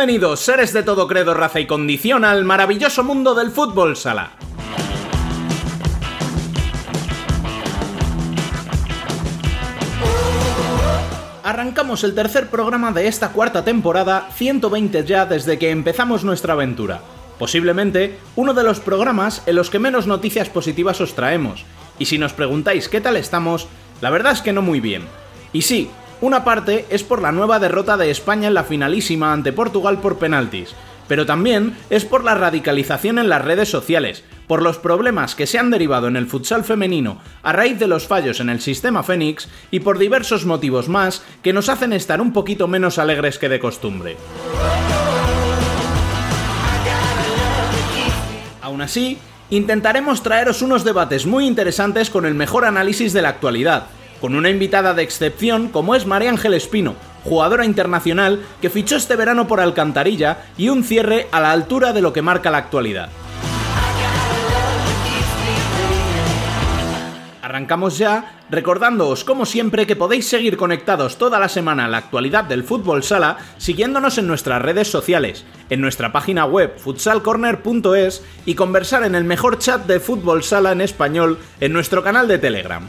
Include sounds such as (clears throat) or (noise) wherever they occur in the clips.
Bienvenidos, seres de todo credo, raza y condición, al maravilloso mundo del fútbol sala. Arrancamos el tercer programa de esta cuarta temporada, 120 ya desde que empezamos nuestra aventura. Posiblemente uno de los programas en los que menos noticias positivas os traemos. Y si nos preguntáis qué tal estamos, la verdad es que no muy bien. Y sí, una parte es por la nueva derrota de España en la finalísima ante Portugal por penaltis, pero también es por la radicalización en las redes sociales, por los problemas que se han derivado en el futsal femenino a raíz de los fallos en el sistema Fénix y por diversos motivos más que nos hacen estar un poquito menos alegres que de costumbre. Aún así, intentaremos traeros unos debates muy interesantes con el mejor análisis de la actualidad, con una invitada de excepción como es María Ángel Espino, jugadora internacional que fichó este verano por Alcantarilla y un cierre a la altura de lo que marca la actualidad. Arrancamos ya recordándoos como siempre que podéis seguir conectados toda la semana a la actualidad del fútbol sala siguiéndonos en nuestras redes sociales, en nuestra página web futsalcorner.es y conversar en el mejor chat de fútbol sala en español en nuestro canal de Telegram.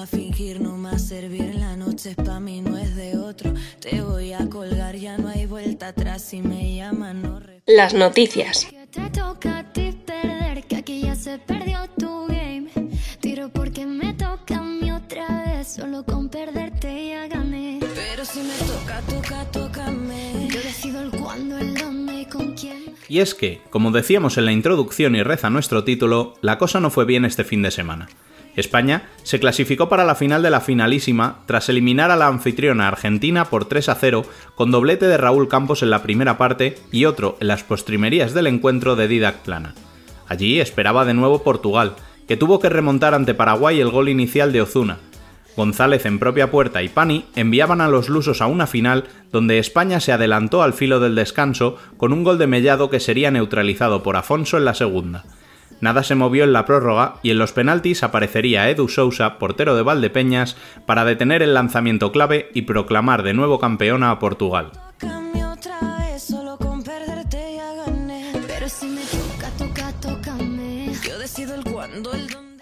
Más fingir, no más servir. La noche es pa' mí, no es de otro. Te voy a colgar, ya no hay vuelta atrás. Si me llaman, no Las noticias. Que te toca a ti perder, que aquí ya se perdió tu game. Tiro porque me toca a mí otra vez, solo con perderte ya gané. Pero si me toca, toca, tócame. Yo decido el cuándo, el dónde y con quién. Y es que, como decíamos en la introducción y reza nuestro título, la cosa no fue bien este fin de semana. España se clasificó para la final de la finalísima tras eliminar a la anfitriona Argentina por 3 a 0 con doblete de Raúl Campos en la primera parte y otro en las postrimerías del encuentro de Didac Plana. Allí esperaba de nuevo Portugal, que tuvo que remontar ante Paraguay el gol inicial de Ozuna. González en propia puerta y Pani enviaban a los lusos a una final donde España se adelantó al filo del descanso con un gol de Mellado que sería neutralizado por Afonso en la segunda. Nada se movió en la prórroga y en los penaltis aparecería Edu Sousa, portero de Valdepeñas, para detener el lanzamiento clave y proclamar de nuevo campeona a Portugal.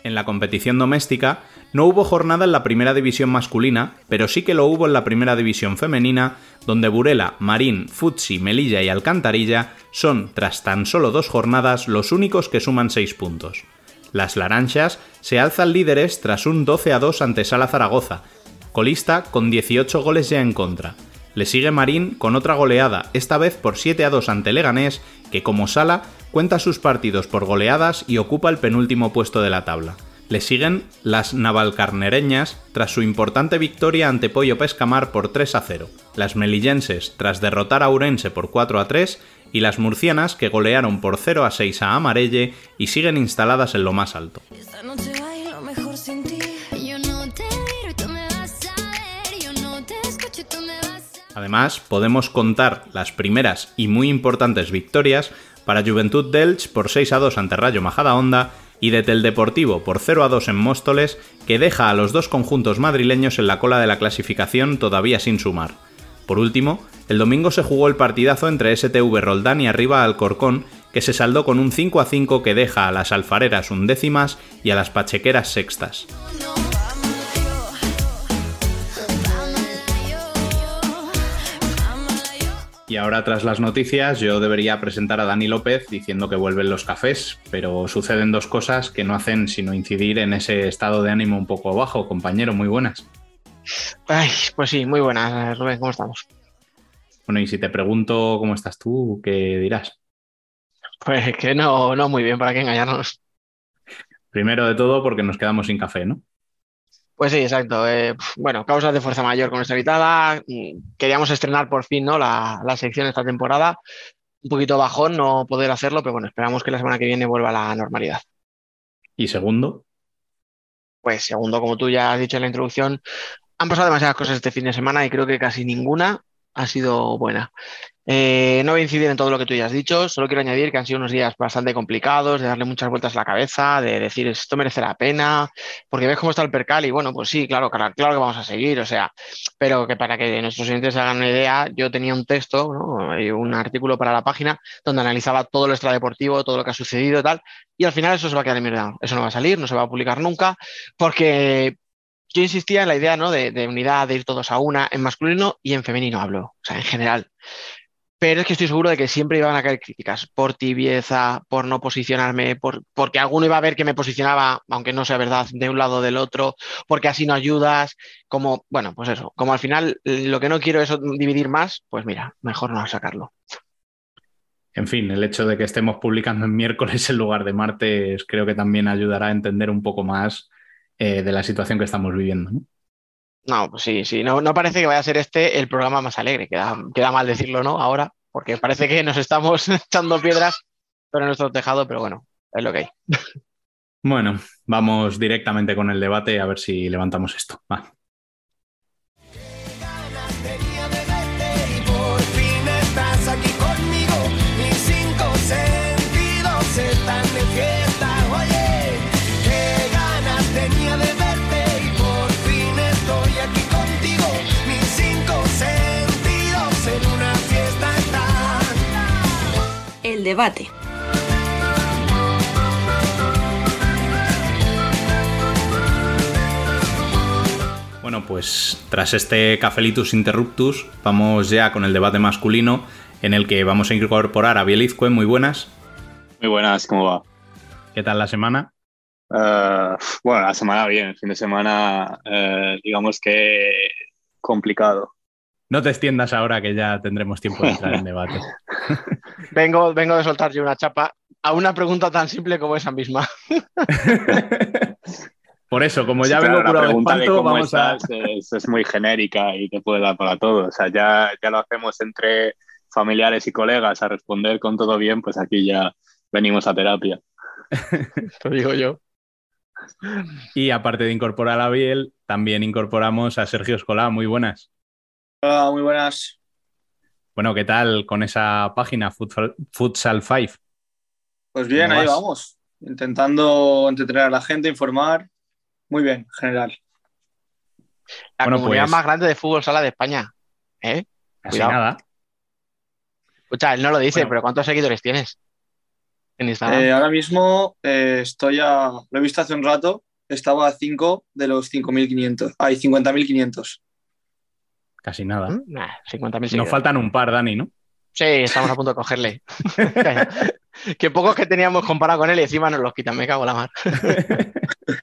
En la competición doméstica no hubo jornada en la primera división masculina, pero sí que lo hubo en la primera división femenina, donde Burela, Marín, Futsi, Melilla y Alcantarilla son, tras tan solo dos jornadas, los únicos que suman seis puntos. Las Laranchas se alzan líderes tras un 12 a 2 ante Sala Zaragoza, colista con 18 goles ya en contra. Le sigue Marín con otra goleada, esta vez por 7 a 2 ante Leganés, que como Sala cuenta sus partidos por goleadas y ocupa el penúltimo puesto de la tabla. Le siguen las navalcarnereñas tras su importante victoria ante Pollo Pescamar por 3 a 0, las melillenses tras derrotar a Urense por 4 a 3 y las murcianas que golearon por 0 a 6 a Amarelle y siguen instaladas en lo más alto. Además, podemos contar las primeras y muy importantes victorias para Juventud Delch por 6 a 2 ante Rayo Majadahonda y de Teldeportivo por 0 a 2 en Móstoles, que deja a los dos conjuntos madrileños en la cola de la clasificación todavía sin sumar. Por último, el domingo se jugó el partidazo entre STV Roldán y Arriba Alcorcón, que se saldó con un 5 a 5 que deja a las alfareras undécimas y a las pachequeras sextas. Y ahora tras las noticias yo debería presentar a Dani López diciendo que vuelven los cafés, pero suceden dos cosas que no hacen sino incidir en ese estado de ánimo un poco bajo. Compañero, muy buenas. Ay, pues sí, muy buenas, Rubén, ¿cómo estamos? Bueno, y si te pregunto cómo estás tú, ¿qué dirás? Pues que no, no muy bien, para qué engañarnos. Primero de todo porque nos quedamos sin café, ¿no? Pues sí, exacto. Eh, bueno, causas de fuerza mayor con nuestra invitada. Queríamos estrenar por fin ¿no? la, la sección esta temporada. Un poquito bajón no poder hacerlo, pero bueno, esperamos que la semana que viene vuelva a la normalidad. ¿Y segundo? Pues segundo, como tú ya has dicho en la introducción, han pasado demasiadas cosas este fin de semana y creo que casi ninguna ha sido buena. Eh, no voy a incidir en todo lo que tú ya has dicho, solo quiero añadir que han sido unos días bastante complicados, de darle muchas vueltas a la cabeza, de decir esto merece la pena, porque ves cómo está el percal y bueno, pues sí, claro, claro, que vamos a seguir, o sea, pero que para que nuestros oyentes se hagan una idea, yo tenía un texto, ¿no? un artículo para la página donde analizaba todo lo extradeportivo, todo lo que ha sucedido y tal, y al final eso se va a quedar en mierda, eso no va a salir, no se va a publicar nunca, porque yo insistía en la idea ¿no? de, de, unidad, de ir todos a una, en masculino y en femenino hablo, o sea, en general. Pero es que estoy seguro de que siempre iban a caer críticas por tibieza, por no posicionarme, por, porque alguno iba a ver que me posicionaba, aunque no sea verdad, de un lado o del otro, porque así no ayudas, como, bueno, pues eso, como al final lo que no quiero es dividir más, pues mira, mejor no sacarlo. En fin, el hecho de que estemos publicando en miércoles en lugar de martes creo que también ayudará a entender un poco más eh, de la situación que estamos viviendo. ¿no? No, pues sí, sí. No, no, parece que vaya a ser este el programa más alegre. Queda, queda mal decirlo, ¿no? Ahora, porque parece que nos estamos (laughs) echando piedras sobre nuestro tejado, pero bueno, es lo que hay. Bueno, vamos directamente con el debate a ver si levantamos esto. Va. Debate. Bueno, pues tras este Cafelitus Interruptus, vamos ya con el debate masculino, en el que vamos a incorporar a Bielizque. Muy buenas. Muy buenas, ¿cómo va? ¿Qué tal la semana? Uh, bueno, la semana bien, el fin de semana, uh, digamos que complicado. No te extiendas ahora que ya tendremos tiempo de entrar en debate. (laughs) vengo, vengo de soltar yo una chapa a una pregunta tan simple como esa misma. (laughs) Por eso, como ya sí, vengo claro, curado la pregunta de espanto, de cómo vamos a... es, muy genérica y te puede dar para todo. O sea, ya, ya lo hacemos entre familiares y colegas a responder con todo bien, pues aquí ya venimos a terapia. (laughs) Lo digo yo. Y aparte de incorporar a Biel, también incorporamos a Sergio Escolá. Muy buenas. Hola, muy buenas. Bueno, ¿qué tal con esa página Futsal, Futsal 5? Pues bien, ahí vas? vamos. Intentando entretener a la gente, informar. Muy bien, en general. La bueno, comunidad pues... más grande de fútbol sala de España. ¿Eh? Casi nada. Escucha, él no lo dice, bueno. pero ¿cuántos seguidores tienes? En Instagram. Eh, ahora mismo eh, estoy a. Lo he visto hace un rato. Estaba a 5 de los 5.500. Hay 50.500. Casi nada. ¿Mm? Nah, 50.000 Nos faltan un par, Dani, ¿no? Sí, estamos a punto de cogerle. (laughs) que pocos que teníamos comparado con él y encima nos los quitan, me cago en la mar. (laughs)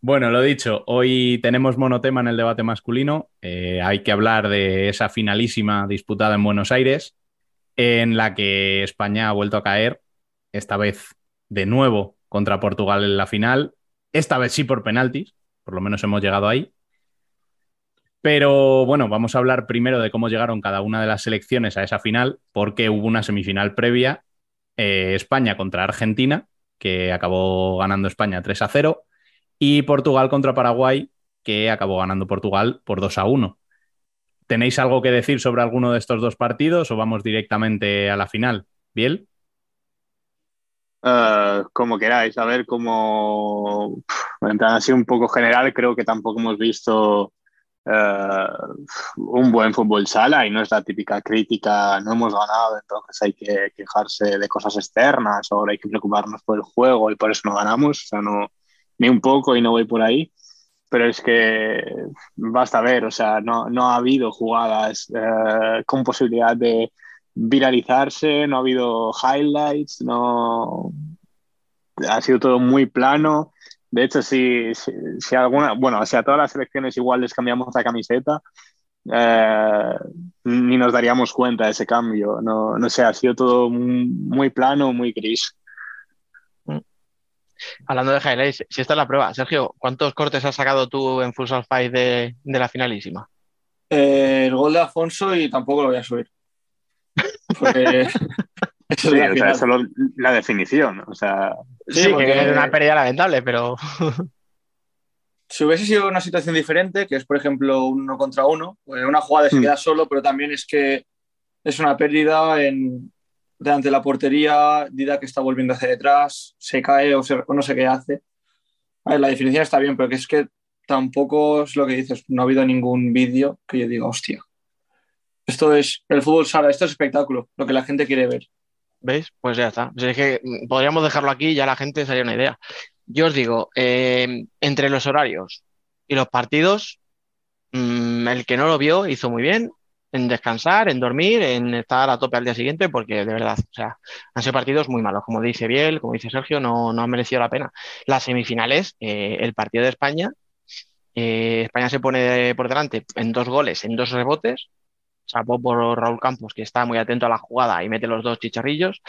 bueno, lo dicho, hoy tenemos monotema en el debate masculino. Eh, hay que hablar de esa finalísima disputada en Buenos Aires, en la que España ha vuelto a caer, esta vez de nuevo contra Portugal en la final, esta vez sí por penaltis, por lo menos hemos llegado ahí. Pero bueno, vamos a hablar primero de cómo llegaron cada una de las selecciones a esa final, porque hubo una semifinal previa, eh, España contra Argentina, que acabó ganando España 3 a 0, y Portugal contra Paraguay, que acabó ganando Portugal por 2 a 1. ¿Tenéis algo que decir sobre alguno de estos dos partidos o vamos directamente a la final? ¿Biel? Uh, como queráis, a ver, como así un poco general, creo que tampoco hemos visto Uh, un buen fútbol sala y no es la típica crítica, no hemos ganado, entonces hay que quejarse de cosas externas, ahora hay que preocuparnos por el juego y por eso no ganamos, o sea, no, ni un poco y no voy por ahí, pero es que basta ver, o sea, no, no ha habido jugadas uh, con posibilidad de viralizarse, no ha habido highlights, no ha sido todo muy plano. De hecho, si, si, si, alguna, bueno, si a todas las selecciones igual les cambiamos la camiseta, eh, ni nos daríamos cuenta de ese cambio. No, no sé, ha sido todo muy plano, muy gris. Hablando de highlights, si esta es la prueba, Sergio, ¿cuántos cortes has sacado tú en Futsal Fight de, de la finalísima? Eh, el gol de Afonso y tampoco lo voy a subir. (laughs) Porque eso Sí, o sea, es solo la definición. O sea, Sí, Sí, que es una pérdida lamentable, pero (laughs) Si hubiese sido una situación diferente, que es por ejemplo uno contra uno, pues una jugada se Mm. queda solo, pero también es que es una pérdida en, delante de la portería, Dida que está volviendo hacia detrás, se cae o, se- o no sé qué hace. A ver, la definición está bien, pero que es que tampoco es lo que dices, no ha habido ningún vídeo que yo diga, hostia. Esto es el fútbol sala, esto es espectáculo, lo que la gente quiere ver. ¿Veis? Pues ya está. Es que mm, podríamos dejarlo aquí y ya la gente sería una idea. Yo os digo, eh, entre los horarios y los partidos, mm, el que no lo vio hizo muy bien en descansar, en dormir, en estar a tope al día siguiente, porque de verdad, o sea, han sido partidos muy malos. Como dice Biel, como dice Sergio, no, no han merecido la pena. Las semifinales, eh, el partido de España, eh, España se pone por delante en dos goles, en dos rebotes. Salvo por Raúl Campos, que está muy atento a la jugada y mete los dos chicharrillos.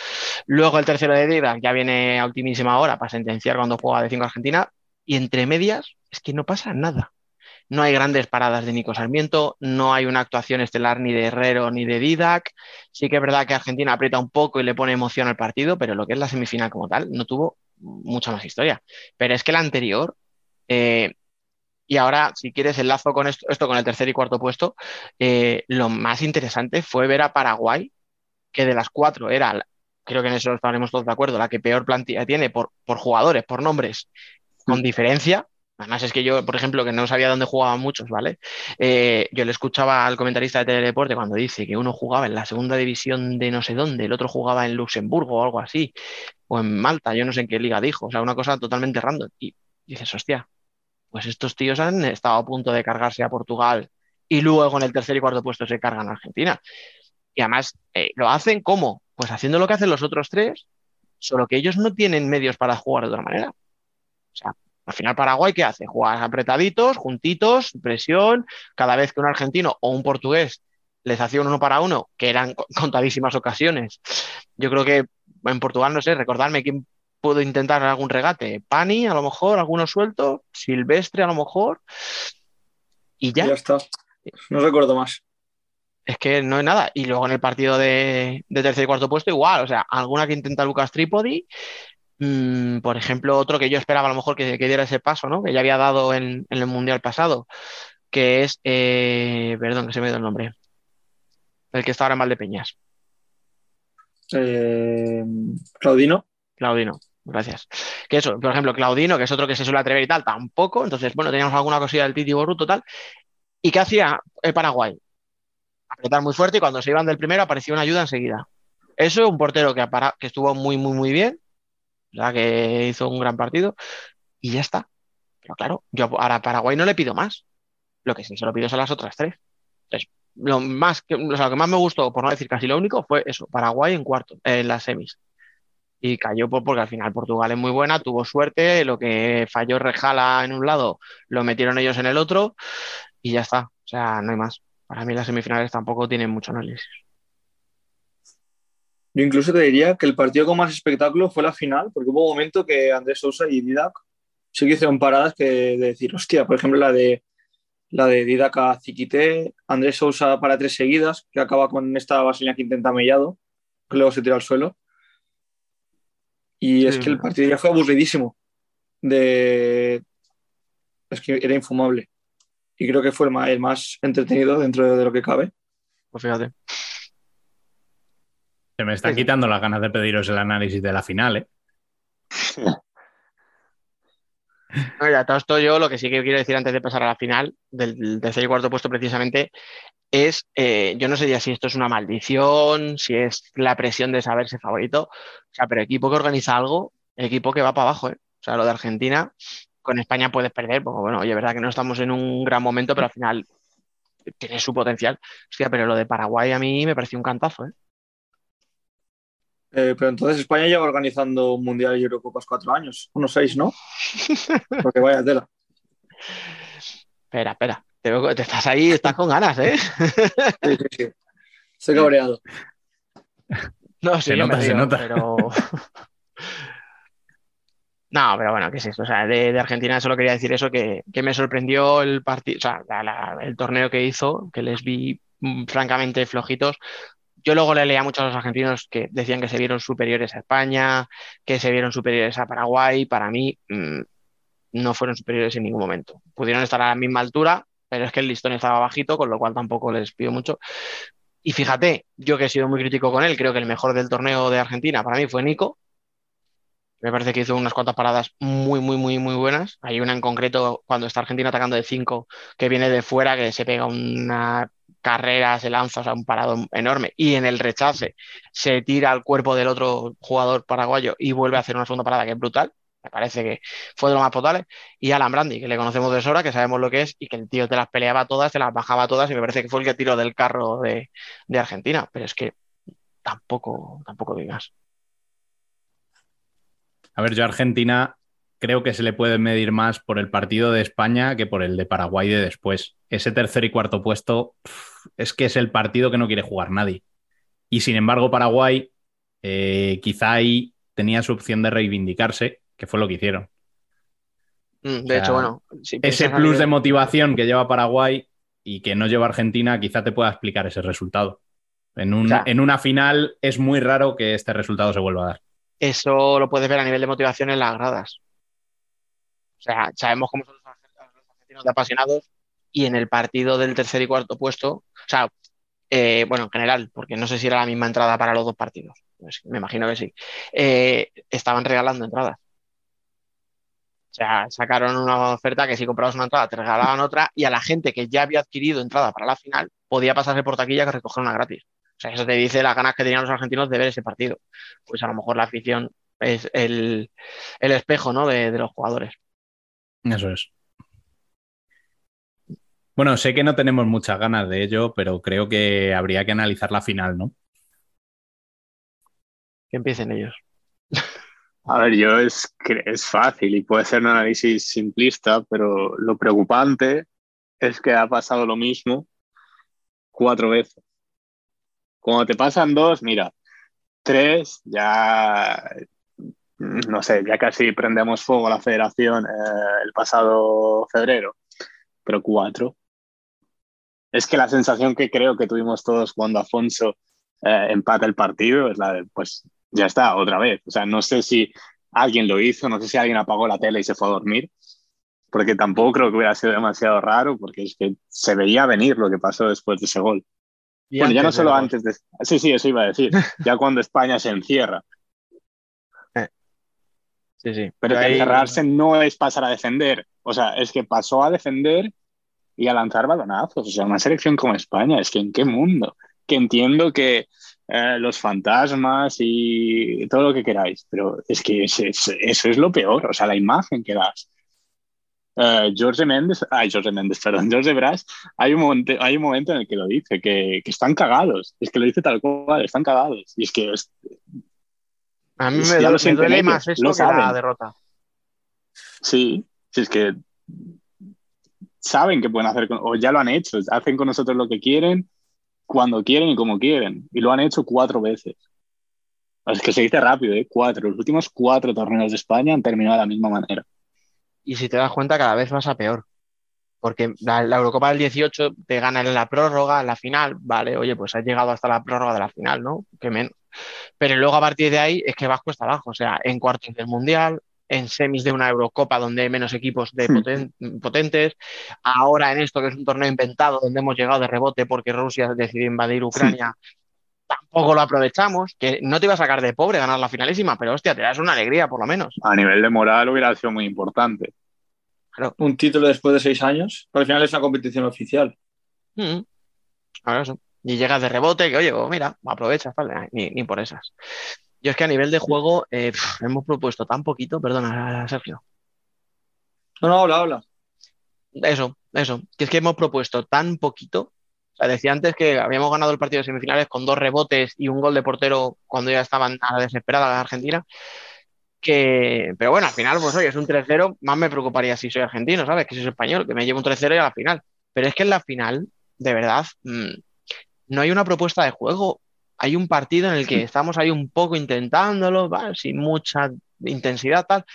Luego el tercero de Didac ya viene a ultimísima hora para sentenciar cuando juega de 5 Argentina. Y entre medias es que no pasa nada. No hay grandes paradas de Nico Sarmiento, no hay una actuación estelar ni de Herrero ni de Didac. Sí que es verdad que Argentina aprieta un poco y le pone emoción al partido, pero lo que es la semifinal como tal no tuvo mucha más historia. Pero es que la anterior, eh, y ahora si quieres enlazo con esto, esto con el tercer y cuarto puesto, eh, lo más interesante fue ver a Paraguay, que de las cuatro era, creo que en eso estaremos todos de acuerdo, la que peor plantilla tiene por, por jugadores, por nombres, con diferencia. Además es que yo, por ejemplo, que no sabía dónde jugaban muchos, ¿vale? Eh, yo le escuchaba al comentarista de Teledeporte cuando dice que uno jugaba en la segunda división de no sé dónde, el otro jugaba en Luxemburgo o algo así, o en Malta, yo no sé en qué liga dijo, o sea, una cosa totalmente random. Y dices, hostia, pues estos tíos han estado a punto de cargarse a Portugal y luego en el tercer y cuarto puesto se cargan a Argentina. Y además, eh, ¿lo hacen cómo? Pues haciendo lo que hacen los otros tres, solo que ellos no tienen medios para jugar de otra manera. O sea, al final Paraguay, ¿qué hace? Jugar apretaditos, juntitos, presión. Cada vez que un argentino o un portugués les hacía un uno para uno, que eran co- contadísimas ocasiones. Yo creo que en Portugal, no sé, recordarme quién pudo intentar algún regate. Pani, a lo mejor, alguno suelto. Silvestre, a lo mejor. Y ya. Ya está. No recuerdo más. Es que no hay nada. Y luego en el partido de, de tercer y cuarto puesto, igual. O sea, alguna que intenta Lucas Trípodi. Mm, por ejemplo, otro que yo esperaba a lo mejor que, que diera ese paso, ¿no? Que ya había dado en, en el Mundial pasado. Que es. eh, perdón, que se me dio el nombre. El que está ahora en Valdepeñas. Eh, Claudino. Claudino. Gracias. Que eso, por ejemplo, Claudino, que es otro que se suele atrever y tal, tampoco. Entonces, bueno, teníamos alguna cosilla del Titi Borruto tal. ¿Y qué hacía Paraguay? Apretar muy fuerte y cuando se iban del primero aparecía una ayuda enseguida. Eso, un portero que, apara- que estuvo muy, muy, muy bien, ¿verdad? que hizo un gran partido y ya está. Pero claro, yo ahora a Paraguay no le pido más. Lo que sí se lo pido son las otras tres. Entonces, lo más que, lo que más me gustó, por no decir casi lo único, fue eso, Paraguay en cuarto, en las semis. Y cayó por- porque al final Portugal es muy buena, tuvo suerte, lo que falló Rejala en un lado, lo metieron ellos en el otro y ya está. O sea, no hay más. Para mí las semifinales tampoco tienen mucho análisis. Yo incluso te diría que el partido con más espectáculo fue la final, porque hubo un momento que Andrés Sousa y Didac sí que hicieron paradas que de decir, hostia, por ejemplo, la de la de Didac a Ziquité, Andrés Sousa para tres seguidas, que acaba con esta vaselina que intenta mellado, que luego se tira al suelo. Y Sí, es que el partido ya fue aburridísimo. De... Es que era infumable. Y creo que fue el más, el más entretenido dentro de lo que cabe. Pues fíjate. Se me están quitando las ganas de pediros el análisis de la final, ¿eh? (laughs) (laughs) Ya todo esto yo lo que sí que quiero decir antes de pasar a la final del tercer y cuarto puesto precisamente es, eh, yo no sé ya si esto es una maldición, si es la presión de saberse favorito, o sea, pero equipo que organiza algo, equipo que va para abajo, ¿eh? O sea, lo de Argentina, con España puedes perder, porque bueno, oye, es verdad que no estamos en un gran momento, pero al final tiene su potencial. Hostia, pero lo de Paraguay a mí me pareció un cantazo, ¿eh? Eh, pero entonces España lleva organizando un Mundial y Eurocopas cuatro años, unos seis, ¿no? (laughs) Porque vaya tela. Espera, espera, te, veo que- te estás ahí, estás con ganas, ¿eh? Sí, sí, sí. Estoy cabreado. No, sí, Se nota, se nota. pero... (laughs) No, pero bueno, ¿qué es esto? O sea, de, de Argentina solo quería decir eso, que, que me sorprendió el partido, o sea, la- la- el torneo que hizo, que les vi mm, francamente flojitos. Yo luego le leía mucho a los argentinos que decían que se vieron superiores a España, que se vieron superiores a Paraguay. Para mí, mm, no fueron superiores en ningún momento. Pudieron estar a la misma altura, pero es que el listón estaba bajito, con lo cual tampoco les pido mucho. Y fíjate, yo que he sido muy crítico con él, creo que el mejor del torneo de Argentina para mí fue Nico. Me parece que hizo unas cuantas paradas muy, muy, muy, muy buenas. Hay una en concreto cuando está Argentina atacando de 5 que viene de fuera, que se pega una carrera, se lanza, o un parado enorme. Y en el rechace se tira al cuerpo del otro jugador paraguayo y vuelve a hacer una segunda parada que es brutal. Me parece que fue de lo más potable. Y Alan Brandi, que le conocemos de sobra, que sabemos lo que es, y que el tío te las peleaba todas, te las bajaba todas, y me parece que fue el que tiró del carro de, de Argentina. Pero es que tampoco, tampoco digas. A ver, yo Argentina creo que se le puede medir más por el partido de España que por el de Paraguay de después. Ese tercer y cuarto puesto es que es el partido que no quiere jugar nadie. Y sin embargo, Paraguay eh, quizá ahí tenía su opción de reivindicarse, que fue lo que hicieron. Mm, De O sea, hecho, bueno, si Ese plus nivel- de motivación que lleva Paraguay y que no lleva Argentina, quizá te pueda explicar ese resultado. En, un- Ya. en una final es muy raro que este resultado se vuelva a dar. Eso lo puedes ver a nivel de motivación en las gradas. O sea, sabemos cómo son los argentinos de apasionados y en el partido del tercer y cuarto puesto, o sea, eh, bueno, en general, porque no sé si era la misma entrada para los dos partidos, Pues me imagino que sí, eh, estaban regalando entradas. O sea, sacaron una oferta que si comprabas una entrada te regalaban otra y a la gente que ya había adquirido entrada para la final podía pasarse por taquilla que recoger una gratis. O sea, eso te dice las ganas que tenían los argentinos de ver ese partido. Pues a lo mejor la afición es el, espejo, ¿no? de los jugadores. Eso es. Bueno, sé que no tenemos muchas ganas de ello, pero creo que habría que analizar la final, ¿no? Que empiecen ellos. A ver, yo es es fácil y puede ser un análisis simplista, pero lo preocupante es que ha pasado lo mismo cuatro veces. Cuando te pasan dos, mira, tres, ya no sé, ya casi prendemos fuego a la federación eh, el pasado febrero, pero cuatro. Es que la sensación que creo que tuvimos todos cuando Afonso eh, empata el partido es la de, pues ya está, otra vez. O sea, no sé si alguien lo hizo, no sé si alguien apagó la tele y se fue a dormir, porque tampoco creo que hubiera sido demasiado raro, porque es que se veía venir lo que pasó después de ese gol. Y bueno, ya no solo antes de... Sí, sí, eso iba a decir. (laughs) Ya cuando España se encierra. Sí, sí. Pero Yo que ahí- encerrarse no es pasar a defender. O sea, es que pasó a defender y a lanzar balonazos. O sea, una selección como España, es que en qué mundo. Que entiendo que eh, los fantasmas y todo lo que queráis, pero es que es- es- eso es lo peor. O sea, la imagen que das. Eh, Jorge Méndez, ay, Jorge Méndez, (laughs) perdón, Jorge Brás, hay un momento, hay un momento en el que lo dice, que, que están cagados. Es que lo dice tal cual, están cagados. Y es que es- A mí me, ya duele- me más esto lo que la derrota. Sí, sí, es que saben que pueden hacer, con- o ya lo han hecho, hacen con nosotros lo que quieren, cuando quieren y como quieren, y lo han hecho cuatro veces. Es que se dice rápido, ¿eh? Cuatro. Los últimos cuatro torneos de España han terminado de la misma manera. Y si te das cuenta, cada vez vas a peor. Porque la, la Eurocopa del 18 te gana en la prórroga, en la final, vale, oye, pues has llegado hasta la prórroga de la final, ¿no? Que menos. Pero luego a partir de ahí es que vas cuesta abajo, o sea, en cuartos del Mundial, en semis de una Eurocopa donde hay menos equipos de Hmm. poten- potentes, ahora en esto que es un torneo inventado donde hemos llegado de rebote porque Rusia decidió invadir Ucrania, tampoco lo aprovechamos, que no te iba a sacar de pobre ganar la finalísima, pero hostia, te das una alegría por lo menos. A nivel de moral hubiera sido muy importante. Un título después de seis años, pero al final es una competición oficial. Mm. Ahora eso. Y llegas de rebote, que oye, pues mira, aprovecha, vale, ni, ni por esas. Yo es que a nivel de juego eh, hemos propuesto tan poquito, perdona, Sergio. No, no, habla, habla. Eso, eso, que es que hemos propuesto tan poquito. O sea, decía antes que habíamos ganado el partido de semifinales con dos rebotes y un gol de portero cuando ya estaban a la desesperada la Argentina. Que, pero bueno, al final, pues oye, es un 3-0, más me preocuparía si soy argentino, ¿sabes? Que si soy español, que me llevo un 3-0 y a la final. Pero es que en la final, de verdad, mm, no hay una propuesta de juego. Hay un partido en el que estamos ahí un poco intentándolo, ¿vale? sin mucha intensidad, tal.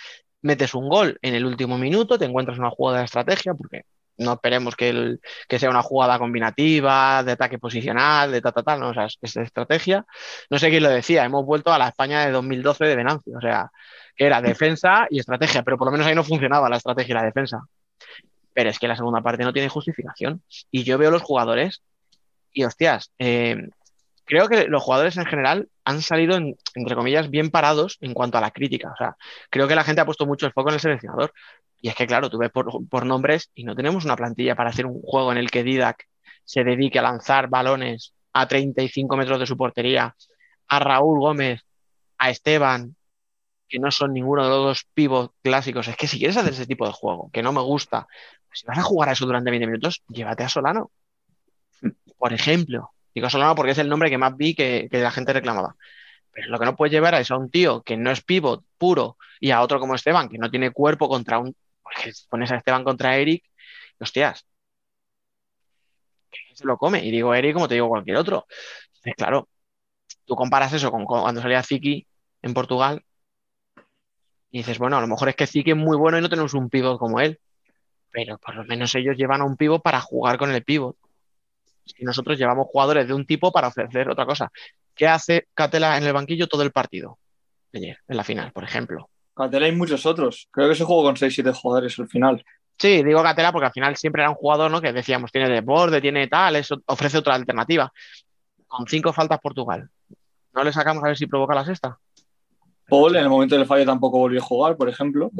metes un gol en el último minuto, te encuentras una jugada de estrategia, porque no esperemos que, el, que sea una jugada combinativa, de ataque posicional, de tal, tal, tal, no, o sea, es, estrategia. No sé quién lo decía, hemos vuelto a la España de 2012 de Venancio, o sea, que era defensa y estrategia, pero por lo menos ahí no funcionaba la estrategia y la defensa. Pero es que la segunda parte no tiene justificación. Y yo veo los jugadores y, hostias, eh, creo que los jugadores en general han salido, entre comillas, bien parados en cuanto a la crítica. O sea, creo que la gente ha puesto mucho el foco en el seleccionador. Y es que, claro, tú ves por, nombres y no tenemos una plantilla para hacer un juego en el que Didac se dedique a lanzar balones a 35 metros de su portería, a Raúl Gómez, a Esteban, que no son ninguno de los dos pivos clásicos. Es que si quieres hacer ese tipo de juego, que no me gusta, pues si vas a jugar a eso durante 20 minutos, llévate a Solano. Por ejemplo, Digo Solano porque es el nombre que más vi que, la gente reclamaba. Pero lo que no puedes llevar es a un tío que no es pivot puro y a otro como Esteban, que no tiene cuerpo contra un. Porque pones a Esteban contra Eric, y hostias, se lo come. Y digo Eric como te digo cualquier otro. Entonces, claro, tú comparas eso con cuando salía Ziki en Portugal y dices, bueno, a lo mejor es que Ziki es muy bueno y no tenemos un pivot como él. Pero por lo menos ellos llevan a un pivot para jugar con el pivot y nosotros llevamos jugadores de un tipo para ofrecer otra cosa. ¿Qué hace Catela en el banquillo todo el partido? Ayer, en la final, por ejemplo. Catela y muchos otros. Creo que se jugó con 6-7 jugadores al final. Sí, digo Catela porque al final siempre era un jugador ¿no? que decíamos, tiene desborde, tiene tal, eso ofrece otra alternativa. Con cinco faltas Portugal. ¿No le sacamos a ver si provoca la sexta? Paul en el momento del fallo tampoco volvió a jugar, por ejemplo.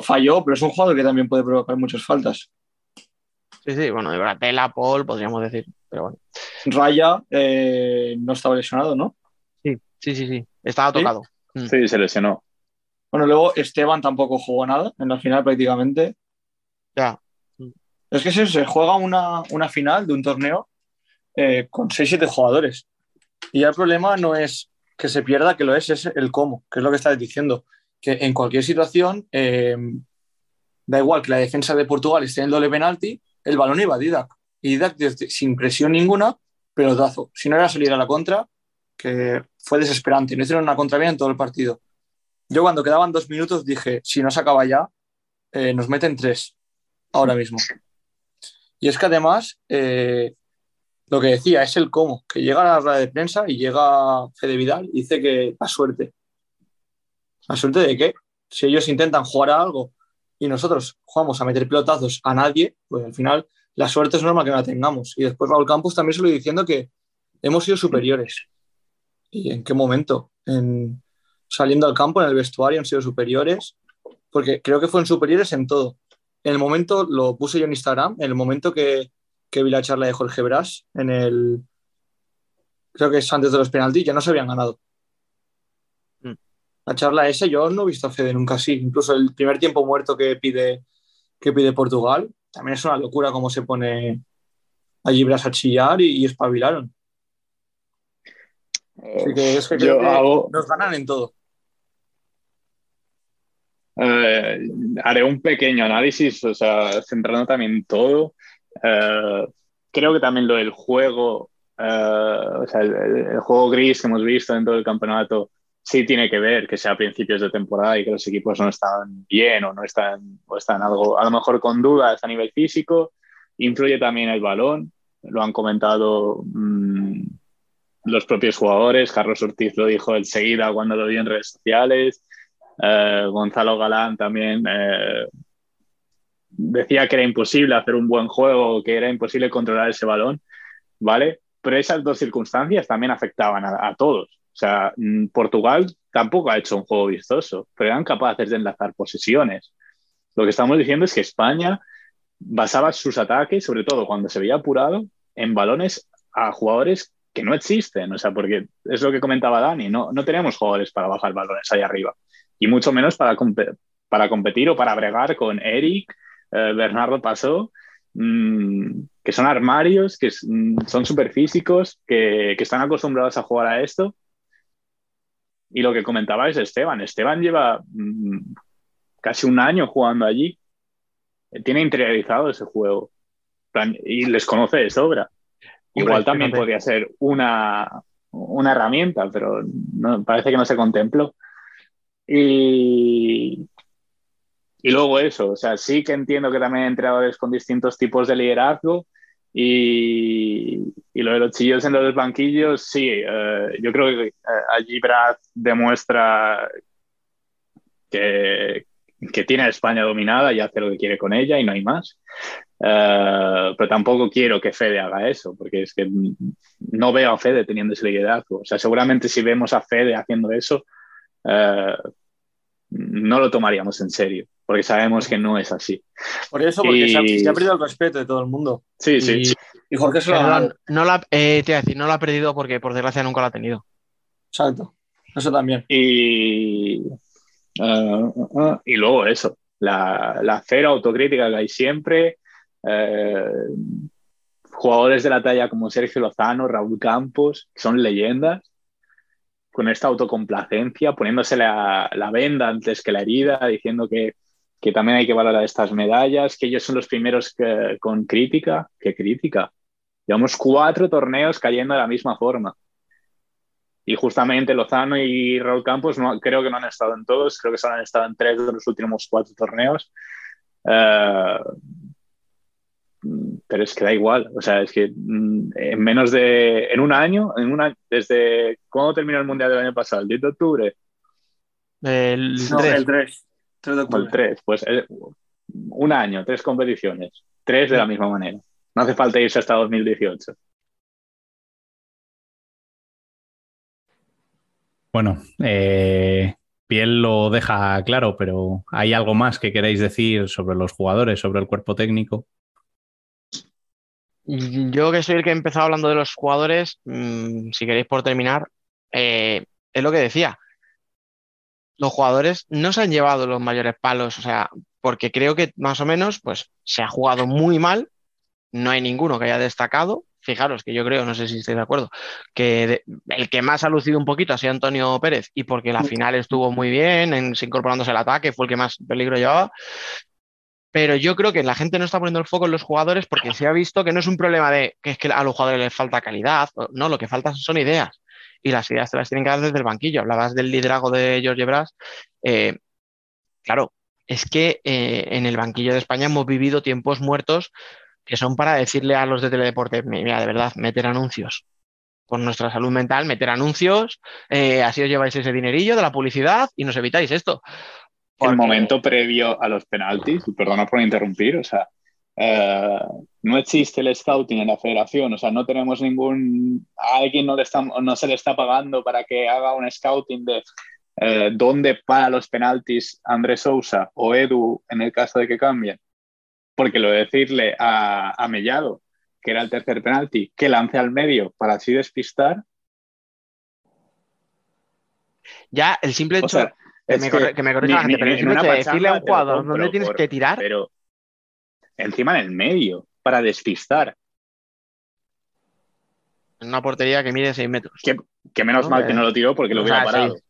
falló, pero es un jugador que también puede provocar muchas faltas. Sí, sí, bueno, de Bratela, Paul, podríamos decir, pero bueno. Raya eh, no estaba lesionado, ¿no? Sí, sí, sí, sí. Estaba tocado. Mm. Sí, se lesionó. Bueno, luego Esteban tampoco jugó nada en la final prácticamente. Ya. Es que se, juega una, final de un torneo eh, con 6-7 jugadores. Y ya el problema no es que se pierda, que lo es, es el cómo, que es lo que estás diciendo. Que en cualquier situación, eh, da igual que la defensa de Portugal esté en el doble penalti, el balón iba a Didac. Y Didac sin presión ninguna, pelotazo. Si no era salir a la contra, que fue desesperante. No hicieron una contra bien en todo el partido. Yo cuando quedaban dos minutos dije, si no se acaba ya, eh, nos meten tres ahora mismo. Y es que además, eh, lo que decía es el cómo, que llega a la rueda de prensa y llega Fede Vidal y dice que la suerte. ¿La suerte de qué? Si ellos intentan jugar a algo y nosotros jugamos a meter pelotazos a nadie, pues al final la suerte es normal que no la tengamos. Y después Raúl Campos también se lo diciendo que hemos sido superiores. ¿Y en qué momento? En, saliendo al campo, en el vestuario, han sido superiores, porque creo que fueron superiores en todo. En el momento, lo puse yo en Instagram, en el momento que, que vi la charla de Jorge Brás, en el, creo que es antes de los penaltis, ya no se habían ganado la charla esa yo no he visto a Fede nunca así. Incluso el primer tiempo muerto que pide, que pide Portugal, también es una locura cómo se pone allí Bras a chillar y, espabilaron. Así que es que, nos ganan en todo. Eh, haré un pequeño análisis, o sea, centrando también todo. Eh, creo que también lo del juego, eh, o sea, el, juego gris que hemos visto dentro del campeonato, sí tiene que ver que sea a principios de temporada y que los equipos no están bien o no están, o están algo, a lo mejor con dudas a nivel físico. Influye también el balón, lo han comentado mm, los propios jugadores. Carlos Ortiz lo dijo enseguida cuando lo vi en redes sociales. Eh, Gonzalo Galán también eh, decía que era imposible hacer un buen juego, que era imposible controlar ese balón, ¿vale? Pero esas dos circunstancias también afectaban a todos. O sea, mm, Portugal tampoco ha hecho un juego vistoso, pero eran capaces de enlazar posesiones. Lo que estamos diciendo es que España basaba sus ataques, sobre todo cuando se veía apurado, en balones a jugadores que no existen. O sea, porque es lo que comentaba Dani, no, no tenemos jugadores para bajar balones ahí arriba. Y mucho menos para, para competir o para bregar con Eric, eh, Bernardo Pasó, mm, que son armarios, que mm, son súper físicos, que, que están acostumbrados a jugar a esto y lo que comentaba es Esteban. Esteban lleva mm, casi un año jugando allí. Tiene interiorizado ese juego y les conoce de sobra. Igual también podría ser una, una herramienta, pero no, parece que no se contempló. Y, y luego eso, o sea, sí que entiendo que también hay entrenadores con distintos tipos de liderazgo y, y lo de los chillos en los banquillos, sí, eh, yo creo que eh, allí Brad demuestra que, que tiene a España dominada y hace lo que quiere con ella y no hay más. Eh, pero tampoco quiero que Fede haga eso, porque es que no veo a Fede teniendo ese liderazgo. O sea, seguramente si vemos a Fede haciendo eso, uh, no lo tomaríamos en serio, porque sabemos que no es así. Por eso, porque y... se, ha, se, ha, perdido el respeto de todo el mundo. Sí, sí. Y, y Jorge se lo Perdón, no la, eh, te iba a decir, no lo ha perdido porque por desgracia nunca lo ha tenido. Exacto. Eso también. Y, uh, uh, y luego eso, la, la cero autocrítica que hay siempre, eh, jugadores de la talla como Sergio Lozano, Raúl Campos, que son leyendas, con esta autocomplacencia, poniéndose la, la venda antes que la herida, diciendo que, que, también hay que valorar estas medallas, que ellos son los primeros que, con crítica. ¿Qué crítica? Llevamos cuatro torneos cayendo de la misma forma. Y justamente Lozano y Raúl Campos no, creo que no han estado en todos, creo que solo han estado en tres de los últimos cuatro torneos. Uh, pero es que da igual, o sea, es que en menos de, en un año, en una, desde, ¿cuándo terminó el Mundial del año pasado? ¿El 10 de octubre? El, no, 3. El 3. 3 de octubre. El 3, pues el, un año, tres competiciones, tres de la misma manera. No hace falta irse hasta 2018. Bueno, eh, Piel lo deja claro, pero ¿hay algo más que queráis decir sobre los jugadores, sobre el cuerpo técnico? Yo que soy el que he empezado hablando de los jugadores, mmm, si queréis por terminar, eh, es lo que decía. Los jugadores no se han llevado los mayores palos, o sea, porque creo que más o menos pues se ha jugado muy mal, no hay ninguno que haya destacado. Fijaros que yo creo, no sé si estáis de acuerdo, que de, el que más ha lucido un poquito ha sido Antonio Pérez y porque la final estuvo muy bien, en, incorporándose al ataque, fue el que más peligro llevaba pero yo creo que la gente no está poniendo el foco en los jugadores porque se ha visto que no es un problema de que es que a los jugadores les falta calidad, no, lo que falta son ideas y las ideas te las tienen que dar desde el banquillo. Hablabas del liderazgo de George Bras. Eh, claro, es que eh, en el banquillo de España hemos vivido tiempos muertos que son para decirle a los de Teledeporte, mira, de verdad, meter anuncios. Por nuestra salud mental, meter anuncios, eh, así os lleváis ese dinerillo de la publicidad y nos evitáis esto. Porque... El momento previo a los penaltis, perdona por interrumpir, o sea, eh, no existe el scouting en la federación, o sea, no tenemos ningún, a alguien no, le está, no se le está pagando para que haga un scouting de eh, dónde para los penaltis Andrés Sousa o Edu en el caso de que cambien. Porque lo de decirle a, a Mellado, que era el tercer penalti, que lance al medio para así despistar. Ya, el simple hecho. O sea, que, me, que, que me corrija la gente, pero decirle a un jugador dónde tienes por, que tirar. Pero encima en el medio, para despistar. En una portería que mide 6 metros. Que, que menos ¿no? mal que no lo tiró porque lo hubiera sea, parado. Seis.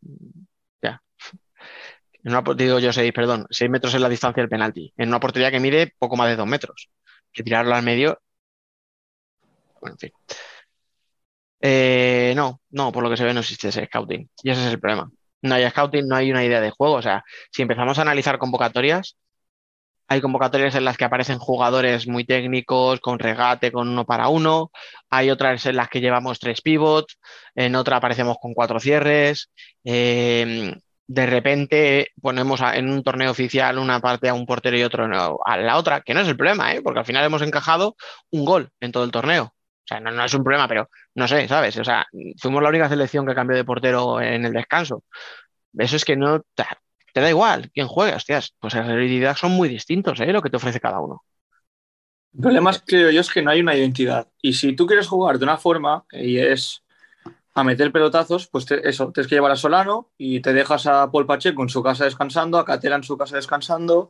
Ya. En una portería, yo 6, perdón, 6 metros es la distancia del penalti. En una portería que mide poco más de 2 metros. Que tirarlo al medio. Bueno, en fin. Eh, no, no, por lo que se ve no existe ese scouting. Y ese es el problema. No hay scouting, no hay una idea de juego. O sea, si empezamos a analizar convocatorias, hay convocatorias en las que aparecen jugadores muy técnicos, con regate, con uno para uno. Hay otras en las que llevamos tres pivots. En otra aparecemos con cuatro cierres. Eh, de repente ponemos en un torneo oficial una parte a un portero y otro a la otra, que no es el problema, ¿eh? porque al final hemos encajado un gol en todo el torneo. O sea, no, es un problema, pero no sé, ¿sabes? O sea, fuimos la única selección que cambió de portero en el descanso. Eso es que no, te da igual quién juega, hostias, pues en realidad son muy distintos, ¿eh? Lo que te ofrece cada uno. El problema es, creo yo, es que no hay una identidad. Y si tú quieres jugar de una forma, y es a meter pelotazos, pues eso, tienes que llevar a Solano y te dejas a Paul Pacheco en su casa descansando, a Catela en su casa descansando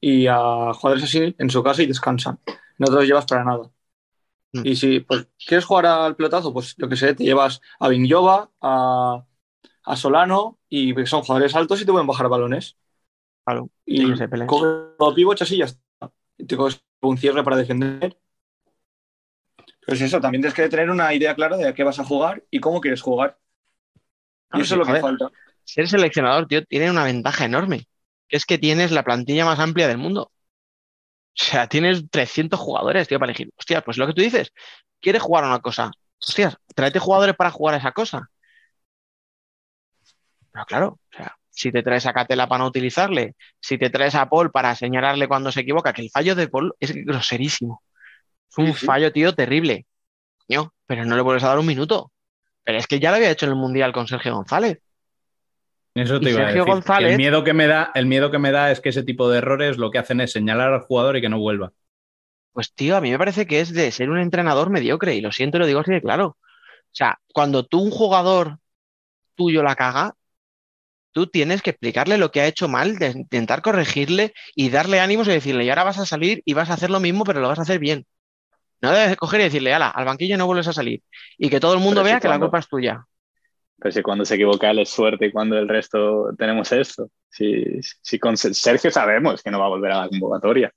y a jugadores así en su casa y descansan. No te los llevas para nada. Mm. Y si pues, quieres jugar al pelotazo, pues yo que sé, te llevas a Vinyova, a, a Solano y son jugadores altos y te pueden bajar balones. Claro. Y coges los pivots así y ya está. Y te coges un cierre para defender. Pues eso, también tienes que tener una idea clara de a qué vas a jugar y cómo quieres jugar. Y eso es lo que falta. Ser seleccionador, tío, tiene una ventaja enorme. que es que tienes la plantilla más amplia del mundo. O sea, tienes 300 jugadores, tío, para elegir. Hostia, pues lo que tú dices, ¿quieres jugar a una cosa? Hostia, tráete jugadores para jugar a esa cosa. Pero claro, o sea, si te traes a Catela para no utilizarle, si te traes a Paul para señalarle cuando se equivoca, que el fallo de Paul es groserísimo. Es un Sí, fallo, tío, terrible. Coño, pero no le vuelves a dar un minuto. Pero es que ya lo había hecho en el Mundial con Sergio González. Eso te Y iba a Sergio decir. que González- el, miedo que me da, el miedo que me da es que ese tipo de errores lo que hacen es señalar al jugador y que no vuelva. Pues tío, a mí me parece que es de ser un entrenador mediocre, y lo siento, y lo digo así de claro. O sea, cuando tú un jugador tuyo la caga, tú tienes que explicarle lo que ha hecho mal, de intentar corregirle y darle ánimos y decirle, y ahora vas a salir y vas a hacer lo mismo, pero lo vas a hacer bien. No debes coger y decirle, ala, al banquillo no vuelves a salir. Y que todo el mundo Pero si vea que la culpa es tuya. Si cuando se equivoca él es suerte y cuando el resto tenemos esto. Si, si con Sergio sabemos que no va a volver a la convocatoria.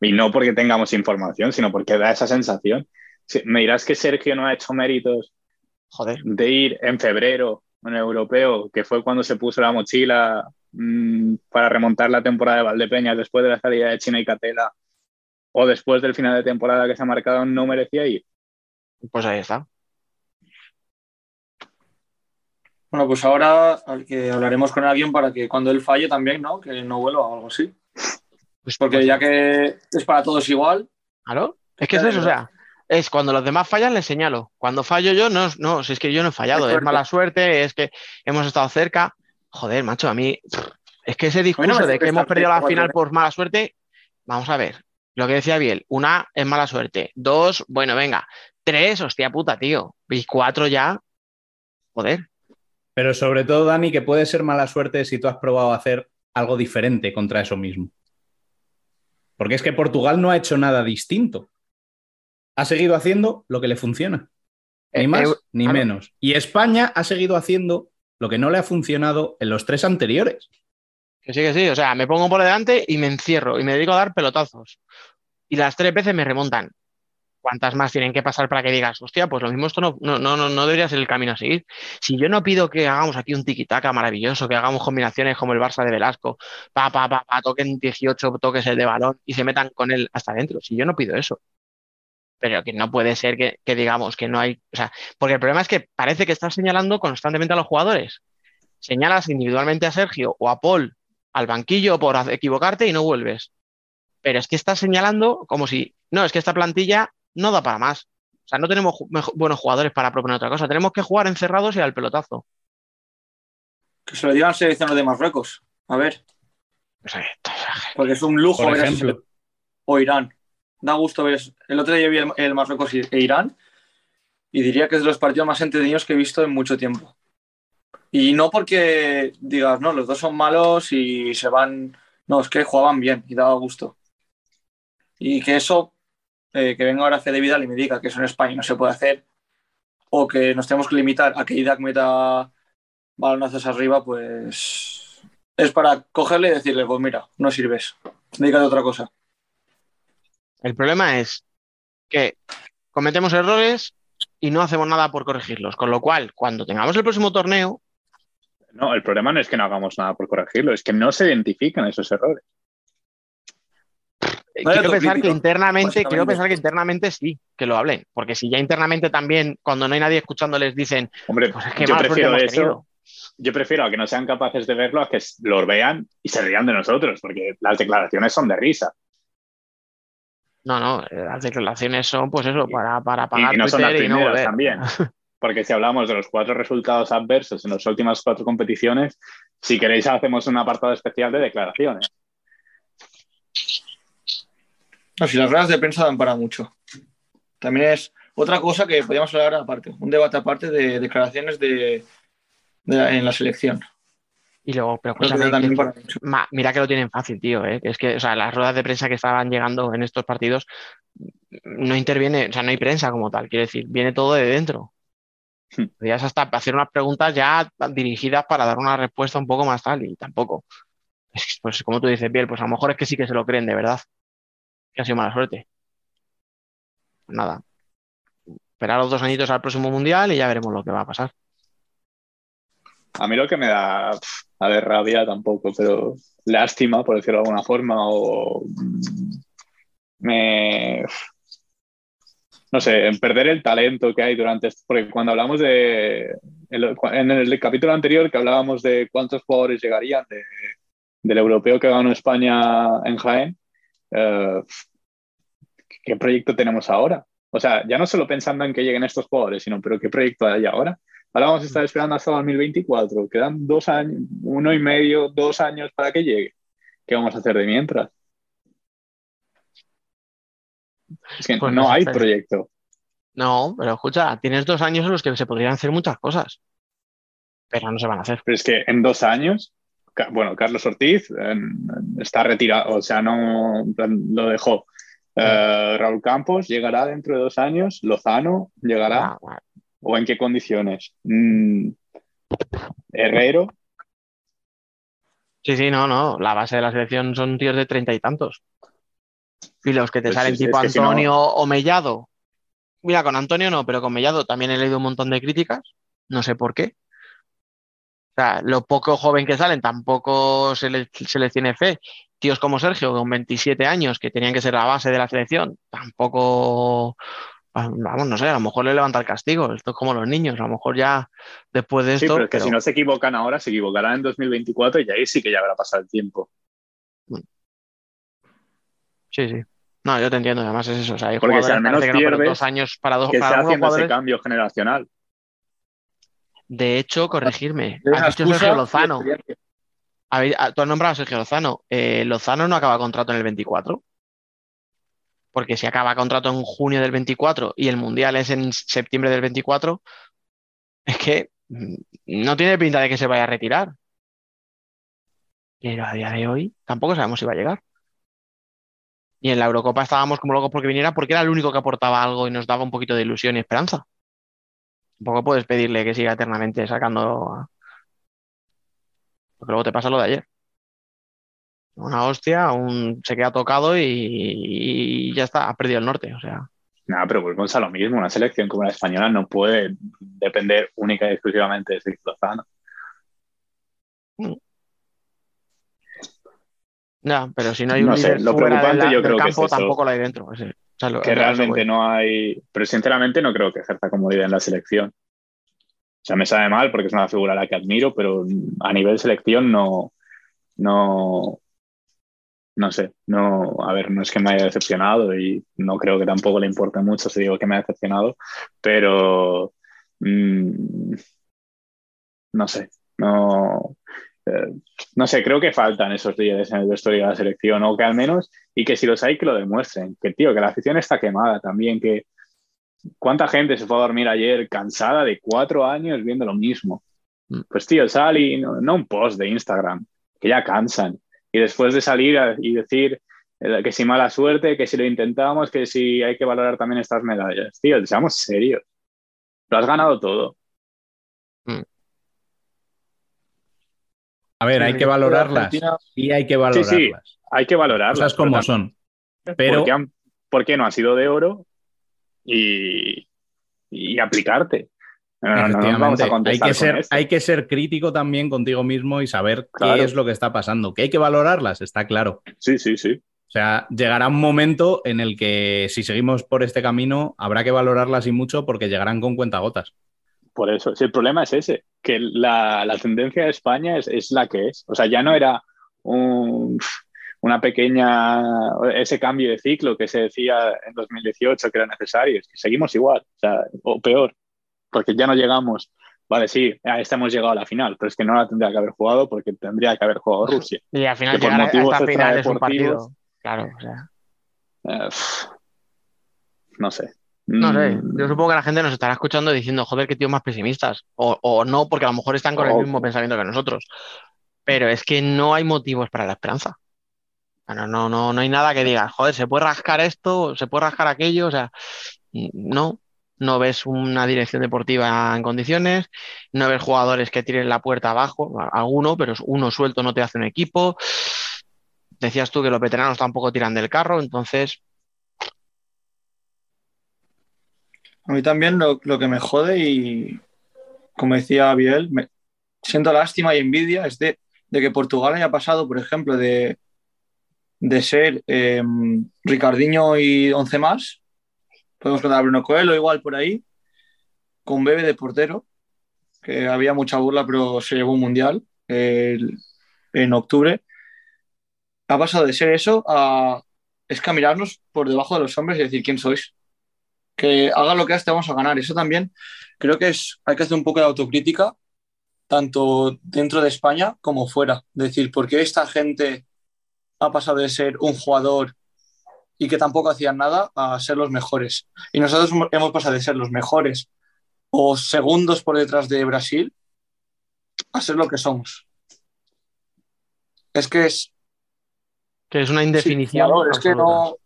Y no porque tengamos información, sino porque da esa sensación. Si- me dirás que Sergio no ha hecho méritos Joder. de ir en febrero en el europeo, que fue cuando se puso la mochila mm, para remontar la temporada de Valdepeñas después de la salida de China y Catela, o después del final de temporada que se ha marcado, no merecía ir. Pues ahí está. Bueno, pues ahora al que hablaremos con alguien para que cuando él falle también, ¿no? Que no vuelva o algo así. Pues, Porque pues, ya que es para todos igual, Claro, es que es eso, o sea, es cuando los demás fallan, les señalo. Cuando fallo yo, no, no, si es que yo no he fallado, Es mala suerte, es que hemos estado cerca. Joder, macho, a mí, es que ese discurso de que hemos perdido la final por mala suerte, vamos a ver, lo que decía Biel, una es mala suerte, dos, bueno, venga, tres, hostia puta, tío, y cuatro ya, joder, Pero sobre todo, Dani, que puede ser mala suerte si tú has probado a hacer algo diferente contra eso mismo. Porque es que Portugal no ha hecho nada distinto. Ha seguido haciendo lo que le funciona. Ni Eh, más eh, ni menos. Y España ha seguido haciendo lo que no le ha funcionado en los tres anteriores. Que sí, que sí. O sea, me pongo por delante y me encierro y me dedico a dar pelotazos. Y las tres veces me remontan. ¿Cuántas más tienen que pasar para que digas, hostia, pues lo mismo esto no, no, no, no, debería ser el camino a seguir? Si yo no pido que hagamos aquí un tiki-taka maravilloso, que hagamos combinaciones como el Barça de Velasco, pa, pa, pa, pa, toquen 18 toques el de balón y se metan con él hasta adentro. Si yo no pido eso. Pero que no puede ser que, que digamos que no hay. O sea, porque el problema es que parece que estás señalando constantemente a los jugadores. Señalas individualmente a Sergio o a Paul al banquillo por equivocarte y no vuelves. Pero es que estás señalando como si, no, es que esta plantilla no da para más. O sea, no tenemos buenos jugadores para proponer otra cosa. Tenemos que jugar encerrados y al pelotazo. que se lo digan al seleccionador de Marruecos. A ver, porque es un lujo Por ver ejemplo. o Irán. Da gusto ver. El otro día vi el, el Marruecos y- e Irán y diría que es de los partidos más entretenidos que he visto en mucho tiempo. Y no porque digas, no, los dos son malos y se van. No, es que jugaban bien y daba gusto. Y que eso, eh, que venga ahora Fede Vidal y me diga que eso en España no se puede hacer, o que nos tenemos que limitar a que Idak meta balonazos arriba, pues es para cogerle y decirle, pues mira, no sirves, dedícate a otra cosa. el problema es que cometemos errores y no hacemos nada por corregirlos. Con lo cual, cuando tengamos el próximo torneo, No, el problema no es que no hagamos nada por corregirlo, es que no se identifican esos errores. Eh, quiero pensar que internamente, quiero pensar que internamente sí, que lo hablen, porque si ya internamente también, cuando no hay nadie escuchando, les dicen, Hombre, pues es que yo prefiero hemos eso. tenido. Yo prefiero a que no sean capaces de verlo a que los vean y se rían de nosotros, porque las declaraciones son de risa. No, no, eh, las declaraciones son, pues eso, Y- para, para Y, pagar y no son las y no también. (laughs) Porque si hablamos de los cuatro resultados adversos en las últimas cuatro competiciones, si queréis hacemos un apartado especial de declaraciones. No, si las ruedas de prensa dan para mucho. También es otra cosa que podríamos hablar aparte, un debate aparte de declaraciones de, de la- en la selección. Y luego, pero que ma- mira que lo tienen fácil, tío, ¿eh? Que es que, o sea, las ruedas de prensa que estaban llegando en estos partidos no interviene, o sea, no hay prensa como tal, quiero decir, viene todo de dentro. Hmm. Podrías hasta hacer unas preguntas ya dirigidas para dar una respuesta un poco más tal, y tampoco. Pues como tú dices, Biel, pues a lo mejor es que sí que se lo creen de verdad. Que ha sido mala suerte. Pues nada. Esperar los dos añitos al próximo mundial y ya veremos lo que va a pasar. a mí lo que me da, a ver, rabia tampoco, pero lástima, por decirlo de alguna forma, o mm, me, no sé, en perder el talento que hay durante esto, porque cuando hablamos de, en el capítulo anterior que hablábamos de cuántos jugadores llegarían del europeo que ganó España en Jaén, eh, ¿qué proyecto tenemos ahora? O sea, ya no solo pensando en que lleguen estos jugadores, sino, pero ¿qué proyecto hay ahora? Ahora vamos a estar esperando hasta 2024. Quedan dos años, uno y medio, dos años para que llegue. ¿Qué vamos a hacer de mientras? Es que Pues no, hay proyecto. No, pero escucha, tienes dos años en los que se podrían hacer muchas cosas, pero no se van a hacer. Pero es que en dos años, bueno, Carlos Ortiz eh, está retirado, o sea, no lo dejó. Eh, Raúl Campos llegará dentro de dos años, Lozano llegará, Ah, o en qué condiciones. Mm, Herrero, Sí, sí, no, no. La base de la selección son tíos de treinta y tantos. Y los que te Pues salen es- tipo es que si no- Antonio o Mellado. Mira, con Antonio no, pero con Mellado también he leído un montón de críticas. No sé por qué. Sea, lo poco joven que salen tampoco se, le- se les tiene fe. Tíos como Sergio, con 27 años, que tenían que ser la base de la selección, tampoco. Vamos, no sé, a lo mejor le levanta el castigo. Esto es como los niños. A lo mejor ya después de sí, esto. pero es que pero- si no se equivocan ahora, se equivocarán en 2024 y ahí sí que ya habrá pasado el tiempo. Sí, sí. No, yo te entiendo, además es eso. O sea, hay Porque si al menos pierdes, dos años para dos Que para algunos haciendo ese jugadores. cambio generacional. De hecho, corregirme. Has dicho excusa Sergio Lozano. ah, Tú has nombrado a Sergio Lozano. Eh, Lozano no acaba contrato en el 24. Porque si acaba contrato en junio del 24 y el Mundial es en septiembre del 24, es que mm, no tiene pinta de que se vaya a retirar. Pero a día de hoy tampoco sabemos si va a llegar. Y en la Eurocopa estábamos como locos porque viniera, porque era el único que aportaba algo y nos daba un poquito de ilusión y esperanza. Tampoco puedes pedirle que siga eternamente sacando. Porque luego te pasa lo de ayer. Una hostia, un... se queda tocado y... y ya está, ha perdido el norte. O sea, Nada, pero volvemos a lo mismo. Una selección como la española no puede depender única y exclusivamente de Sergio Lozano. ya, pero si no hay un No sé, líder lo fuera preocupante la- yo del creo que campo, es eso. tampoco lo hay dentro. Ese- o sea, lo- que realmente no hay. Pero sinceramente no creo que ejerza como líder en la selección. O sea, me sabe mal porque es una figura a la que admiro, pero a nivel selección no. No. No sé, no, a ver, no es que me haya decepcionado y no creo que tampoco le importe mucho si digo que me ha decepcionado, pero mm, no sé, no, eh, no sé, creo que faltan esos líderes en el vestuario de la selección, o que al menos, y que si los hay, que lo demuestren, que tío, que la afición está quemada también, que cuánta gente se fue a dormir ayer cansada de cuatro años viendo lo mismo. Mm. Pues tío, sal y no, no un post de Instagram, que ya cansan. Y después de salir a- y decir eh, que si mala suerte, que si lo intentamos, que si hay que valorar también estas medallas. Tío, seamos serios. Lo has ganado todo. A ver, hay que valorarlas. Argentina- Sí, hay que valorarlas. sí, hay que valorarlas. Cosas como son. Pero ¿por qué, han- por qué no ha sido de oro? Y, y aplicarte. No, no, no nos vamos Efectivamente, a hay que, ser, hay que ser crítico también contigo mismo y saber Claro. qué es lo que está pasando. Que hay que valorarlas, está claro. Sí, sí, sí. O sea, llegará un momento en el que si seguimos por este camino habrá que valorarlas y mucho porque llegarán con cuentagotas. Por eso, si el problema es ese, que la, la tendencia de España es, es la que es. O sea, ya no era un- una pequeña, ese cambio de ciclo que se decía en 2018 que era necesario, es que seguimos igual, o, sea, o peor, porque ya no llegamos. Vale, sí, a esta hemos llegado a la final, pero es que no la tendría que haber jugado porque tendría que haber jugado Rusia. Y al final que por llegar a- motivos esta final es un partido. Claro, o sea. Eh, no sé. No sé, Mm, yo supongo que la gente nos estará escuchando diciendo, joder, qué tíos más pesimistas. O, o no, porque a lo mejor están con el mismo pensamiento que nosotros. Pero es que no hay motivos para la esperanza. Bueno, no, no, no hay nada que diga, joder, se puede rascar esto, se puede rascar aquello. O sea, no, no ves una dirección deportiva en condiciones, no ves jugadores que tiren la puerta abajo, alguno, pero uno suelto no te hace un equipo. Decías tú que los veteranos tampoco tiran del carro, entonces A mí también lo, que me jode y, como decía Biel, me- siento lástima y envidia es de, de que Portugal haya pasado, por ejemplo, de, de ser eh, Ricardiño y 11 más, podemos contar a Bruno Coelho igual por ahí, con Bebe de portero, que había mucha burla, pero se llevó un mundial en octubre. Ha pasado de ser eso a es caminarnos por debajo de los hombres y decir quién sois. Que haga lo que hagas, te vamos a ganar. Eso también creo que es, hay que hacer un poco de autocrítica, tanto dentro de España como fuera. Decir, ¿por qué esta gente ha pasado de ser un jugador y que tampoco hacían nada a ser los mejores? Y nosotros hemos pasado de ser los mejores o segundos por detrás de Brasil a ser lo que somos. Es que es, Que es una indefinición. Sí, es que no.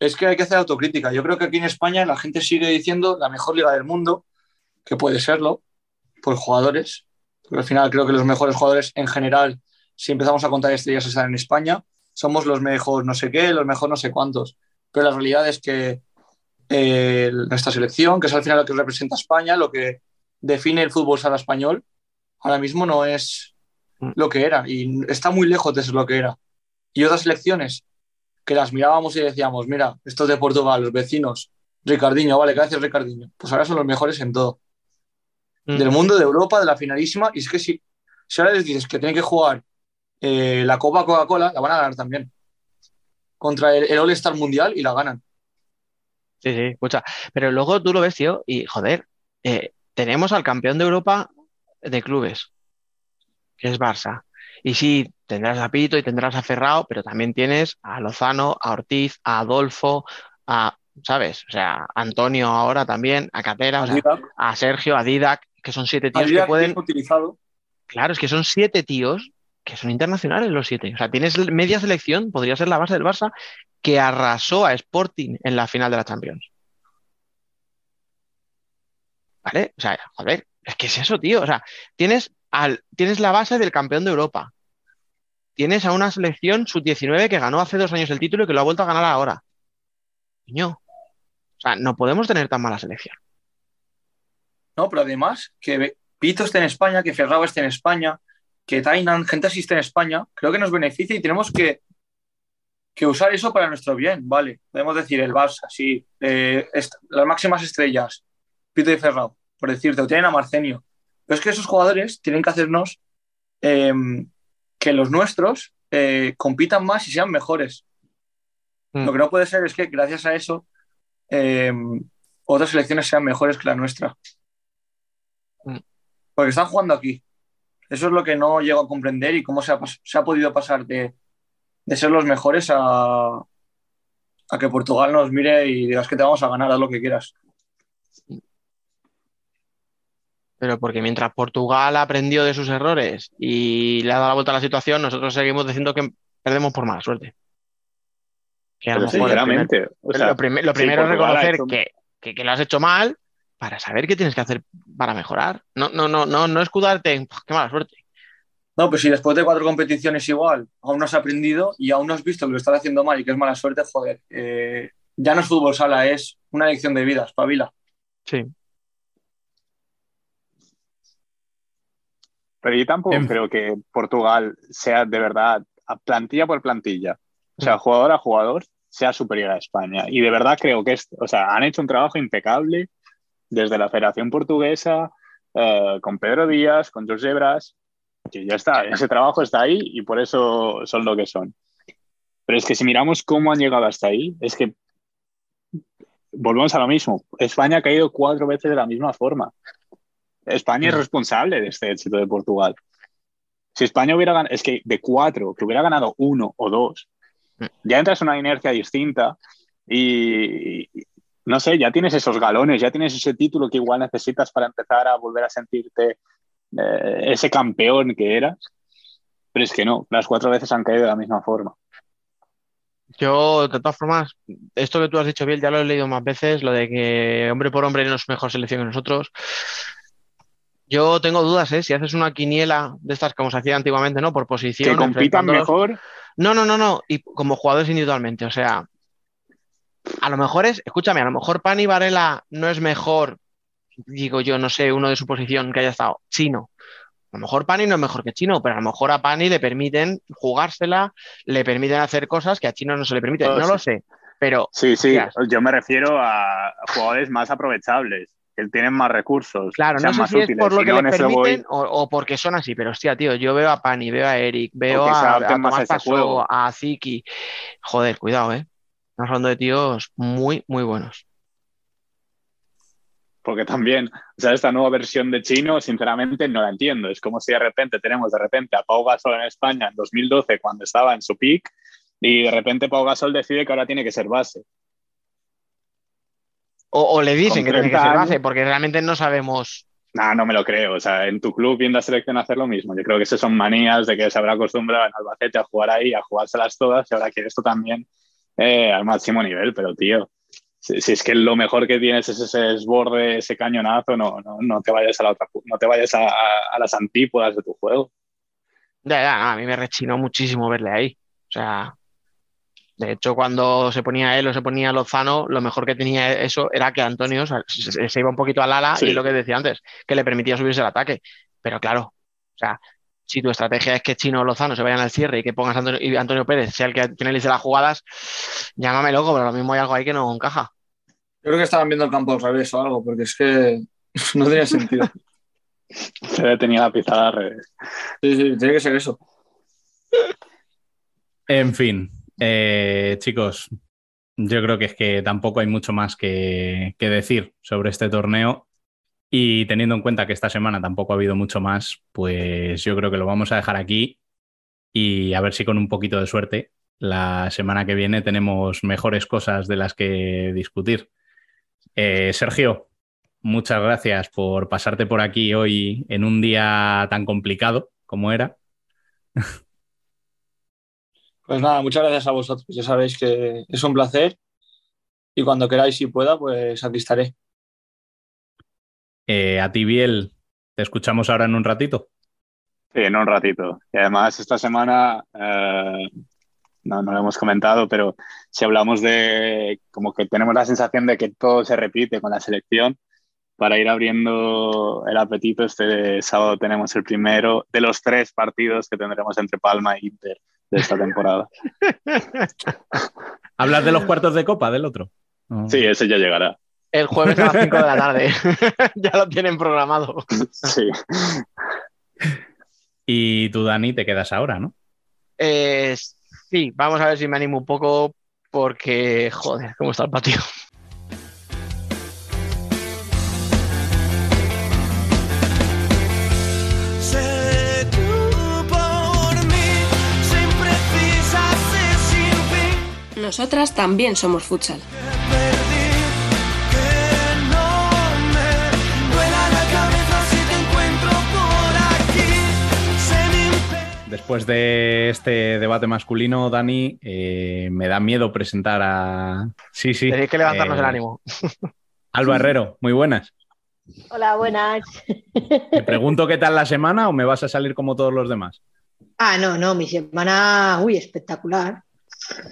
Es que hay que hacer autocrítica. Yo creo que aquí en España la gente sigue diciendo la mejor liga del mundo, que puede serlo, por jugadores. Porque al final creo que los mejores jugadores en general, si empezamos a contar estrellas, están en España. Somos los mejores no sé qué, los mejores no sé cuántos. Pero la realidad es que eh, nuestra selección, que es al final lo que representa a España, lo que define el fútbol sala español, ahora mismo no es lo que era y está muy lejos de ser lo que era. Y otras selecciones que las mirábamos y decíamos, mira, estos de Portugal, los vecinos, Ricardinho, vale, gracias Ricardinho. Pues ahora son los mejores en todo. Mm. Del mundo, de Europa, de la finalísima. Y es que si, si ahora les dices que tienen que jugar eh, la Copa Coca-Cola, la van a ganar también. Contra el, el All-Star Mundial y la ganan. Sí, sí, escucha. Pero luego tú lo ves, tío, y joder, eh, tenemos al campeón de Europa de clubes, que es Barça. Y sí, tendrás a Pito y tendrás a Ferrao, pero también tienes a Lozano, a Ortiz, a Adolfo, a, ¿sabes? O sea, a Antonio ahora también, a Catera, o sea, Didac- a Sergio, a Didac, que son siete tíos que pueden. utilizado. Claro, es que son siete tíos que son internacionales los siete. O sea, tienes media selección, podría ser la base del Barça, que arrasó a Sporting en la final de la Champions. ¿Vale? O sea, joder, es que es eso, tío. O sea, tienes, tienes la base del campeón de Europa. Tienes a una selección sub-19 que ganó hace dos años el título y que lo ha vuelto a ganar ahora. Niño. O sea, no podemos tener tan mala selección. No, pero además que Pito esté en España, que Ferrao esté en España, que Tainan, gente así esté en España, creo que nos beneficia y tenemos que, que usar eso para nuestro bien, ¿vale? Podemos decir el Barça, sí, eh, las máximas estrellas, Pito y Ferrao, por decirte, o tienen a Marcenio. Pero es que esos jugadores tienen que hacernos eh, que los nuestros eh, compitan más y sean mejores. Mm. Lo que no puede ser es que gracias a eso eh, otras selecciones sean mejores que la nuestra. Mm. Porque están jugando aquí. Eso es lo que no llego a comprender y cómo se ha, se ha podido pasar de, de ser los mejores a, a que Portugal nos mire y digas que te vamos a ganar, haz lo que quieras. Pero porque mientras Portugal aprendió de sus errores y le ha dado la vuelta a la situación, nosotros seguimos diciendo que perdemos por mala suerte. Que a lo mejor el primer- sinceramente, o sea, lo, prim- lo sí, primero es reconocer hecho- que, que- que lo has hecho mal para saber qué tienes que hacer para mejorar. No, no, no, no, no escudarte en "Puf, qué mala suerte. No, pues si después de cuatro competiciones igual aún no has aprendido y aún no has visto que lo estás haciendo mal y que es mala suerte, joder, eh, ya no es fútbol sala, es una lección de vida, espabila. Sí. Pero yo tampoco En- creo que Portugal sea de verdad, plantilla por plantilla, o Mm. sea, jugador a jugador, sea superior a España. Y de verdad creo que es, o sea, han hecho un trabajo impecable desde la Federación Portuguesa, eh, con Pedro Díaz, con Jorge Bras, que ya está, ese trabajo está ahí y por eso son lo que son. Pero es que si miramos cómo han llegado hasta ahí, es que volvemos a lo mismo. España ha caído cuatro veces de la misma forma. España es Mm. responsable de este éxito de Portugal. Si España hubiera ganado, es que de cuatro, que hubiera ganado uno o dos, Mm. ya entras en una inercia distinta y, y no sé, ya tienes esos galones, ya tienes ese título que igual necesitas para empezar a volver a sentirte eh, ese campeón que eras. Pero es que no, las cuatro veces han caído de la misma forma. Yo, de todas formas, esto que tú has dicho, Biel, ya lo he leído más veces, lo de que hombre por hombre no es mejor selección que nosotros. Yo tengo dudas, ¿eh? Si haces una quiniela de estas como se hacía antiguamente, ¿no? Por posición. Que compitan mejor, No, no, no, no. Y como jugadores individualmente. O sea, a lo mejor es, escúchame, a lo mejor Pani Varela no es mejor digo yo, no sé, uno de su posición que haya estado chino. A lo mejor Pani no es mejor que Chino, pero a lo mejor a Pani le permiten jugársela, le permiten hacer cosas que a Chino no se le permiten. Pues no lo sé, pero Sí, sí, yo me refiero a jugadores más aprovechables, que tienen más recursos, claro, no sé si es útiles. por lo que no, le en eso voy- permiten o, o porque son así, pero hostia, tío, yo veo a Pani, veo a Eric, veo a, a a Ziki. Joder, cuidado, ¿eh? Estamos hablando de tíos muy, muy buenos. Porque también, o sea, esta nueva versión de Chino, sinceramente, no la entiendo. Es como si de repente tenemos de repente a Pau Gasol en España en 2012, cuando estaba en su peak, y de repente Pau Gasol decide que ahora tiene que ser base. O, o le dicen que tiene que 30 ser base, porque realmente no sabemos. No, no me lo creo. O sea, en tu club viendo a selección hacer lo mismo. Yo creo que esas son manías de que se habrá acostumbrado en Albacete a jugar ahí, a jugárselas todas, y ahora quiere esto también eh, al máximo nivel. Pero, tío, si, si es que lo mejor que tienes es ese desborde, ese cañonazo, no, no, no te vayas a la otra, no te vayas a, a- a las antípodas de tu juego. Ya, ya, no, a mí me rechinó muchísimo verle ahí. O sea, de hecho, cuando se ponía él o se ponía Lozano, lo mejor que tenía eso era que Antonio o sea, se, se iba un poquito al ala Sí. y lo que decía antes, que le permitía subirse el ataque. Pero claro, o sea, si tu estrategia es que Chino o Lozano se vayan al cierre y que pongas a Antonio, y Antonio Pérez sea el que finalice las jugadas, llámame loco, pero lo mismo hay algo ahí que no encaja. Yo creo que estaban viendo el campo al revés o algo, porque es que (laughs) no tenía sentido. (laughs) Se tenía la pizarra al revés. Sí, sí, tiene que ser eso. En fin, eh, chicos, yo creo que es que tampoco hay mucho más que, que decir sobre este torneo. Y teniendo en cuenta que esta semana tampoco ha habido mucho más, pues yo creo que lo vamos a dejar aquí y a ver si con un poquito de suerte la semana que viene tenemos mejores cosas de las que discutir. Eh, Sergio, muchas gracias por pasarte por aquí hoy en un día tan complicado como era. (laughs) Pues nada, muchas gracias a vosotros. Ya sabéis que es un placer y cuando queráis y pueda, pues aquí estaré. Eh, a ti, Biel, te escuchamos ahora en un ratito. Sí, en un ratito. Y además, esta semana, eh, no, no lo hemos comentado, pero si hablamos de como que tenemos la sensación de que todo se repite con la selección, para ir abriendo el apetito, este sábado tenemos el primero de los tres partidos que tendremos entre Palma e Inter de esta temporada. (laughs) ¿Hablas de los cuartos de copa del otro? No. Sí, ese ya llegará. El jueves a las 5 de la tarde. (laughs) ya lo tienen programado. Sí. Y tú, Dani, te quedas ahora, ¿no? Eh, sí, vamos a ver si me animo un poco porque, joder, cómo está el patio. Nosotras también somos futsal. Después de este debate masculino, Dani, eh, me da miedo presentar a. Sí, sí. Tenéis que levantarnos eh, el ánimo. (laughs) Alba Herrero, muy buenas. Hola, buenas. (laughs) ¿Te pregunto qué tal la semana o me vas a salir como todos los demás? Ah, no, no, mi semana, uy, espectacular.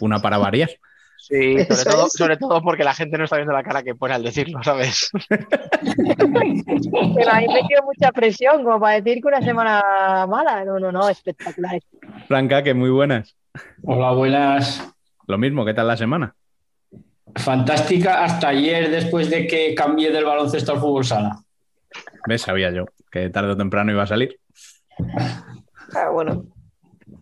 Una para variar. Sí, sobre todo, sobre todo porque la gente no está viendo la cara que pone al decirlo, ¿sabes? (laughs) Pero ahí me dio mucha presión como para decir que una semana mala. No, no, no, espectacular. Franca, que muy buenas. Hola, buenas. Lo mismo, ¿qué tal la semana? Fantástica hasta ayer después de que cambié del baloncesto al fútbol sala. ¿Ves? Sabía yo que tarde o temprano iba a salir. Ah, bueno.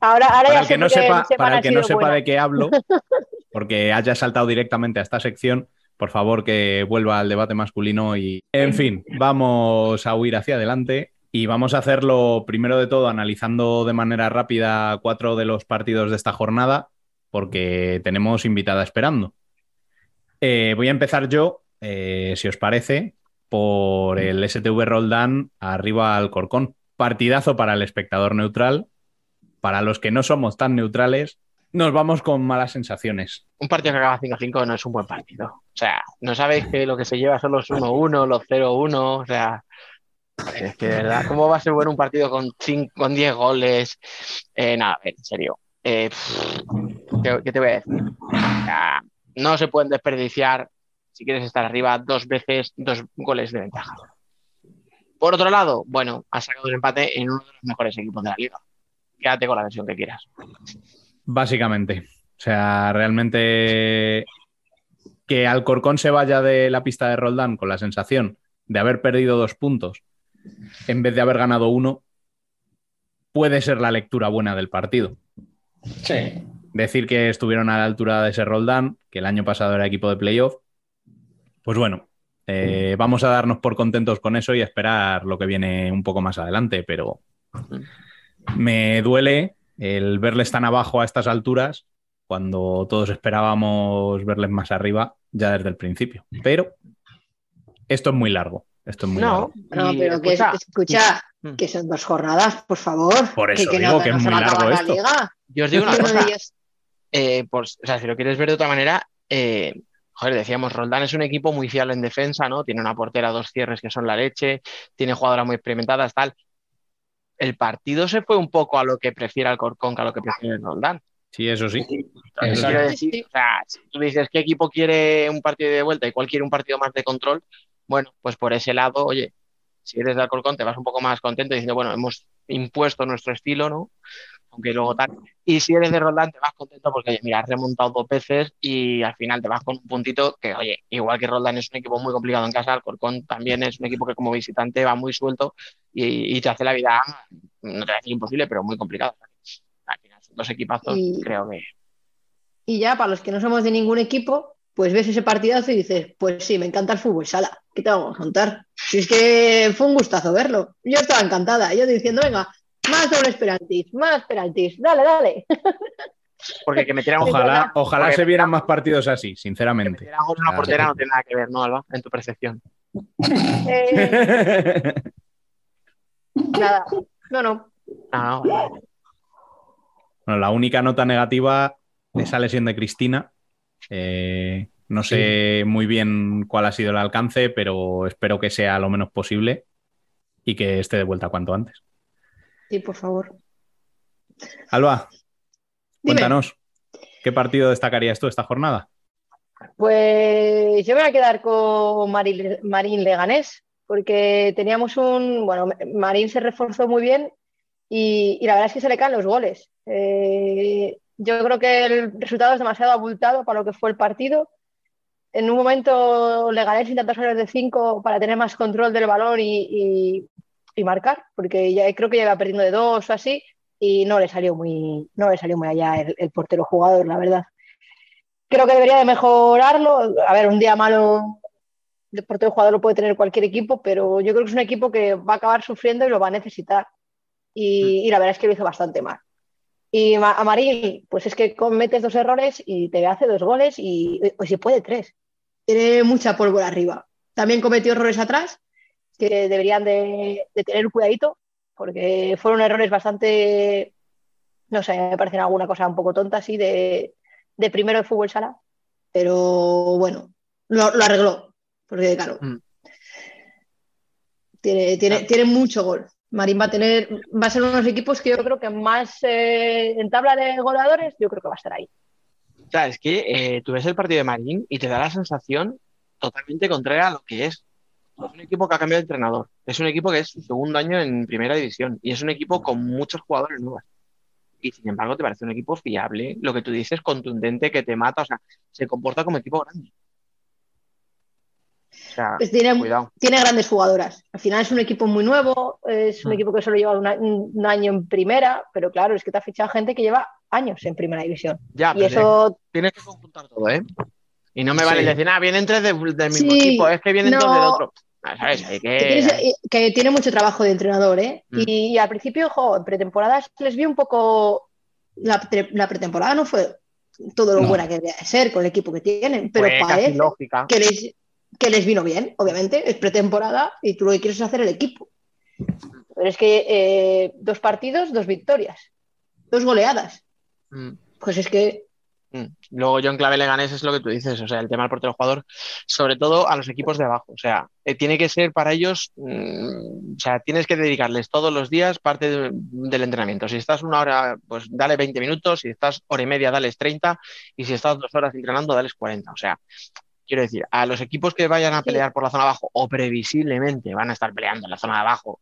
Ahora, ahora Para el que no sepa, para el que no sepa buena. de qué hablo, (laughs) porque haya saltado directamente a esta sección, por favor que vuelva al debate masculino y, en fin, vamos a huir hacia adelante y vamos a hacerlo primero de todo analizando de manera rápida cuatro de los partidos de esta jornada, porque tenemos invitada esperando. Eh, voy a empezar yo, eh, si os parece, por el STV Roldán arriba al Corcón. Partidazo para el espectador neutral. Para los que no somos tan neutrales, nos vamos con malas sensaciones. Un partido que acaba 5-5 no es un buen partido. O sea, no sabéis que lo que se lleva son los 1-1, los 0-1, o sea, es que de verdad, ¿cómo va a ser bueno un partido con, cinco, con 10 goles? Eh, nada, en serio. Eh, ¿qué, te voy a decir? No se pueden desperdiciar, si quieres estar arriba, dos veces, dos goles de ventaja. Por otro lado, bueno, has sacado un empate en uno de los mejores equipos de la liga. Quédate con la versión que quieras. Básicamente. O sea, realmente que Alcorcón se vaya de la pista de Roldán con la sensación de haber perdido dos puntos en vez de haber ganado uno, puede ser la lectura buena del partido. Sí. Decir que estuvieron a la altura de ese Roldán, que el año pasado era equipo de playoff, pues bueno, eh, vamos a darnos por contentos con eso y esperar lo que viene un poco más adelante, pero me duele el verles tan abajo a estas alturas cuando todos esperábamos verles más arriba ya desde el principio. Pero esto es muy largo. Esto es muy largo. No, Y pero que escucha, escucha, Mm. que son dos jornadas, por favor. Por eso que, digo no, que no es muy largo esto. liga. Yo os digo una Que uno de cosa. eh, por- o sea, si lo quieres ver de otra manera, eh, joder, decíamos, Roldán es un equipo muy fiable en defensa, ¿no? Tiene una portera, dos cierres que son la leche, tiene jugadoras muy experimentadas, tal. El partido se fue un poco a lo que prefiere Alcorcón que a lo que prefiere Roldán. Sí, eso sí. Entonces, quiero decir, o sea, si tú dices qué equipo quiere un partido de vuelta y cuál quiere un partido más de control, bueno, pues por ese lado, oye, si eres de Alcorcón te vas un poco más contento diciendo, bueno, hemos impuesto nuestro estilo, ¿no? Aunque luego tal. Y si eres de Roldán te vas contento porque, oye, mira, has remontado dos veces y al final te vas con un puntito que, oye, igual que Roldán es un equipo muy complicado en casa, Alcorcón también es un equipo que como visitante va muy suelto y, y te hace la vida, no te voy a decir imposible, pero muy complicado. Al final son dos equipazos, Y- creo que Y ya, para los que no somos de ningún equipo, pues ves ese partidazo y dices, pues sí, me encanta el fútbol sala. ¿Qué te vamos a contar? Si es que fue un gustazo verlo. Yo estaba encantada. Yo diciendo, venga, más dobles penaltis, más penaltis. Dale, dale. porque que metieran un Ojalá, ojalá se vieran más partidos así, que sinceramente. en una Ah, portera sí. no tiene nada que ver, ¿no, Alba? En tu percepción. Eh, nada. No, no. Ah. Bueno, la única nota negativa de esa lesión de Cristina. eh, no sé muy bien cuál ha sido el alcance, pero espero que sea lo menos posible y que esté de vuelta cuanto antes. Sí, por favor. Alba, Dime. cuéntanos, ¿qué partido destacarías tú esta jornada? Pues yo me voy a quedar con Marín, Marín Leganés, porque teníamos un. Bueno, Marín se reforzó muy bien y, y la verdad es que se le caen los goles. Eh, yo creo que el resultado es demasiado abultado para lo que fue el partido. En un momento Leganés intentó salir de 5 para tener más control del balón y, y- y marcar, porque ya creo que ya iba perdiendo de dos o así, y no le salió muy, no le salió muy allá el, el portero jugador, la verdad. Creo que debería de mejorarlo. A ver, un día malo de portero jugador lo puede tener cualquier equipo, pero yo creo que es un equipo que va a acabar sufriendo y lo va a necesitar. Y, y la verdad es que lo hizo bastante mal. Y a Marín, pues es que cometes dos errores y te hace dos goles y, y si puede tres. Tiene mucha pólvora arriba. También cometió errores atrás que deberían de, de tener cuidadito porque fueron errores bastante, no sé, me parecen alguna cosa un poco tonta así de, de primero de fútbol sala, pero bueno, lo, lo arregló, porque claro, Mm. tiene, tiene, Claro. tiene mucho gol. Marín va a tener, va a ser uno de los equipos que yo creo que más eh, en tabla de goleadores, yo creo que va a estar ahí. O sea, es que eh, tú ves el partido de Marín y te da la sensación totalmente contraria a lo que es. Es un equipo que ha cambiado de entrenador. Es un equipo que es su segundo año en primera división. Y es un equipo con muchos jugadores nuevos. Y sin embargo, te parece un equipo fiable. Lo que tú dices, contundente, que te mata. O sea, se comporta como equipo grande. O sea, Pues tiene, cuidado. tiene grandes jugadoras. Al final es un equipo muy nuevo, es un Mm. equipo que solo lleva un, año en primera, pero claro, es que te ha fichado gente que lleva años en primera división. Ya, Y eso tienes que conjuntar todo, ¿eh? Y no me vale Sí. decir, ah, vienen tres de- del mismo Sí, equipo, es que vienen dos del no. otro. Ah, ¿Sabes? Hay que tiene, que. que tiene mucho trabajo de entrenador, ¿eh? Mm. Y, al principio, jo, en pretemporadas les vi un poco. La, pre- la pretemporada no fue todo lo No. buena que debía de ser con el equipo que tienen, pero casi parece que les, que les vino bien, obviamente, es pretemporada y tú lo que quieres es hacer el equipo. Pero es que eh, dos partidos, dos victorias, dos goleadas. Mm. Pues es que. Luego yo en clave Leganés es lo que tú dices, o sea, el tema del portero jugador, sobre todo a los equipos de abajo, o sea, eh, tiene que ser para ellos, mm, o sea, tienes que dedicarles todos los días parte de- del entrenamiento. Si estás una hora, pues dale 20 minutos, si estás hora y media, dales 30, y si estás dos horas entrenando, dales 40. O sea, Quiero decir, a los equipos que vayan a pelear por la zona de abajo o previsiblemente van a estar peleando en la zona de abajo,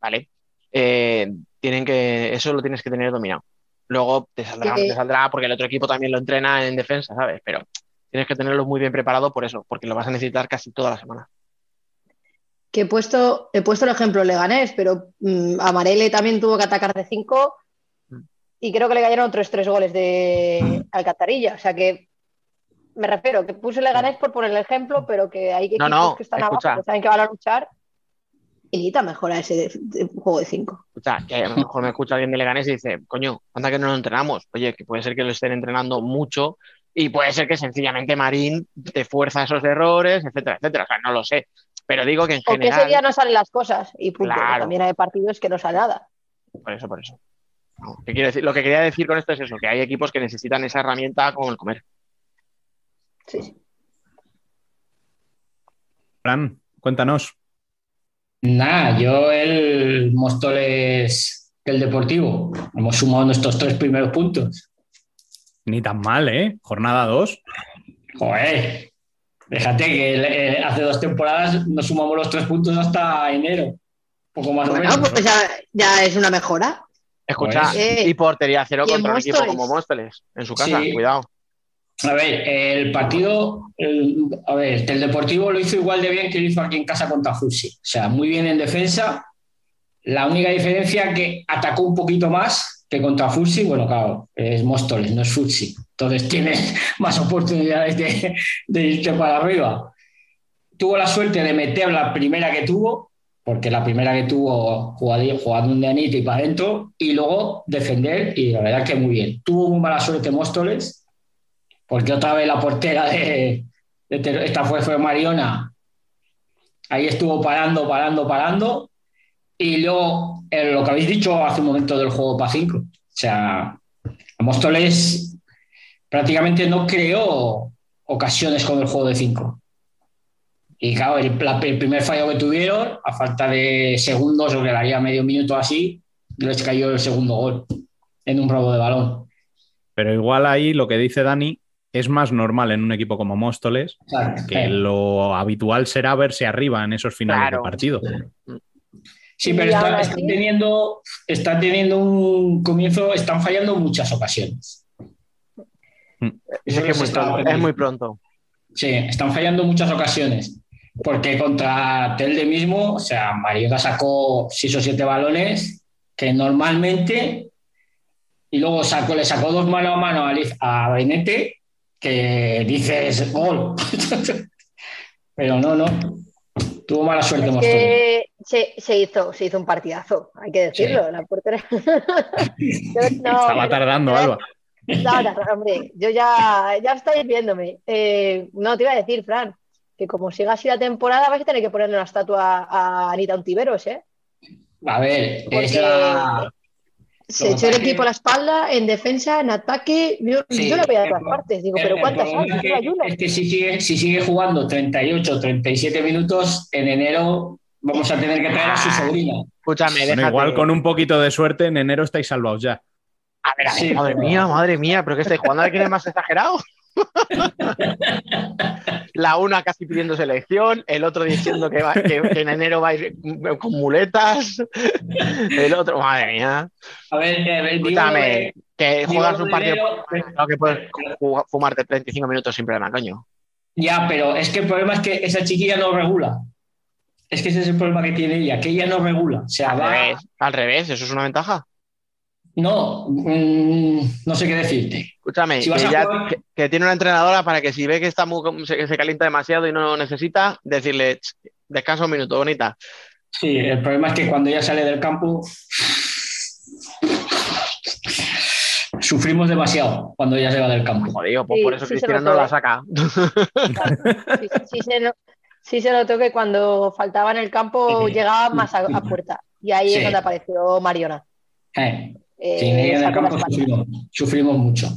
¿vale? Eh, tienen que, eso lo tienes que tener dominado. Luego te saldrá, Sí. te saldrá porque el otro equipo también lo entrena en defensa, ¿sabes? Pero tienes que tenerlo muy bien preparado por eso, porque lo vas a necesitar casi toda la semana. Que he puesto, he puesto el ejemplo Leganés, pero mm, Amarele también tuvo que atacar de 5 y creo que le cayeron otros tres goles de Alcantarilla. O sea que me refiero, que puse Leganés por poner el ejemplo, pero que hay equipos no, que están escucha. abajo, que saben que van a luchar y necesita mejorar ese de- de- juego de 5. O sea, que a lo mejor me escucha alguien de Leganés y dice, coño, anda que no lo entrenamos. Oye, que puede ser que lo estén entrenando mucho y puede ser que sencillamente Marín te fuerza esos errores, etcétera, etcétera. O sea, no lo sé. Pero digo que en O que ese general, día no salen las cosas y punto. Claro. También hay partidos que no sale nada. por eso, por eso. No, ¿qué quiero decir? Lo que quería decir con esto es eso, que hay equipos que necesitan esa herramienta como el comer. Sí, sí. Fran, cuéntanos. Nada, yo el Móstoles el Deportivo. Hemos sumado nuestros tres primeros puntos. Ni tan mal, ¿eh? Jornada 2. Joder, déjate que eh, hace dos temporadas nos sumamos los tres puntos hasta enero. Poco más o menos. pues ya, ya es una mejora. Escucha, Pues, eh, y portería cero contra un equipo como Móstoles, en su casa, Sí. cuidado. A ver, el partido, el- a ver, el Deportivo lo hizo igual de bien que lo hizo aquí en casa contra Fusi. O sea, muy bien en defensa. La única diferencia que atacó un poquito más que contra Fusi, bueno, claro, es Móstoles, no es Fusi. Entonces (laughs) tienes más oportunidades de, de irte para arriba. Tuvo la suerte de meter la primera que tuvo, porque la primera que tuvo jugando, un dianito y para adentro, y luego defender, y la verdad que muy bien. Tuvo muy mala suerte Móstoles, porque otra vez la portera de, de esta fue, fue Mariona, ahí estuvo parando, parando, parando, y luego eh, lo que habéis dicho hace un momento del juego para 5, o sea, Móstoles prácticamente no creó ocasiones con el juego de 5. Y claro, el, el primer fallo que tuvieron, a falta de segundos, o que daría medio minuto así, les cayó el segundo gol en un robo de balón. Pero igual ahí lo que dice Dani es más normal en un equipo como Móstoles, que lo habitual será verse arriba en esos finales Claro. de partido. Sí, pero está- están, así- teniendo, están teniendo un comienzo, están fallando muchas ocasiones. Mm. Es que es muy está- pronto. Es muy pronto. Sí, están fallando muchas ocasiones. Porque contra Telde mismo, o sea, Mariota sacó seis o siete balones que normalmente, y luego sacó, le sacó dos mano a mano a, Liz- a Benete, que dices gol. (laughs) Pero no, no. Tuvo mala suerte, Es que se, se hizo, se hizo un partidazo, hay que decirlo. La portera. (laughs) (laughs) Yo no, Estaba pero- tardando, pero- Alba. No, no, hombre, yo ya, ya estáis viéndome. Eh, no, te iba a decir, Fran, que como siga así la temporada, vais a tener que ponerle una estatua a Anita Untiveros, ¿eh? A ver, Porque es la. Se que echó el equipo que- a la espalda, en defensa, en ataque. Yo, Sí, yo lo veía a el todas partes. Digo, ¿pero cuántas hay? es ¿Qué que-? Es que si sigue, si sigue jugando 38, 37 minutos, en enero vamos a tener que traer a su sobrina. Escúchame, Bueno, igual con un poquito de suerte en enero estáis salvados ya. A ver, a ver, Sí, madre pero- mía, madre mía, ¿pero qué estáis jugando? ¿A quién es más exagerado? La una casi pidiendo selección, el otro diciendo que, va- que- que en enero va a ir con muletas, el otro, madre mía. A ver, digo, Escúchame, eh, que juegas un partido claro que puedes fumarte 35 minutos sin problema, coño. ya, pero es que el problema es que esa chiquilla no regula. Es que ese es el problema que tiene ella, que ella no regula. O sea, Al va- revés, al revés, eso es una ventaja. No, mm, no sé qué decirte. Escúchame, Si que, a ya- jugar- que- que tiene una entrenadora para que si ve que está muy, se, se calienta demasiado y no necesita, decirle, "Ch, descansa un minuto, bonita. Sí, el problema es que cuando ella sale del campo sufrimos demasiado cuando ella se va del campo. Jodido, pues Sí, por eso sí notó, no la saca. Sí, sí se, no- sí se notó que cuando faltaba en el campo llegaba más a, a puerta. Y ahí Sí. es donde apareció Mariona. Eh, Eh, Sí, en el campo sufrimos, sufrimos mucho.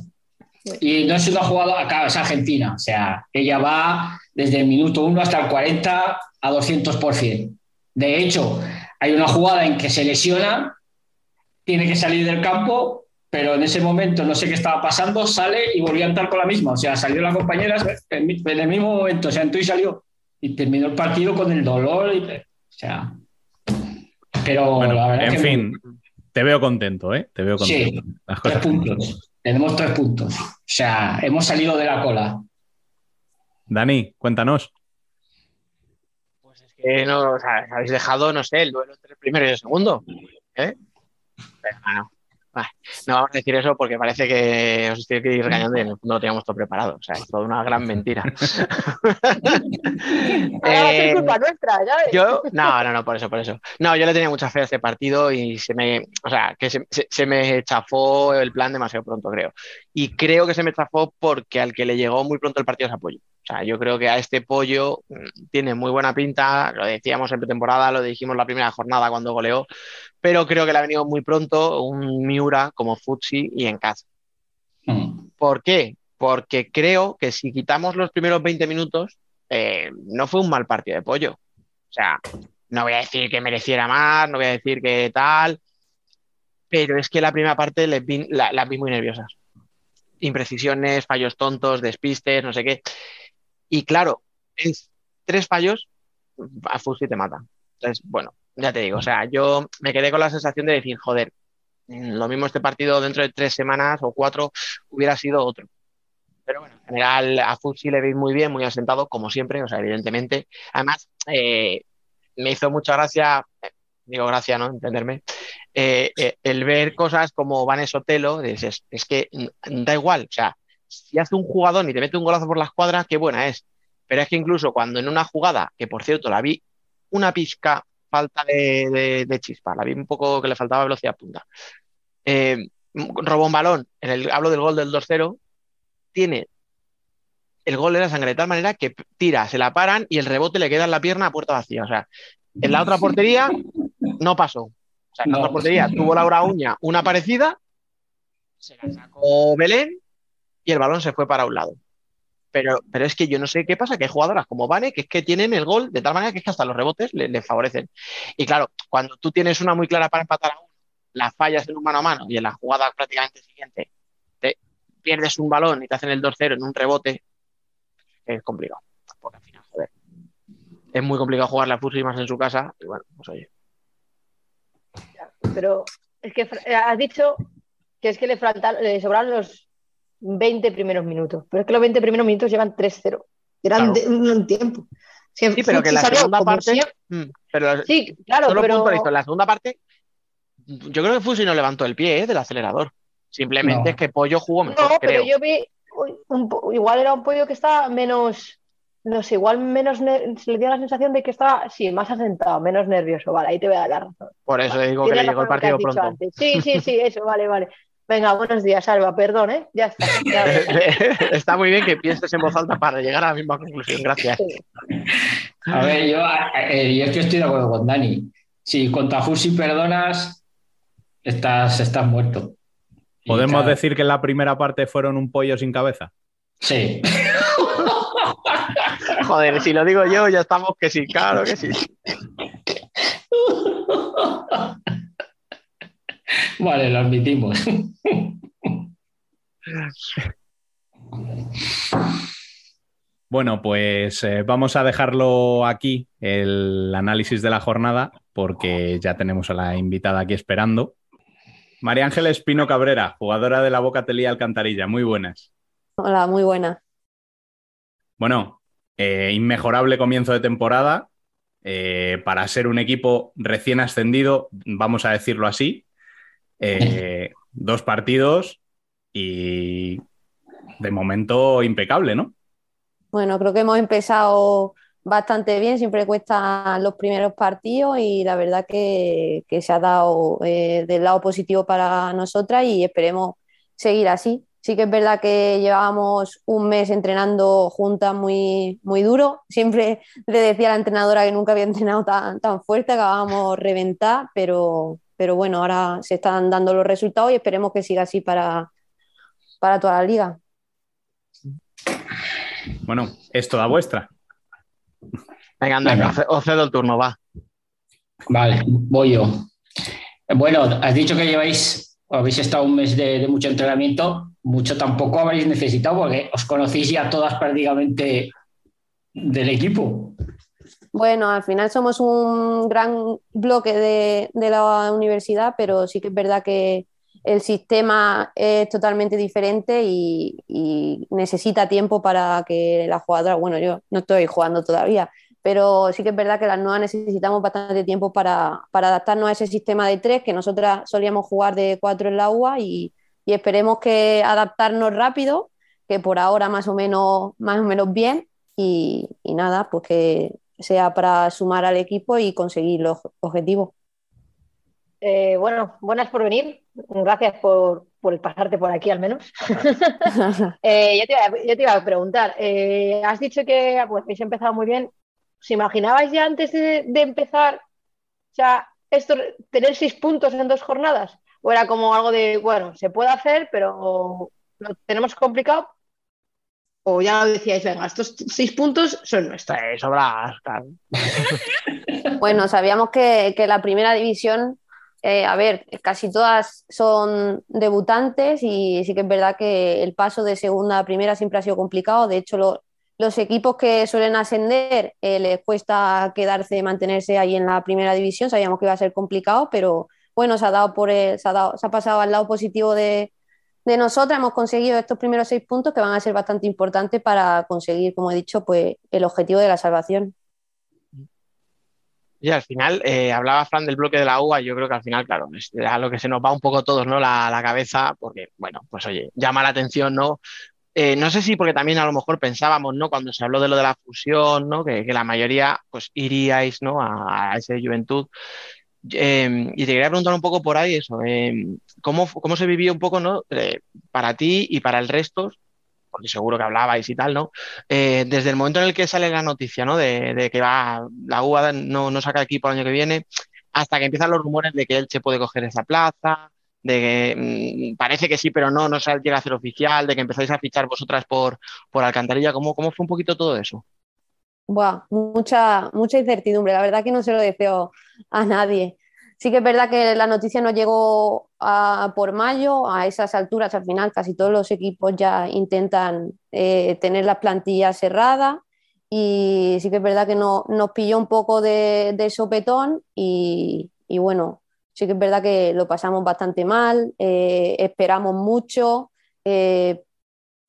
Y no es una jugada, acá es Argentina, o sea, ella va desde el minuto 1 hasta el 40 a 200%. De hecho, hay una jugada en que se lesiona, tiene que salir del campo pero en ese momento no sé qué estaba pasando, sale y volvió a entrar con la misma. O sea, salió la compañera en, el mismo momento, o sea, entró y salió. Y terminó el partido con el dolor. y- o sea, pero Bueno, la verdad en que fin, te veo contento, ¿eh? Te veo Sí, contento. Las tres puntos. Tenemos tres puntos. O sea, hemos salido de la cola. Dani, cuéntanos. Que no, o sea, habéis dejado, no sé, el duelo entre el primero y el segundo. ¿eh? Pero, bueno, no vamos a decir eso porque parece que os estoy aquí regañando y fondo lo teníamos todo preparado. O sea, es toda una gran mentira. (laughs) Ahora va a ser Eh, culpa nuestra, ya ves. Yo, no, no, no, por eso, por eso. No, yo le tenía mucha fe a este partido y se me, o sea, que se, se- se me chafó el plan demasiado pronto, creo. Y creo que se me chafó porque al que le llegó muy pronto el partido es a Pollo. O sea, yo creo que a este Pollo mm, tiene muy buena pinta, lo decíamos en pretemporada, lo dijimos la primera jornada cuando goleó, pero creo que le ha venido muy pronto un Miura como Futsi y en casa. Mm. ¿Por qué? Porque creo que si quitamos los primeros 20 minutos, eh, no fue un mal partido de pollo. O sea, no voy a decir que mereciera más, no voy a decir que tal, pero es que la primera parte les vi- la- las vi muy nerviosas. Imprecisiones, fallos tontos, despistes, no sé qué. Y claro, en tres fallos, a Fusi te mata. Entonces, bueno, ya te digo, o sea, yo me quedé con la sensación de decir, joder, lo mismo este partido dentro de tres semanas o cuatro hubiera sido otro. Pero bueno, en general a Futsi le veis muy bien, muy asentado, como siempre, o sea, evidentemente. Además, eh, me hizo mucha gracia, digo gracia, ¿no? Entenderme, eh, eh, el ver cosas como Vanes Otelo, dices, es que da igual, o sea, si hace un jugador y te mete un golazo por la escuadra, qué buena es. Pero es que incluso cuando en una jugada, que por cierto la vi una pizca falta de, chispa, la vi un poco que le faltaba velocidad punta. Eh, robó un balón, en el, hablo del gol del 2-0, tiene el gol de la sangre de tal manera que tira, se la paran y el rebote le queda en la pierna a puerta vacía. O sea, en la otra portería no pasó. O sea, en la No. otra portería tuvo Laura Uña una parecida, se la sacó Belén y el balón se fue para un lado. Pero, pero es que yo no sé qué pasa, que hay jugadoras como Vane que es que tienen el gol de tal manera que es que hasta los rebotes le, le favorecen. Y claro, cuando tú tienes una muy clara para empatar a uno, la fallas en un mano a mano y en la jugada prácticamente siguiente te pierdes un balón y te hacen el 2-0 en un rebote, es complicado. Porque al final, joder, es muy complicado jugar la fusil más en su casa. Y bueno, pues oye. Pero es que eh, has dicho que es que le, faltan, le sobraron los 20 primeros minutos. Pero es que los 20 primeros minutos llevan 3-0. Eran Claro. de- un tiempo. Si Sí, pero que la segunda parte. Mm, pero Sí, claro, solo pero. en la segunda parte, yo creo que Fusi no levantó el pie eh, del acelerador. Simplemente No. es que Pollo jugó mejor, No, pero creo. yo vi. un po- igual era un pollo que estaba menos. No sé, igual menos. Se le dio la sensación de que estaba, sí, más asentado, menos nervioso. Vale, ahí te voy a dar la razón. Por eso digo que le llegó el partido pronto. antes. Sí, sí, sí, eso, vale, vale. Venga, buenos días, Alba, perdón, ¿eh? Ya está. ya. (laughs) Está muy bien que pienses en voz alta para llegar a la misma conclusión. Gracias. A ver, yo, eh, yo es que estoy de acuerdo con Dani. Si contra Fusi perdonas, estás, estás muerto. ¿Podemos claro, decir que en la primera parte fueron un pollo sin cabeza? Sí. (laughs) Joder, si lo digo yo, ya estamos que sí, claro que sí. Vale, lo admitimos. Bueno, pues eh, vamos a dejarlo aquí, el análisis de la jornada, porque ya tenemos a la invitada aquí esperando. María Ángela Espino Cabrera, jugadora de la Boca Telía Alcantarilla. Muy buenas. Hola, muy buena. Bueno, eh, inmejorable comienzo de temporada. eh, para ser un equipo recién ascendido, vamos a decirlo así. Eh, (laughs) dos partidos y de momento impecable, ¿no? Bueno, creo que hemos empezado bastante bien, siempre cuestan los primeros partidos y la verdad que, que se ha dado del lado positivo para nosotras y esperemos seguir así. Sí que es verdad que llevábamos un mes entrenando juntas muy, muy duro. Siempre (laughs) le decía a la entrenadora que nunca había entrenado tan, tan fuerte, acabábamos reventar, pero, pero bueno, ahora se están dando los resultados y esperemos que siga así para, para toda la liga. Bueno, es toda vuestra. Venga, anda, Venga. os- os cedo el turno, va. Vale, voy yo. Bueno, has dicho que lleváis habéis estado un mes de, de mucho entrenamiento, mucho tampoco habréis necesitado porque os conocéis ya todas prácticamente del equipo. Bueno, al final somos un gran bloque de, de la universidad, pero sí que es verdad que el sistema es totalmente diferente y, necesita tiempo para que la jugadora, bueno, yo no estoy jugando todavía, pero sí que es verdad que las nuevas necesitamos bastante tiempo para, para adaptarnos a ese sistema de tres, que nosotras solíamos jugar de cuatro en la UA y, y esperemos que adaptarnos rápido, que por ahora más o menos, más o menos bien y, y nada, pues que sea para sumar al equipo y conseguir los objetivos. Eh, bueno, buenas por venir. Gracias por, por pasarte por aquí al menos. (laughs) (laughs) Eh, yo, te iba, yo te iba a preguntar, eh, has dicho que pues, habéis empezado muy bien. ¿Os imaginabais ya antes de, de empezar o sea, esto, tener seis puntos en dos jornadas? ¿O era como algo de, bueno, se puede hacer, pero lo tenemos complicado? ¿O ya lo decíais, venga, estos seis puntos son nuestros? Eh. (laughs) Bueno, sabíamos que, que la primera división, eh, a ver, casi todas son debutantes y sí que es verdad que el paso de segunda a primera siempre ha sido complicado. De hecho, lo- los equipos que suelen ascender eh, les cuesta quedarse, mantenerse ahí en la primera división. Sabíamos que iba a ser complicado, pero bueno, se ha dado por se ha dado- se ha pasado al lado positivo de, de nosotras. Hemos conseguido estos primeros seis puntos que van a ser bastante importantes para conseguir, como he dicho, pues el objetivo de la salvación. Y al final, eh, hablaba Fran del bloque de la UA, yo creo que al final, claro, es a lo que se nos va un poco todos, ¿no? La, la cabeza, porque, bueno, pues oye, llama la atención, ¿no? Eh, no sé si porque también a lo mejor pensábamos, ¿no? Cuando se habló de lo de la fusión, ¿no? Que, que la mayoría, pues, iríais, ¿no? A, a ese Juventud. Eh, y te quería preguntar un poco por ahí eso, eh, ¿cómo, cómo se vivió un poco, ¿no? Eh, para ti y para el resto, porque seguro que hablabais y tal, ¿no? Eh, desde el momento en el que sale la noticia, ¿no? De, de que va, la UA no, no saca equipo el año que viene, hasta que empiezan los rumores de que él se puede coger esa plaza, de que mm, parece que sí, pero no, no se llega a hacer oficial, de que empezáis a fichar vosotras por, por Alcantarilla. ¿Cómo, cómo fue un poquito todo eso? Buah, mucha, mucha incertidumbre. La verdad que no se lo deseo a nadie. Sí que es verdad que la noticia nos llegó por mayo, a esas alturas al final casi todos los equipos ya intentan eh, tener las plantillas cerradas y sí que es verdad que no, nos pilló un poco de, de sopetón y, y bueno, sí que es verdad que lo pasamos bastante mal, eh, esperamos mucho eh,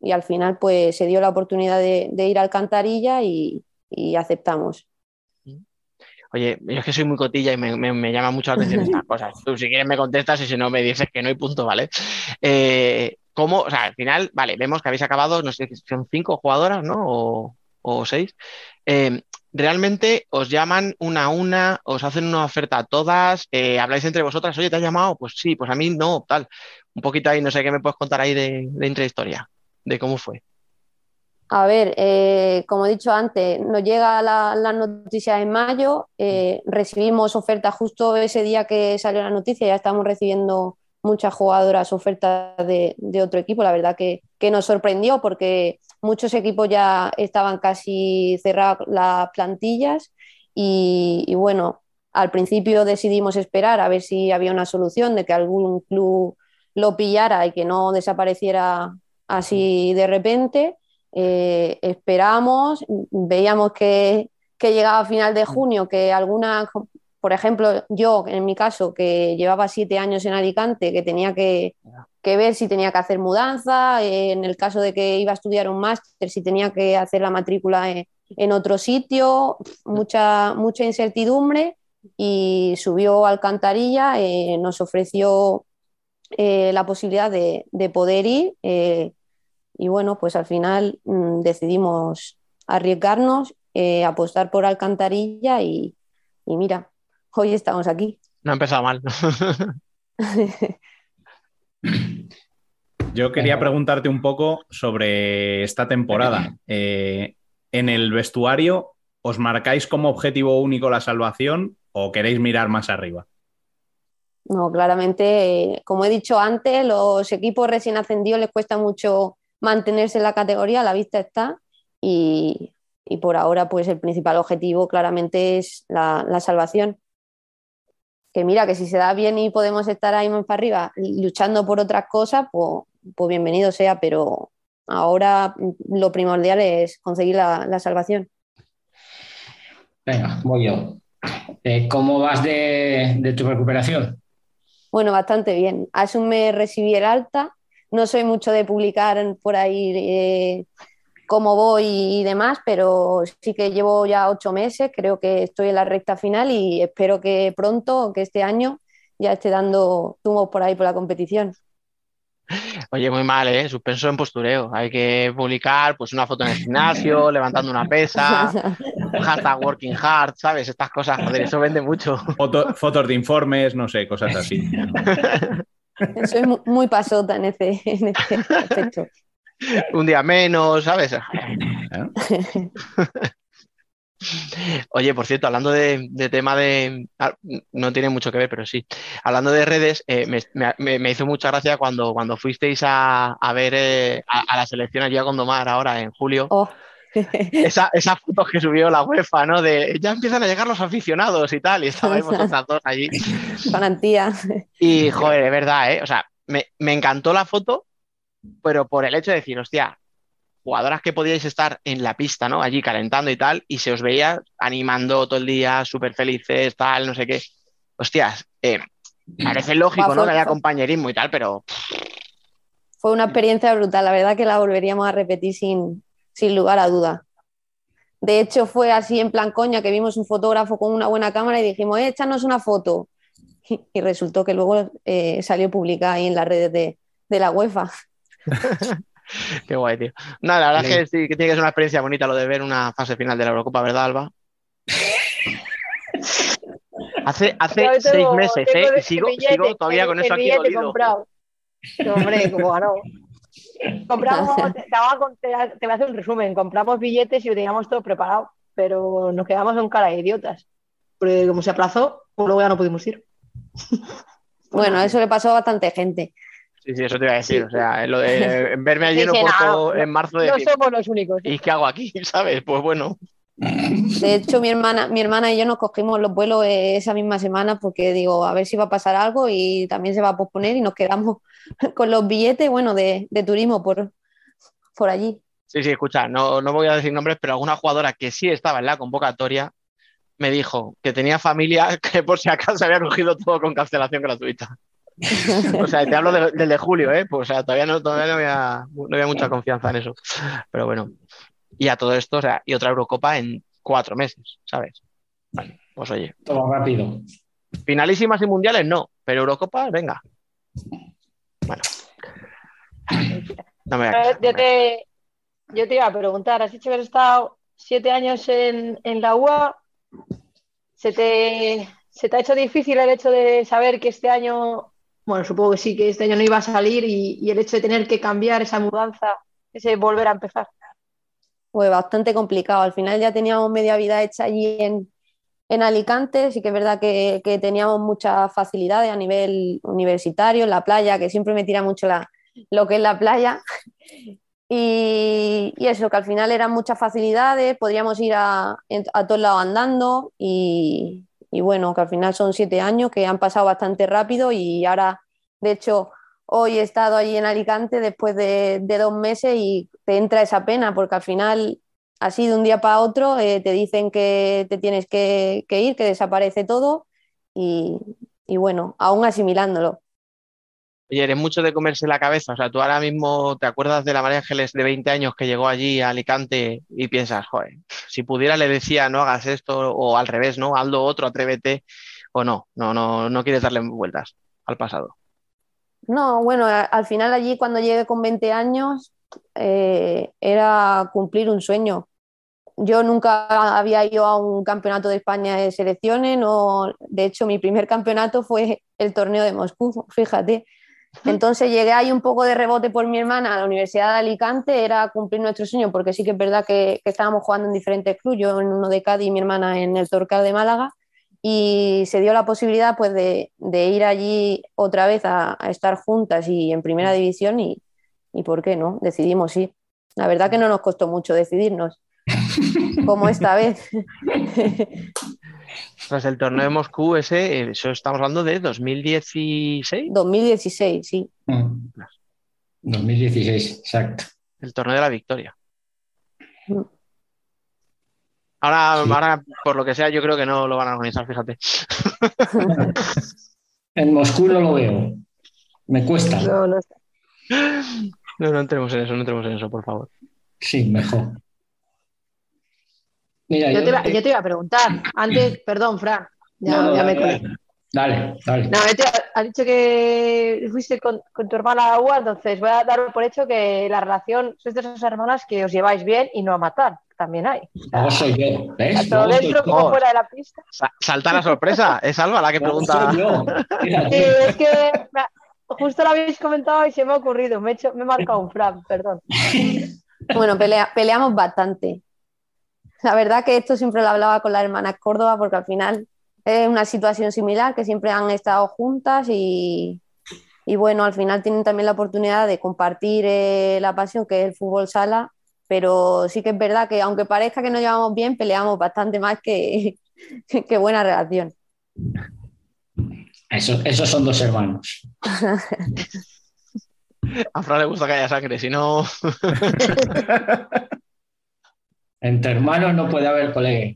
y al final pues se dio la oportunidad de, de ir a Alcantarilla y, y aceptamos. Oye, yo es que soy muy cotilla y me, me- me llama mucho la atención estas (laughs) cosas. Tú si quieres me contestas y si no me dices que no hay punto, ¿vale? Eh, ¿cómo? O sea, al final, vale, vemos que habéis acabado, no sé, si son cinco jugadoras, ¿no? O, o seis. Eh, ¿realmente os llaman una a una, os hacen una oferta a todas, eh, habláis entre vosotras, oye, ¿te has llamado? Pues sí, pues a mí no, tal. Un poquito ahí, no sé qué me puedes contar ahí de, de intrahistoria, de cómo fue. A ver, eh, como he dicho antes, nos llega la, la noticia en mayo, eh, recibimos ofertas justo ese día que salió la noticia, ya estamos recibiendo muchas jugadoras ofertas de, otro equipo, la verdad que, nos sorprendió porque muchos equipos ya estaban casi cerradas las plantillas y bueno, al principio decidimos esperar a ver si había una solución de que algún club lo pillara y que no desapareciera así de repente. Eh, esperamos, veíamos que, que llegaba a final de junio, que alguna, por ejemplo, yo en mi caso, que llevaba siete años en Alicante, que tenía que, que ver si tenía que hacer mudanza, eh, en el caso de que iba a estudiar un máster, si tenía que hacer la matrícula en, en otro sitio, mucha, mucha incertidumbre y subió Alcantarilla, eh, nos ofreció eh, la posibilidad de, de poder ir. eh, y bueno, pues al final mm, decidimos arriesgarnos, eh, apostar por Alcantarilla y, y mira, hoy estamos aquí. No ha empezado mal. (laughs) Yo quería preguntarte un poco sobre esta temporada. Eh, ¿En el vestuario os marcáis como objetivo único la salvación o queréis mirar más arriba? No, claramente, eh, como he dicho antes, los equipos recién ascendidos les cuesta mucho mantenerse en la categoría, la vista está, y, y por ahora pues el principal objetivo claramente es la, la salvación. que mira, que si se da bien y podemos estar ahí más para arriba luchando por otras cosas, pues, pues bienvenido sea, pero ahora lo primordial es conseguir la, la salvación. Venga, voy yo. Eh, ¿Cómo vas de, de tu recuperación? Bueno, bastante bien. Hace un mes recibí el alta. No soy mucho de publicar por ahí eh, cómo voy y demás, pero sí que llevo ya ocho meses. Creo que estoy en la recta final y espero que pronto, que este año, ya esté dando tumos por ahí por la competición. Oye, muy mal, ¿eh? Suspenso en postureo. Hay que publicar pues una foto en el gimnasio, (laughs) levantando una pesa, (laughs) hashtag working hard, ¿sabes? Estas cosas, joder, eso vende mucho. Foto- fotos de informes, no sé, cosas así. (laughs) Soy mu- muy pasota en ese, en ese aspecto. Un día menos, ¿sabes? (laughs) Oye, por cierto, hablando de, de tema de... ah, No tiene mucho que ver, pero sí. Hablando de redes, eh, me, me- me hizo mucha gracia cuando, cuando fuisteis a, a ver eh, a, a la selección allí a Gondomar ahora en julio. Oh. Esa, esa foto que subió la UEFA, ¿no? De ya empiezan a llegar los aficionados y tal, y estabais vosotras dos allí. Garantía. Y, joder, es verdad, ¿eh? O sea, me, me encantó la foto, pero por el hecho de decir, hostia, jugadoras que podíais estar en la pista, ¿no? Allí calentando y tal, y se os veía animando todo el día, súper felices, tal, no sé qué. Hostias, eh, parece lógico, ¿no? Que haya compañerismo y tal, pero Fue una experiencia brutal, la verdad que la volveríamos a repetir sin, sin lugar a duda. De hecho, fue así en plan coña que vimos un fotógrafo con una buena cámara y dijimos, eh, échanos una foto. Y, y resultó que luego eh, salió publicada ahí en las redes de, de la UEFA. (laughs) qué guay, tío. No, la verdad Sí. es que sí, que tiene que ser una experiencia bonita lo de ver una fase final de la Eurocopa, ¿verdad, Alba? Hace, hace seis meses, ¿eh? Y sigo, billete, sigo todavía con eso aquí dolido. comprado. (laughs) No, hombre, como ganó. Compramos, te, te voy a con- te- te voy a hacer un resumen. Compramos billetes y lo teníamos todo preparado, pero nos quedamos con cara de idiotas. Porque como se aplazó, pues luego ya no pudimos ir. (laughs) Bueno, eso le pasó a bastante gente. Sí, sí, eso te iba a decir. O sea, lo de (laughs) verme allí en Sí, no, en marzo de No decir, somos los únicos. ¿y qué hago aquí? (laughs) ¿Sabes? Pues bueno. (laughs) De hecho, mi hermana, mi hermana y yo nos cogimos los vuelos eh, esa misma semana porque digo, a ver si va a pasar algo y también se va a posponer y nos quedamos (laughs) con los billetes, bueno, de, de turismo por, por allí. Sí, sí, escucha, no, no voy a decir nombres, pero alguna jugadora que sí estaba en la convocatoria me dijo que tenía familia (laughs) que por si acaso había cogido todo con cancelación gratuita. O sea, te hablo de- del de julio, ¿eh? Pues o sea, todavía no, todavía no había, no había mucha confianza en eso. Pero bueno. Y a todo esto, o sea, y otra Eurocopa en cuatro meses, ¿sabes? Bueno, pues oye. Todo rápido. Finalísimas y mundiales no, pero Eurocopa, venga. Bueno. No me voy a Yo te, yo te iba a preguntar, has dicho que has estado siete años en, en la UA. ¿Se te, ¿Se te ha hecho difícil el hecho de saber que este año, bueno, supongo que sí, que este año no iba a salir y, y el hecho de tener que cambiar esa mudanza, ese volver a empezar? Fue bastante complicado. Al final ya teníamos media vida hecha allí en, en Alicante. Sí que es verdad que, que teníamos muchas facilidades a nivel universitario, en la playa, que siempre me tira mucho la, lo que es la playa. (laughs) Y, y eso, que al final eran muchas facilidades, podríamos ir a, a todos lados andando y, y bueno, que al final son siete años que han pasado bastante rápido y ahora, de hecho, hoy he estado allí en Alicante después de, dos meses y te entra esa pena porque al final, así de un día para otro, eh, te dicen que te tienes que, ir, que desaparece todo y, y bueno, aún asimilándolo. Oye, eres mucho de comerse la cabeza. O sea, tú ahora mismo te acuerdas de la María Ángeles de 20 años que llegó allí a Alicante y piensas, joder, si pudiera le decía no hagas esto o al revés, ¿no? Hazlo otro, atrévete o no. No, no, no quieres darle vueltas al pasado. No, bueno, al final allí cuando llegué con 20 años eh, era cumplir un sueño. Yo nunca había ido a un campeonato de España de selecciones, no, de hecho mi primer campeonato fue el torneo de Moscú, (laughs) fíjate. Entonces llegué ahí un poco de rebote por mi hermana a la Universidad de Alicante, era cumplir nuestro sueño, porque sí que es verdad que, que estábamos jugando en diferentes clubes, yo en uno de Cádiz y mi hermana en el Torcal de Málaga, y se dio la posibilidad pues de, de ir allí otra vez a, a estar juntas y en primera división y, y ¿por qué no? Decidimos ir. La verdad que no nos costó mucho decidirnos, (laughs) como esta vez. Tras el torneo de Moscú, ese, eh, eso estamos hablando de 2016, 2016, sí. Mm. 2016, exacto. el torneo de la victoria. Mm. Ahora, Sí. ahora, por lo que sea, yo creo que no lo van a organizar, fíjate. (laughs) En Moscú no lo veo. Me cuesta. No, no sé. No, no entremos en eso, no entremos en eso, por favor. Sí, mejor. Mira, Yo yo te, iba, te- yo te iba a preguntar, antes, perdón, Fran, ya, No, no, ya me dale, dale. No, has dicho que fuiste con, con tu hermana a la UA, entonces voy a dar por hecho que la relación, sois de esas hermanas que os lleváis bien y no a matar, también hay. O sea, Luego soy yo, ¿ves? tanto soy dentro yo. como fuera de la pista. Sa- salta la sorpresa, es Alba la que pregunta. soy yo. Sí, es que me- justo lo habéis comentado y se me ha ocurrido, me he, hecho, me he marcado un Fran, perdón. Bueno, pelea- peleamos bastante. La verdad que esto siempre lo hablaba con las hermanas Córdoba porque al final es una situación similar, que siempre han estado juntas y, y bueno, al final tienen también la oportunidad de compartir eh, la pasión que es el fútbol sala, pero sí que es verdad que aunque parezca que nos llevamos bien, peleamos bastante más que, (laughs) que buena relación. Eso- esos son dos hermanos. (laughs) A Fran le gusta que haya sangre, si no. (laughs) Entre hermanos no puede haber colega.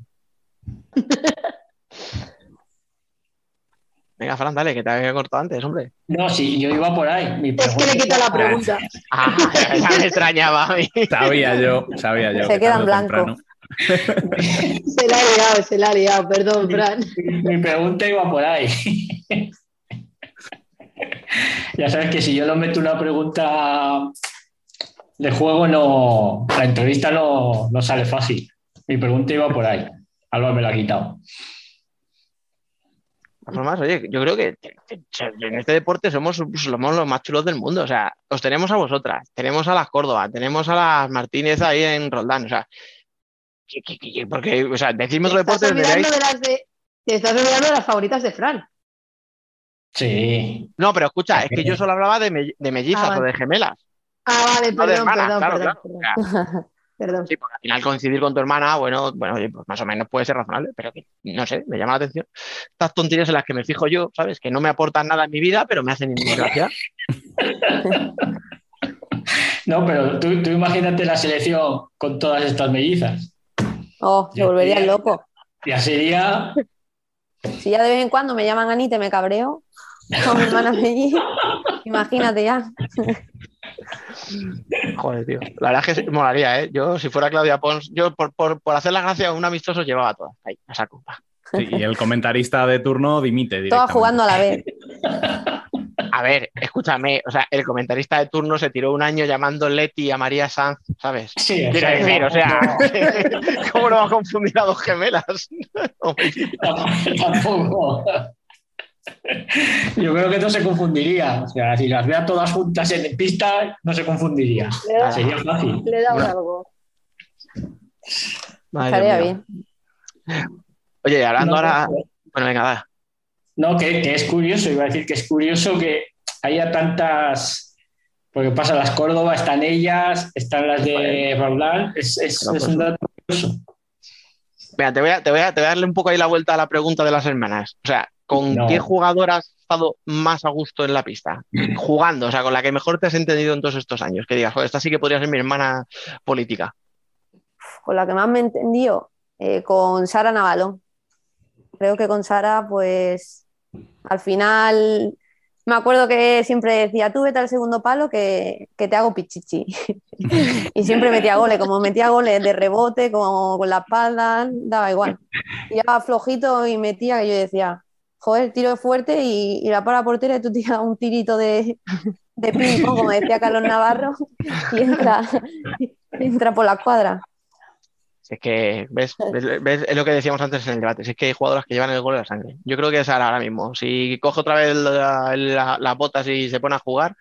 Venga, Fran, dale, que te había cortado antes, hombre. No, sí, yo iba por ahí. Mi Es que le quita la pregunta. Ah, ya me extrañaba a mí. Sabía yo, sabía yo. Se que queda en blanco. temprano. (laughs) Se la ha liado, se la ha liado, perdón, Fran. Mi pregunta iba por ahí. (laughs) ya sabes que si yo no meto una pregunta de juego, no, la entrevista no, no sale fácil. Mi pregunta iba por ahí. Alba me la ha quitado. Formas, oye, yo creo que en este deporte somos, somos los más chulos del mundo. O sea, os tenemos a vosotras, tenemos a las Córdoba, tenemos a las Martínez ahí en Roldán. O sea, que- que- que- porque, o sea, decirme otro Te estás deporte, olvidando de las de, te estás olvidando de las favoritas de Fran. Sí. No, pero escucha, es que yo solo hablaba de, me- de mellizas Ah, o de gemelas. Ah, vale, no de perdón, hermanas, perdón, claro, perdón, claro. Perdón. Sí, porque al final coincidir con tu hermana, bueno, bueno, pues más o menos puede ser razonable, pero que, no sé, me llama la atención. Estas tonterías en las que me fijo yo, ¿sabes? Que no me aportan nada en mi vida, pero me hacen gracia. (laughs) No, pero tú, tú imagínate la selección con todas estas mellizas. Oh, se Ya volverían sería- locos. Ya sería. Si ya de vez en cuando me llaman Anita y me cabreo con mi hermana (laughs) melliza, imagínate ya. Joder, tío. La verdad es que molaría, ¿eh? Yo, si fuera Claudia Pons, yo por, por, por hacer la gracia a un amistoso llevaba todas. Ahí, a saco. va. Sí, y el comentarista de turno dimite Todas jugando a la vez. A ver, escúchame, o sea, el comentarista de turno se tiró un año llamando Leti a María Sanz, ¿sabes? Sí, Quiero decir, o sea, (laughs) ¿cómo no va a confundir a dos gemelas? (laughs) Tampoco. Yo creo que no se confundiría. O sea, si las vea todas juntas en pista, no se confundiría. Le da, Sería fácil. le da Bueno. algo. Madre Estaría bien. Oye, y hablando No, ahora. no, Bueno, venga, va. No, que, que es curioso, iba a decir que es curioso que haya tantas. Porque pasa las Córdoba, están ellas, están las de Roldán. Es, es- es pues- un dato curioso. Venga, te voy, a, te, voy a, te voy a darle un poco ahí la vuelta a la pregunta de las hermanas. O sea, ¿con No. qué jugador has estado más a gusto en la pista? (clears throat) Jugando, o sea, con la que mejor te has entendido en todos estos años. Que digas, joder, esta sí que podría ser mi hermana política. Con la que más me he entendido, eh, con Sara Navalón. Creo que con Sara, pues al final me acuerdo que siempre decía, tú vete al segundo palo que, que te hago pichichi. (laughs) (laughs) y siempre metía goles, como metía goles de rebote, como con la espalda, daba igual. Tiraba flojito y metía que yo decía, joder, tiro fuerte y, y la para portera y tú tiras un tirito de, de ping pong, como decía Carlos Navarro, y entra, entra por la cuadra. Si es que, ¿ves? ¿ves? ¿ves? Es lo que decíamos antes en el debate. Si es que hay jugadoras que llevan el gol en la sangre. Yo creo que es Sara ahora mismo. Si coge otra vez la- la- las botas y se pone a jugar,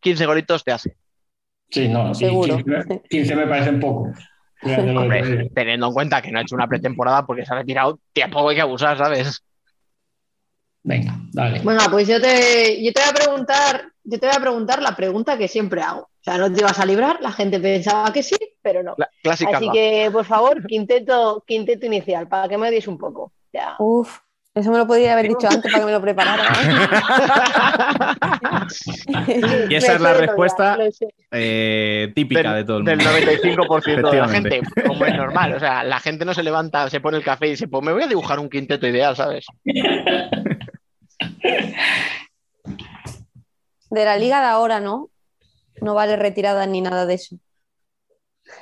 15 golitos te hace. Sí, no, sí, Seguro. 15, 15 me parecen pocos. Te Hombre, teniendo en cuenta que no ha hecho una pretemporada porque se ha retirado, tampoco hay que abusar, ¿sabes? Venga, dale. Bueno, pues yo te, yo te voy a preguntar, yo te voy a preguntar la pregunta que siempre hago. O sea, no te ibas a librar, la gente pensaba que sí, pero no. La- clásica. Así va. que, por favor, quinteto, quinteto inicial, para que me deis un poco. Ya. Uf, eso me lo podría haber dicho antes para que me lo preparara. (laughs) Y esa es la respuesta eh, típica de todo el Del mundo. 95% de la gente, como es normal. O sea, la gente no se levanta, se pone el café y dice, pues me voy a dibujar un quinteto ideal, ¿sabes? (laughs) De la liga de ahora, ¿no? No vale retirada ni nada de eso.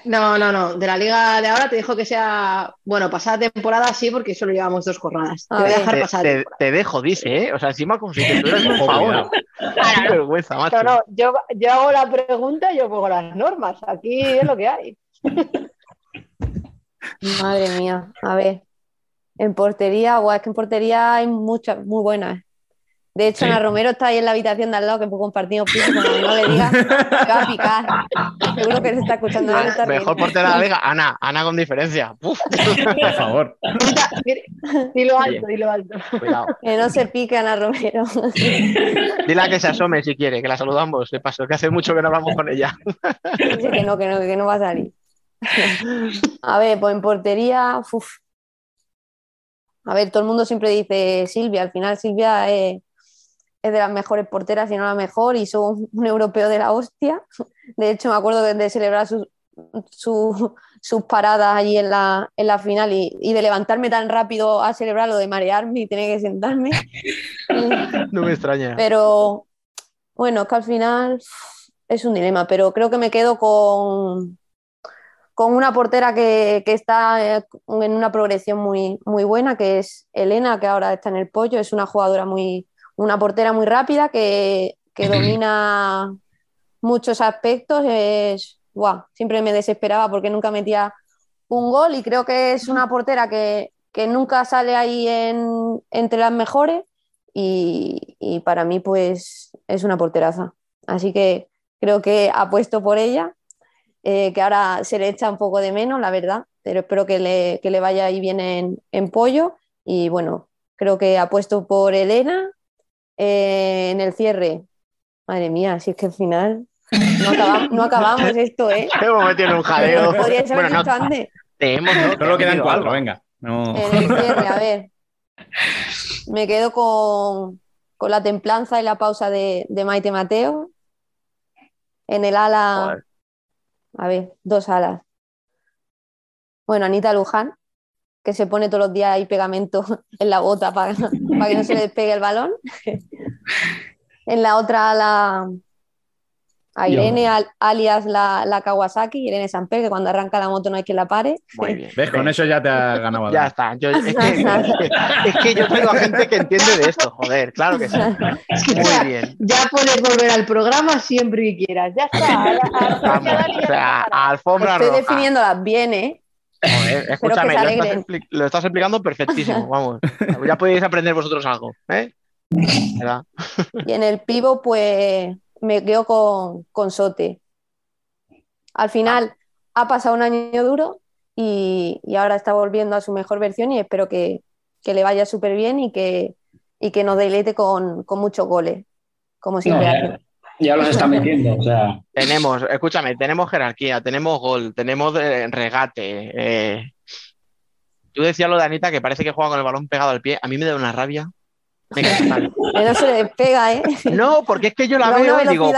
No, no, no. De la liga de ahora te dejo que sea, bueno, pasada temporada sí, porque solo llevamos dos jornadas. Te A voy a ver. dejar Te, pasada te- dejo, dice, ¿eh? O sea, encima como si te tuvieras un favor. Qué vergüenza, macho. No, no, yo, yo hago la pregunta y yo pongo las normas. Aquí es lo que hay. Madre mía, a ver. En portería, guau, es que en portería hay muchas muy buenas. De hecho, Sí. Ana Romero está ahí en la habitación de al lado que compartimos piso, como no le digas, va a picar. Seguro que se está escuchando. ahora está Mejor portera de la liga, Ana, Ana con diferencia. Uf, Por favor. Dilo alto, dilo alto. cuidado. Que no se pique Ana Romero. Dile a que se asome si quiere, que la saludamos. ¿Qué pasó? Que hace mucho que no hablamos con ella. Dice que no, que no, que no va a salir. A ver, pues en portería, uf. A ver, todo el mundo siempre dice Silvia. Al final Silvia es, es de las mejores porteras, si no la mejor, y son un europeo de la hostia. De hecho, me acuerdo de, celebrar sus, su- sus paradas allí en la, en la final y, y de levantarme tan rápido a celebrarlo, de marearme y tener que sentarme. (laughs) No me extraña. Pero bueno, es que al final es un dilema, pero creo que me quedo con, con una portera que, que está eh, en una progresión muy, muy buena, que es Elena, que ahora está en el pollo, es una jugadora muy, una portera muy rápida que, que domina muchos aspectos, es, siempre me desesperaba porque nunca metía un gol y creo que es una portera que, que nunca sale ahí en- entre las mejores y, y para mí pues es una porteraza. Así que creo que apuesto por ella, eh, que ahora se le echa un poco de menos, la verdad, pero espero que le, que le vaya ahí bien en, en pollo y bueno, creo que apuesto por Elena eh, en el cierre. Madre mía, si es que al final no, acaba- no acabamos esto, ¿eh? (laughs) Hemos metido en un jaleo. Podríais haber Bueno, no, antes. te hemos, no, Solo quedan cuatro, algo. venga. No. En el cierre, a ver. Me quedo con, con la templanza y la pausa de, de Maite Mateo. En el ala, a ver, dos alas. Bueno, Anita Luján, que se pone todos los días ahí pegamento (laughs) en la bota para, para que no se le despegue el balón. En la otra ala, a. Irene, al- alias la, la Kawasaki, Irene Samper, que cuando arranca la moto no hay quien la pare. Muy bien. ¿Ves? Con eso ya te has ganado. a Ya está. Yo- es, que, es que yo tengo a gente que entiende de esto, joder, claro que sí. Muy bien. Ya puedes volver al programa siempre que quieras. Ya está. Vamos, o sea, está. alfombra Estoy roja. definiéndolas bien, ¿eh? Joder, (laughs) escúchame, lo estás, lo explicando perfectísimo, vamos. Ya podéis aprender vosotros algo, ¿eh? (laughs) Y en el pivo, pues me quedo con, con Sote. Al final ha pasado un año duro y, y ahora está volviendo a su mejor versión y espero que, que le vaya súper bien y que, y que nos deleite con, con muchos goles, como No, siempre hace. Ya, los está metiendo. O sea, Tenemos, escúchame, tenemos jerarquía, tenemos gol, tenemos eh, regate. eh. Tú decías lo de Anita que parece que juega con el balón pegado al pie. A mí me da una rabia. Me (laughs) no se le despega, ¿eh? No, porque es que yo la veo y digo,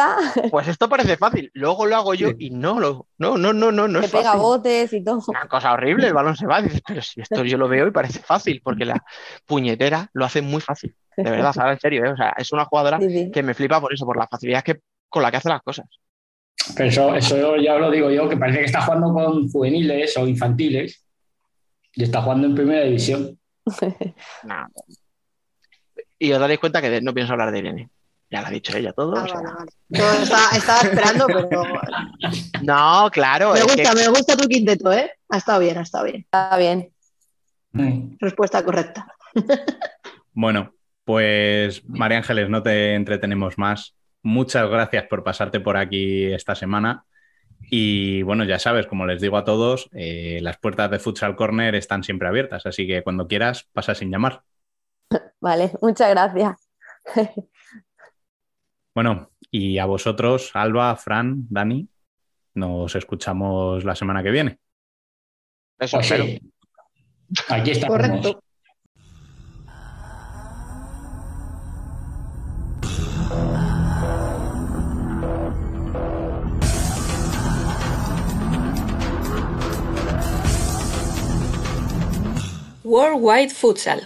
pues esto parece fácil. Luego lo hago yo y no lo, no, no, no, no, no es pega fácil. botes y todo. Una cosa horrible, el balón se va. Dices, pero si esto yo lo veo y parece fácil, porque la puñetera lo hace muy fácil. De verdad, (laughs) ahora en serio, ¿eh? O sea, es una jugadora Sí, sí. que me flipa por eso, por la facilidad que, con la que hace las cosas. pero eso, eso ya lo digo yo, que parece que está jugando con juveniles o infantiles y está jugando en primera división. (laughs) Nah. Y os daréis cuenta que no pienso hablar de Irene. Ya lo ha dicho ella todo. Ah, o sea, vale, vale. No, estaba, estaba esperando, pero (laughs) No, claro. me gusta, que- me gusta tu quinteto, ¿eh? Ha estado bien, ha estado bien. Está bien. Mm. Respuesta correcta. Bueno, pues María Ángeles, no te entretenemos más. Muchas gracias por pasarte por aquí esta semana. Y bueno, ya sabes, como les digo a todos, eh, las puertas de Futsal Corner están siempre abiertas, así que cuando quieras, pasa sin llamar. (laughs) Vale, muchas gracias. (laughs) Bueno, y a vosotros, Alba, Fran, Dani, nos escuchamos la semana que viene. Eso Pues sí. Aquí estamos. Correcto. Worldwide Futsal.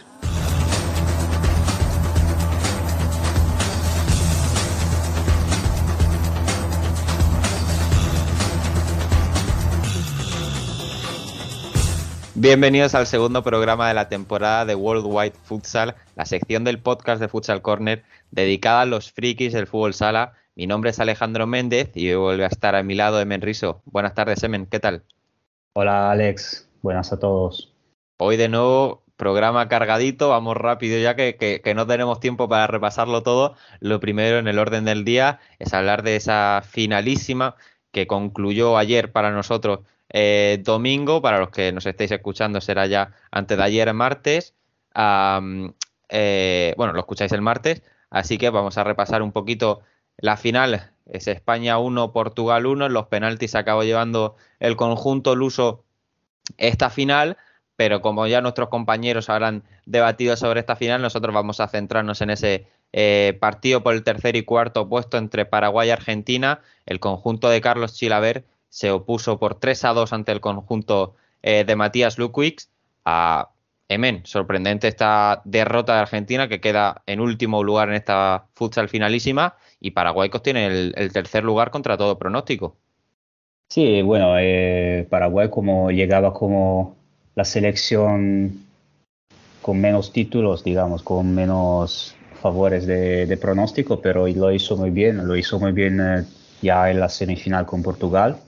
Bienvenidos al segundo programa de la temporada de Worldwide Futsal, la sección del podcast de Futsal Corner dedicada a los frikis del fútbol sala. Mi nombre es Alejandro Méndez y hoy vuelve a estar a mi lado Emen Riso. Buenas tardes, Emen, ¿qué tal? Hola, Alex. Buenas a todos. Hoy de nuevo programa cargadito, vamos rápido ya que, no tenemos tiempo para repasarlo todo. Lo primero en el orden del día es hablar de esa finalísima que concluyó ayer para nosotros eh, domingo, para los que nos estéis escuchando será ya antes de ayer martes. Eh, bueno, lo escucháis el martes, así que vamos a repasar un poquito la final. Es España 1, Portugal 1. En los penaltis acabó llevando el conjunto luso esta final, pero como ya nuestros compañeros habrán debatido sobre esta final, nosotros vamos a centrarnos en ese eh, partido por el tercer y cuarto puesto entre Paraguay y Argentina. El conjunto de Carlos Chilaver se opuso por 3 a 2 ante el conjunto eh, de Matías Lukwix a Emen. Sorprendente esta derrota de Argentina que queda en último lugar en esta futsal finalísima y Paraguay tiene el, el tercer lugar contra todo pronóstico. Sí, bueno, eh, Paraguay como llegaba como la selección con menos títulos, digamos, con menos favores de, de pronóstico, pero lo hizo muy bien, lo hizo muy bien eh, ya en la semifinal con Portugal,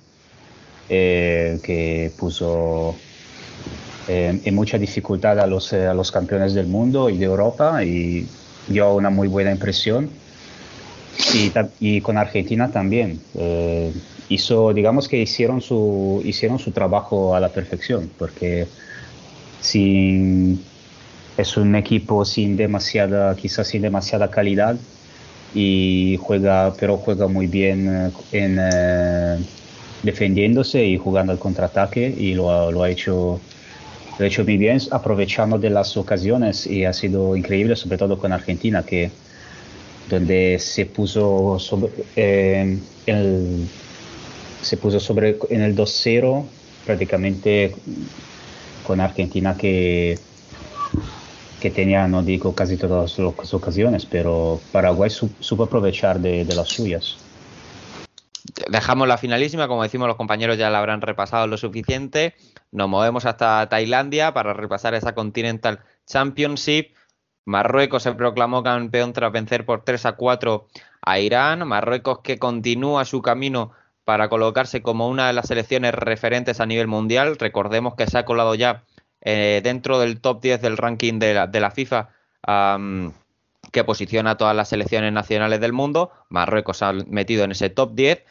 eh, que puso eh, en mucha dificultad a los, a los campeones del mundo y de Europa y dio una muy buena impresión. Y, y con Argentina también. Eh, hizo, digamos que hicieron su, hicieron su trabajo a la perfección, porque sin, es un equipo sin demasiada, quizás sin demasiada calidad, y juega, pero juega muy bien en, eh, defendiéndose y jugando al contraataque, y lo, ha hecho lo ha hecho muy bien, aprovechando de las ocasiones, y ha sido increíble, sobre todo con Argentina, que donde se puso sobre, eh, el, se puso sobre en el 2-0 prácticamente con Argentina que, que tenía, no digo casi todas las ocasiones, pero Paraguay su, supo aprovechar de, de, las suyas. Dejamos la finalísima, como decimos los compañeros ya la habrán repasado lo suficiente. Nos movemos hasta Tailandia para repasar esa Continental Championship. Marruecos se proclamó campeón tras vencer por 3 a 4 a Irán. Marruecos que continúa su camino para colocarse como una de las selecciones referentes a nivel mundial. Recordemos que se ha colado ya eh, dentro del top 10 del ranking de la, FIFA que posiciona a todas las selecciones nacionales del mundo. Marruecos ha metido en ese top 10.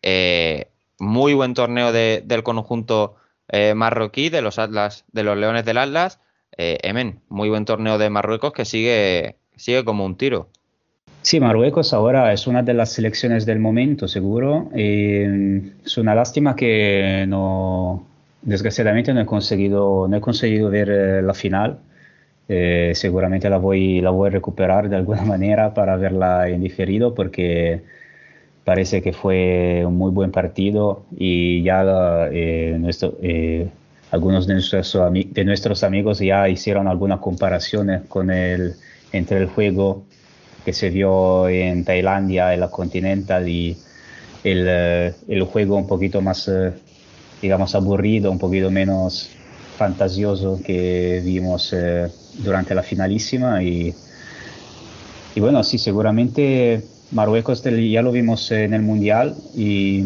Eh, muy buen torneo de, del conjunto eh, marroquí, de los Atlas, de los Leones del Atlas. Emen, muy buen torneo de Marruecos que sigue, sigue como un tiro. Sí, Marruecos ahora es una de las selecciones del momento, seguro. Y es una lástima que no, desgraciadamente no he conseguido, no he conseguido ver eh, la final. Eh, seguramente la voy, la voy a recuperar de alguna (laughs) manera para verla en diferido porque parece que fue un muy buen partido y ya eh, eh, algunos de nuestros, de nuestros amigos ya hicieron algunas comparaciones con el, entre el juego que se vio en Tailandia, en la Continental y el, el juego un poquito más, digamos, aburrido, un poquito menos fantasioso que vimos eh, durante la finalísima y, y, bueno, sí, seguramente Marruecos ya lo vimos en el Mundial y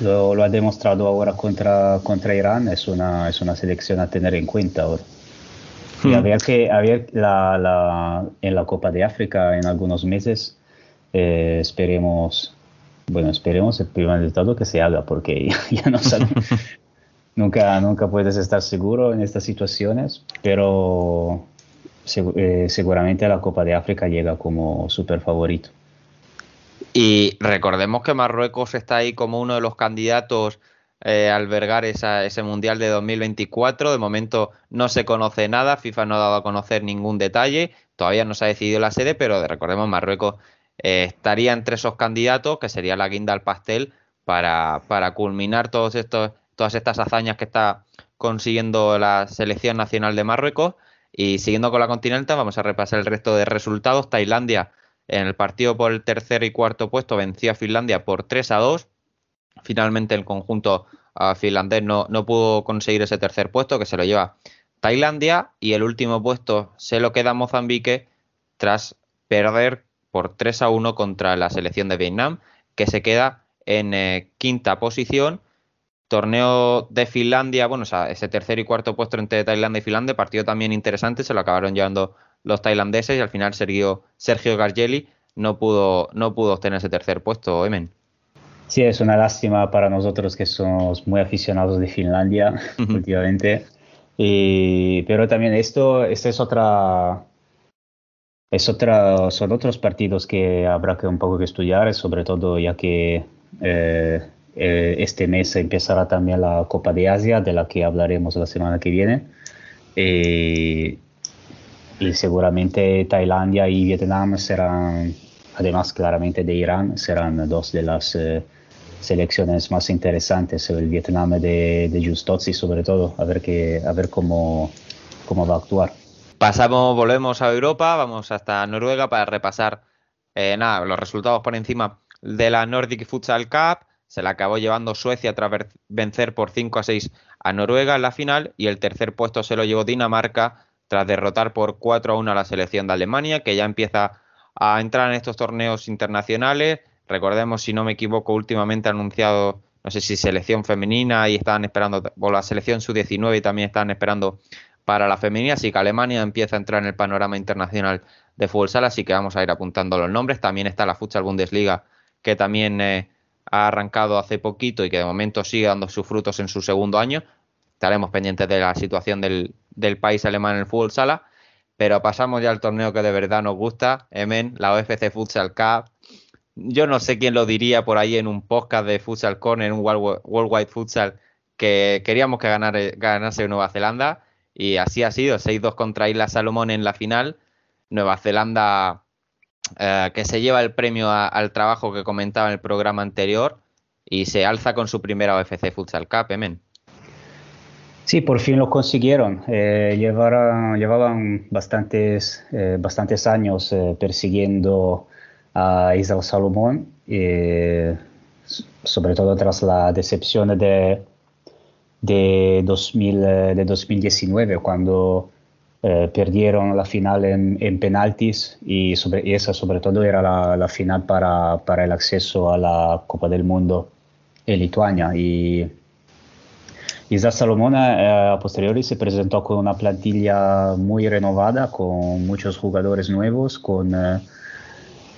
lo, lo, ha demostrado ahora contra, contra Irán, es una, es una selección a tener en cuenta ahora. Hmm. Y a ver, que, a ver la, la, en la Copa de África en algunos meses, eh, esperemos, bueno, esperemos el primer resultado que se haga, porque ya, (laughs) ya no sabemos. (laughs) nunca, nunca puedes estar seguro en estas situaciones, pero eh, seguramente la Copa de África llega como súper favorito. Y recordemos que Marruecos está ahí como uno de los candidatos eh, albergar esa, ese Mundial de 2024. De momento no se conoce nada, FIFA no ha dado a conocer ningún detalle, todavía no se ha decidido la sede, pero recordemos Marruecos eh, estaría entre esos candidatos, que sería la guinda al pastel, para, para culminar todos estos, todas estas hazañas que está consiguiendo la selección nacional de Marruecos. Y siguiendo con la continental, vamos a repasar el resto de resultados. Tailandia en el partido por el tercer y cuarto puesto venció a Finlandia por 3 a 2. Finalmente el conjunto uh, finlandés no, no pudo conseguir ese tercer puesto que se lo lleva Tailandia y el último puesto se lo queda Mozambique tras perder por 3 a 1 contra la selección de Vietnam que se queda en eh, quinta posición. Torneo de Finlandia, bueno, o sea, ese tercer y cuarto puesto entre Tailandia y Finlandia, partido también interesante, se lo acabaron llevando los tailandeses y al final Sergio, Sergio Gargeli no pudo, no pudo obtener ese tercer puesto, Emen. Sí, es una lástima para nosotros que somos muy aficionados de Finlandia (laughs) últimamente. Y, pero también esto, esta es otra, es otra, son otros partidos que habrá que un poco que estudiar, sobre todo ya que eh, eh, este mes empezará también la Copa de Asia, de la que hablaremos la semana que viene. Eh, y seguramente Tailandia y Vietnam serán, además claramente de Irán, serán dos de las eh, selecciones más interesantes. El Vietnam de, de Justozzi sobre todo, a ver, que, a ver cómo, cómo va a actuar. Pasamos, volvemos a Europa, vamos hasta Noruega para repasar eh, nada, los resultados por encima de la Nordic Futsal Cup. Se la acabó llevando Suecia tras vencer por 5 a 6 a Noruega en la final y el tercer puesto se lo llevó Dinamarca tras derrotar por 4 a 1 a la selección de Alemania, que ya empieza a entrar en estos torneos internacionales. Recordemos, si no me equivoco, últimamente ha anunciado, no sé si selección femenina y estaban esperando, o la selección sub-19 y también estaban esperando para la femenina, así que Alemania empieza a entrar en el panorama internacional de fútbol sala, así que vamos a ir apuntando los nombres. También está la Futsal Bundesliga, que también eh, ha arrancado hace poquito y que de momento sigue dando sus frutos en su segundo año. Estaremos pendientes de la situación del, del país alemán en el fútbol sala. Pero pasamos ya al torneo que de verdad nos gusta, Emen, la UFC Futsal Cup. Yo no sé quién lo diría por ahí en un podcast de Futsal Corner, en un Worldwide Futsal, que queríamos que ganase Nueva Zelanda. Y así ha sido, 6-2 contra Isla Salomón en la final. Nueva Zelanda eh, que se lleva el premio al trabajo que comentaba en el programa anterior y se alza con su primera UFC Futsal Cup, Emen. Sí, por fin lo consiguieron. Eh, llevaban bastantes, eh, bastantes años eh, persiguiendo a Israel Salomón, sobre todo tras la decepción de, de, 2000, de 2019, cuando perdieron la final en, en penaltis y, sobre, y, esa sobre todo era la, la final para, para, el acceso a la Copa del Mundo en Lituania. Y Isa Salomona eh, a posteriori se presentó con una plantilla muy renovada, con muchos jugadores nuevos, con eh,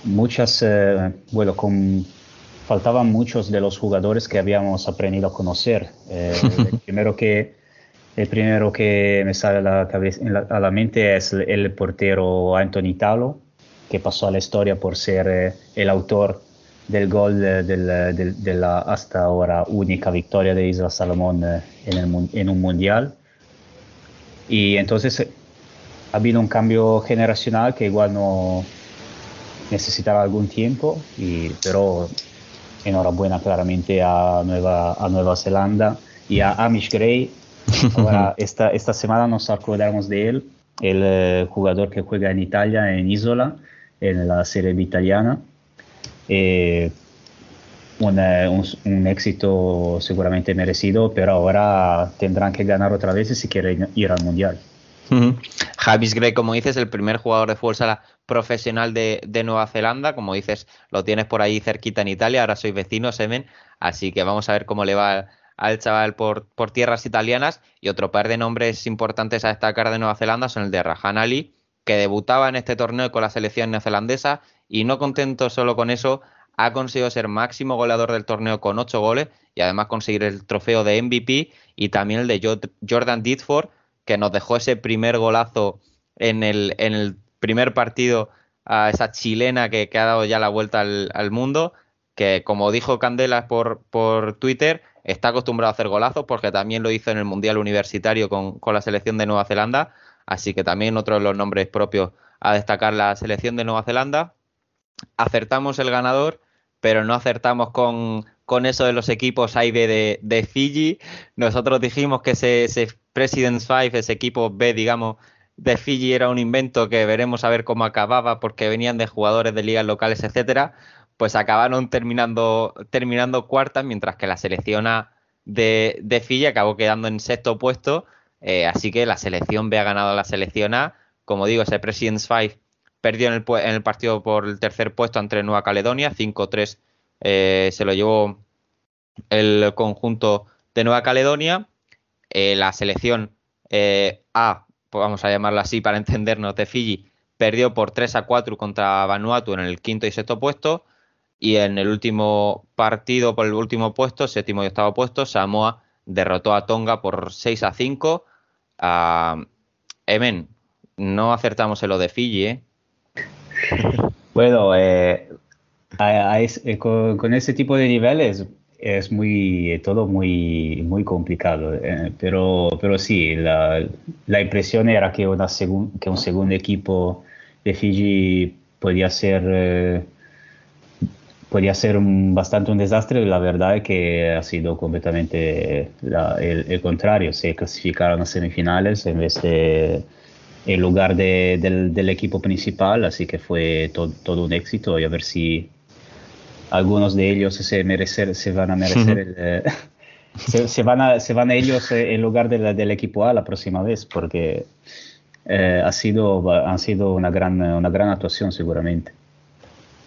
muchas, eh, bueno, con, faltaban muchos de los jugadores que habíamos aprendido a conocer. el, (laughs) primero que, el primero que me sale a la, cabeza, la, a la mente es el, el, portero Anthony Talo, que pasó a la historia por ser el autor del gol de, de, de, de, la hasta ahora única victoria de Isla Salomón en, el, en, un mundial. Y entonces ha habido un cambio generacional que igual no necesitaba algún tiempo, y, pero enhorabuena claramente a Nueva, a Nueva Zelanda y a Amish Gray. (laughs) Ahora, esta, esta semana nos acordamos de él, el eh, jugador que juega en Italia, en Isola, en la serie italiana eh, una, un, un, éxito seguramente merecido, pero ahora tendrán que ganar otra vez si quieren ir al Mundial. Uh -huh. Javis Gray, como dices, el primer jugador de sala profesional de, Nueva Zelanda, como dices, lo tienes por ahí cerquita en Italia, ahora soy vecino, Semen, así que vamos a ver cómo le va al chaval por, tierras italianas. Y otro par de nombres importantes a destacar de Nueva Zelanda son el de Rahan Ali, que debutaba en este torneo con la selección neozelandesa y no contento solo con eso, ha conseguido ser máximo goleador del torneo con 8 goles y además conseguir el trofeo de MVP y también el de Jordan Ditford, que nos dejó ese primer golazo en el, en el primer partido a esa chilena que, que ha dado ya la vuelta al, mundo, que como dijo Candelas por, por Twitter, está acostumbrado a hacer golazos porque también lo hizo en el Mundial Universitario con, con la selección de Nueva Zelanda, así que también otro de los nombres propios a destacar la selección de Nueva Zelanda. Acertamos el ganador pero no acertamos con, con eso de los equipos A y B de, de Fiji. Nosotros dijimos que ese, ese President's Five, ese equipo B, digamos, de Fiji era un invento que veremos a ver cómo acababa porque venían de jugadores de ligas locales, etcétera. Pues acabaron terminando, terminando mientras que la selección A de, de Fiji acabó quedando en sexto puesto. Eh, así que la selección B ha ganado a la selección A. Como digo, ese President's Five perdió en el, en el partido por el tercer puesto ante Nueva Caledonia, 5-3 eh, se lo llevó el conjunto de Nueva Caledonia. Eh, la selección eh, A, vamos a llamarla así para entendernos, de Fiji, perdió por 3 a 4 contra Vanuatu en el quinto y sexto puesto. Y en el último partido por el último puesto, séptimo y octavo puesto, Samoa derrotó a Tonga por 6 a 5. Ah, Emen, no acertamos en lo de Fiji, ¿eh? (laughs) Bueno, eh, a- a es- eh, con, con ese tipo de niveles es muy eh, todo muy muy complicado, eh, pero pero sí, la, la impresión era que una segun- que un segundo equipo de Fiji podía ser eh, podía ser un- bastante un desastre. La verdad es que ha sido completamente la- el, el contrario. Se clasificaron a semifinales en vez de en lugar de- del, del equipo principal, así que fue to- todo un éxito y a ver si algunos de ellos se, merecer, se van a merecer el, eh, (laughs) se, se van a, se van a ellos eh, en lugar de la- del equipo A la próxima vez, porque eh, ha sido, han sido una gran, una gran actuación seguramente.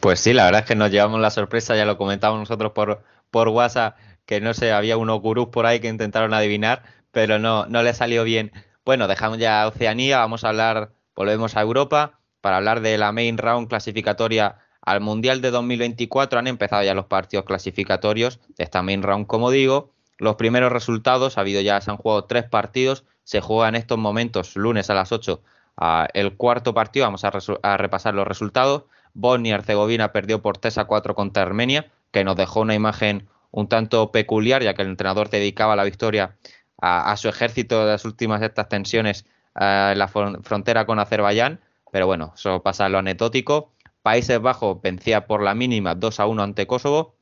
Pues sí, la verdad es que nos llevamos la sorpresa, ya lo comentamos nosotros por, por WhatsApp, que no sé, había unos gurús por ahí que intentaron adivinar, pero no, no le salió bien. Bueno, dejamos ya Oceanía, vamos a hablar, volvemos a Europa para hablar de la main round clasificatoria al Mundial de 2024. Han empezado ya los partidos clasificatorios de esta main round, como digo. Los primeros resultados, ha habido ya, se han jugado tres partidos, se juega en estos momentos, lunes a las 8, ah, el cuarto partido, vamos a, a repasar los resultados. Bosnia y Herzegovina perdió por 3 a 4 contra Armenia, que nos dejó una imagen un tanto peculiar, ya que el entrenador dedicaba la victoria a, a su ejército de las últimas estas tensiones eh, en la fron- frontera con Azerbaiyán. Pero bueno, eso pasa a lo anecdótico. Países Bajos vencía por la mínima 2 a 1 ante Kosovo.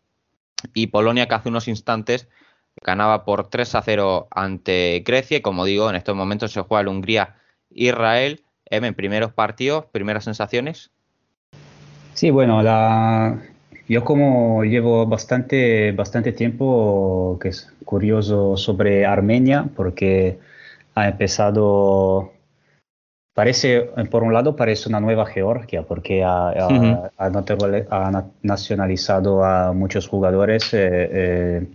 Y Polonia, que hace unos instantes ganaba por 3 a 0 ante Grecia. Y como digo, en estos momentos se juega el Hungría-Israel. En primeros partidos, primeras sensaciones. Sí, bueno, la, yo como llevo bastante, bastante tiempo, que es curioso sobre Armenia, porque ha empezado, parece, por un lado parece una nueva Georgia, porque ha, nacionalizado a muchos jugadores, eh, eh,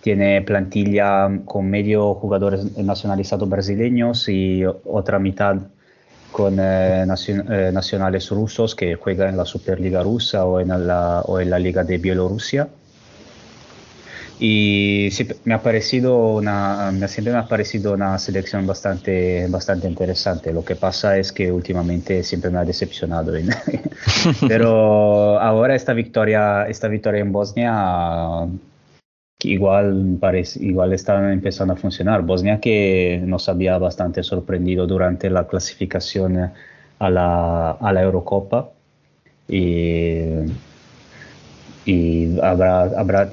tiene plantilla con medio jugadores nacionalizados brasileños y otra mitad con eh, nacion- eh, nacionales rusos que juegan en la Superliga rusa o en la, o en la Liga de Bielorrusia. Y sí, me ha parecido una, siempre me ha parecido una selección bastante, bastante interesante. Lo que pasa es que últimamente siempre me ha decepcionado. (laughs) Pero ahora esta victoria, esta victoria en Bosnia igual, parece, igual están empezando a funcionar. Bosnia que nos había bastante sorprendido durante la clasificación a la, a la Eurocopa y, y habrá, habrá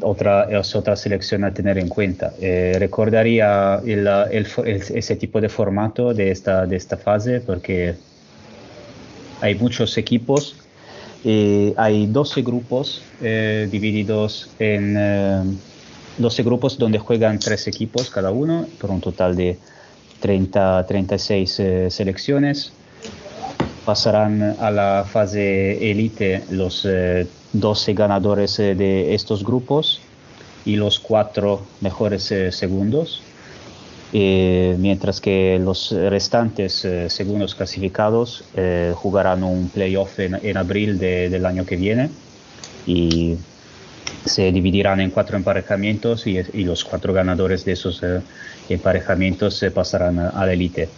otra, es otra selección a tener en cuenta. Eh, recordaría el, el el- ese tipo de formato de esta, de esta fase porque hay muchos equipos eh, hay 12 grupos eh, divididos en eh, 12 grupos donde juegan tres equipos cada uno, por un total de 30, 36 eh, selecciones. Pasarán a la fase elite los eh, 12 ganadores eh, de estos grupos y los cuatro mejores eh, segundos. Eh, mientras que los restantes segundos clasificados jugarán un playoff en, en abril de- del año que viene y se dividirán en cuatro emparejamientos y, los cuatro ganadores de esos emparejamientos se pasarán a, a la elite.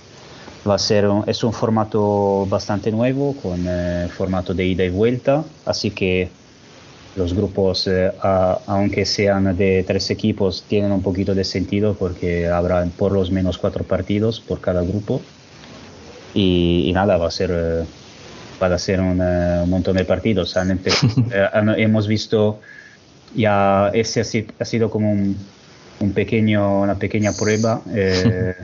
A ser es un formato bastante nuevo con formato de ida y vuelta, así que los grupos, eh, a- aunque sean de tres equipos, tienen un poquito de sentido porque habrá por lo menos cuatro partidos por cada grupo. Y, y nada, va a ser, eh, para hacer un, eh, un montón de partidos. Han (laughs) eh, han- hemos visto ya ese ha sido como un, un pequeño, una pequeña prueba (laughs) eh,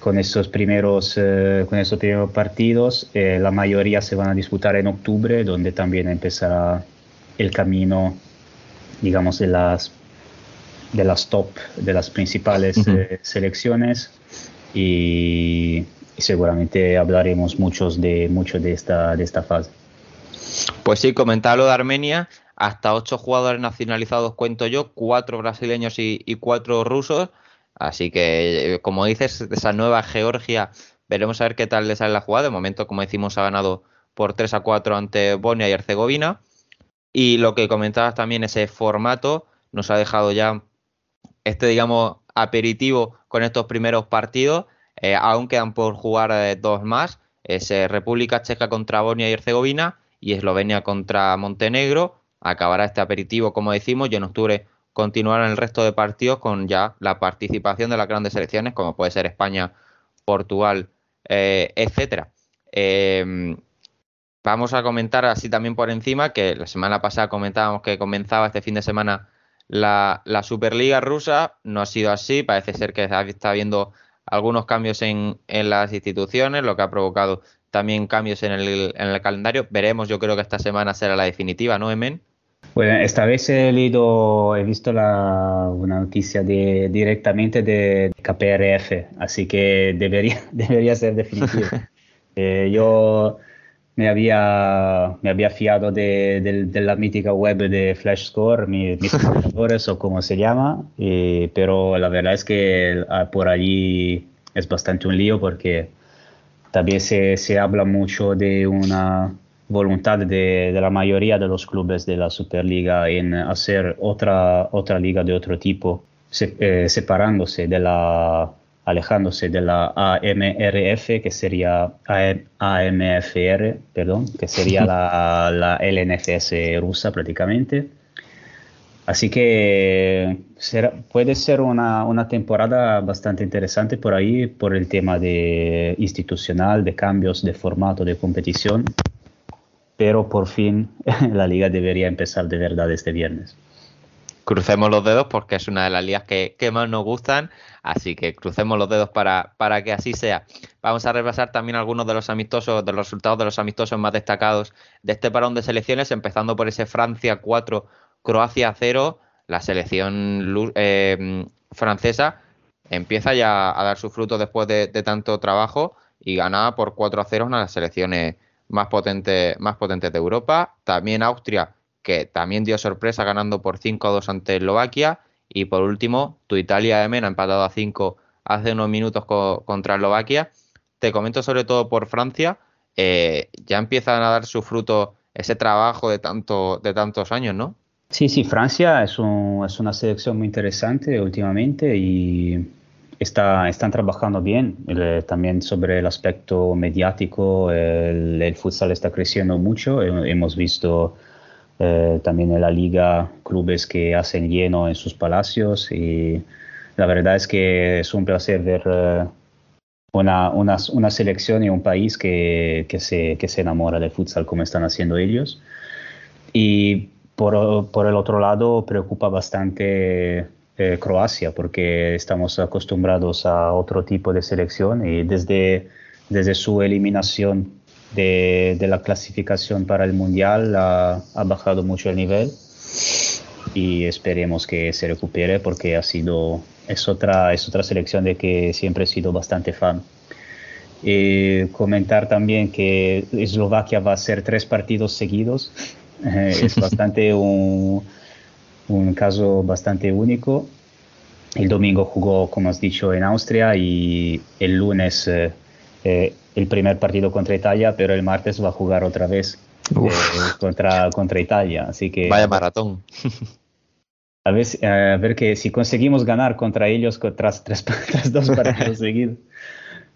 con esos primeros, eh, con esos primeros partidos. Eh, la mayoría se van a disputar en octubre, donde también empezará el camino, digamos, de las de las top, de las principales eh, selecciones. Y, y seguramente hablaremos muchos de mucho de esta de esta fase. Pues sí, comentaba lo de Armenia, hasta ocho jugadores nacionalizados cuento yo, cuatro brasileños y, y cuatro rusos, así que eh, como dices, esa nueva Georgia, veremos a ver qué tal le sale la jugada, de momento como decimos ha ganado por 3 a 4 ante Bosnia y Herzegovina, y lo que comentabas también, ese formato nos ha dejado ya este, digamos, aperitivo con estos primeros partidos. Eh, aún quedan por jugar eh, dos más. Es eh, República Checa contra Bosnia y Herzegovina y Eslovenia contra Montenegro. Acabará este aperitivo, como decimos, y en octubre continuarán el resto de partidos con ya la participación de las grandes selecciones, como puede ser España, Portugal, eh, etcétera. Vamos a comentar así también por encima que la semana pasada comentábamos que comenzaba este fin de semana la, la Superliga rusa. No ha sido así, parece ser que está habiendo algunos cambios en, en las instituciones, lo que ha provocado también cambios en el, en el calendario. Veremos, yo creo que esta semana será la definitiva, ¿no, Emen? Bueno, esta vez he leído, he visto la, una noticia de, directamente de KPRF, así que debería, (laughs) debería ser definitivo. (laughs) Eh, yo me había, me había fiado de, de- de la mítica web de Flash Score, mi- mis (laughs) computadores o como se llama, y- pero la verdad es que ah, por allí es bastante un lío porque también se, se habla mucho de una voluntad de, de la mayoría de los clubes de la Superliga en hacer otra, otra liga de otro tipo, se- eh, separándose de la, alejándose de la AMRF, que sería AM AMFR, perdón, que sería (laughs) la, la LNFS rusa prácticamente. Así que será- puede ser una, una temporada bastante interesante por ahí, por el tema de institucional, de cambios de formato de competición, pero por fin (laughs) la liga debería empezar de verdad este viernes. Crucemos los dedos porque es una de las ligas que, más nos gustan, así que crucemos los dedos para, para que así sea. Vamos a repasar también algunos de los amistosos, de los resultados de los amistosos más destacados de este parón de selecciones, empezando por ese Francia 4, Croacia 0. La selección eh, francesa empieza ya a dar sus frutos después de, tanto trabajo y gana por 4 a 0 una de las selecciones más potentes, más potentes de Europa. También Austria, que también dio sorpresa ganando por 5 a 2 ante Eslovaquia. Y por último, tu Italia M ha empatado a 5 hace unos minutos co- contra Eslovaquia. Te comento sobre todo por Francia. eh, ya empiezan a dar su fruto ese trabajo de, tanto, de tantos años, ¿no? Sí, sí, Francia es, un- es una selección muy interesante últimamente y está, están trabajando bien. Eh, también sobre el aspecto mediático, el, el futsal está creciendo mucho. Hemos visto eh, también en la liga clubes que hacen lleno en sus palacios y la verdad es que es un placer ver eh, una, una, una selección y un país que, que, se, que se enamora del futsal como están haciendo ellos. Y por, por el otro lado, preocupa bastante eh, Croacia, porque estamos acostumbrados a otro tipo de selección y desde, desde su eliminación de, de la clasificación para el Mundial ha, ha bajado mucho el nivel y esperemos que se recupere porque ha sido, es otra, es otra selección de que siempre he sido bastante fan. Y comentar también que Eslovaquia va a hacer tres partidos seguidos. Eh, es (laughs) bastante un, un caso bastante único. El domingo jugó, como has dicho, en Austria y el lunes eh, eh, el primer partido contra Italia, pero el martes va a jugar otra vez eh, contra, contra Italia. Así que Vaya maratón. a ver, si- a ver que si conseguimos ganar contra ellos tras, tras, (laughs) tras dos partidos (laughs) seguidos.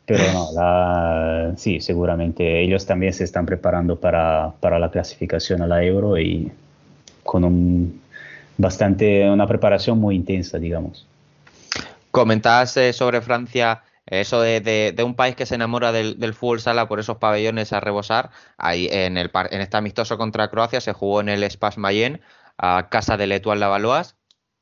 Pero no, la- sí, seguramente ellos también se están preparando para, para la clasificación a la Euro y con un bastante una preparación muy intensa, digamos. Comentabas eh, sobre Francia Eso de, un país que se enamora del, fútbol sala por esos pabellones a rebosar, ahí en, el, en este amistoso contra Croacia se jugó en el Spas Mayen a casa del Etoile Lavalois,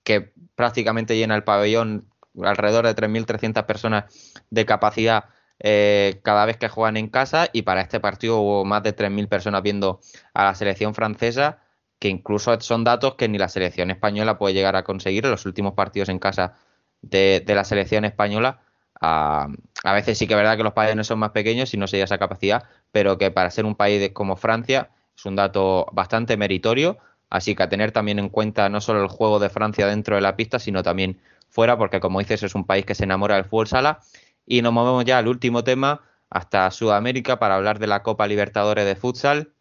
que prácticamente llena el pabellón alrededor de 3.300 personas de capacidad eh, cada vez que juegan en casa y para este partido hubo más de 3.000 personas viendo a la selección francesa que incluso son datos que ni la selección española puede llegar a conseguir en los últimos partidos en casa de la selección española. A, veces sí que es verdad que los pabellones son más pequeños y no se llega a esa capacidad, pero que para ser un país como Francia es un dato bastante meritorio. Así que a tener también en cuenta no solo el juego de Francia dentro de la pista, sino también fuera, porque como dices, es un país que se enamora del fútbol sala. Y nos movemos ya al último tema, hasta Sudamérica, para hablar de la Copa Libertadores de Futsal.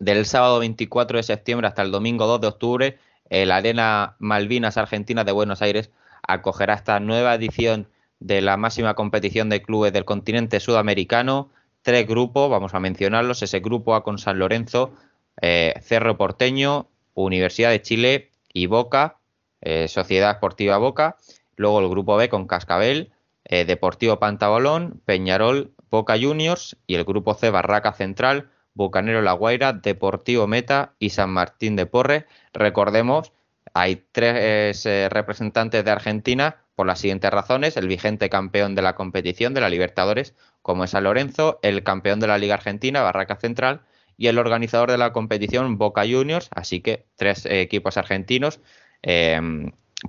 Del sábado 24 de septiembre hasta el domingo 2 de octubre, el Arena Malvinas Argentina de Buenos Aires acogerá esta nueva edición de la máxima competición de clubes del continente sudamericano. Tres grupos, vamos a mencionarlos. Ese grupo A con San Lorenzo, eh, Cerro Porteño, Universidad de Chile y Boca, eh, Sociedad Esportiva Boca. Luego el grupo B con Cascabel, eh, Deportivo Pantabolón, Peñarol, Boca Juniors y el grupo C Barraca Central, Bucanero La Guaira, Deportivo Meta y San Martín de Porres. Recordemos, hay tres representantes de Argentina por las siguientes razones. El vigente campeón de la competición de la Libertadores, como es San Lorenzo, el campeón de la Liga Argentina, Barraca Central, y el organizador de la competición, Boca Juniors. Así que tres eh, equipos argentinos eh,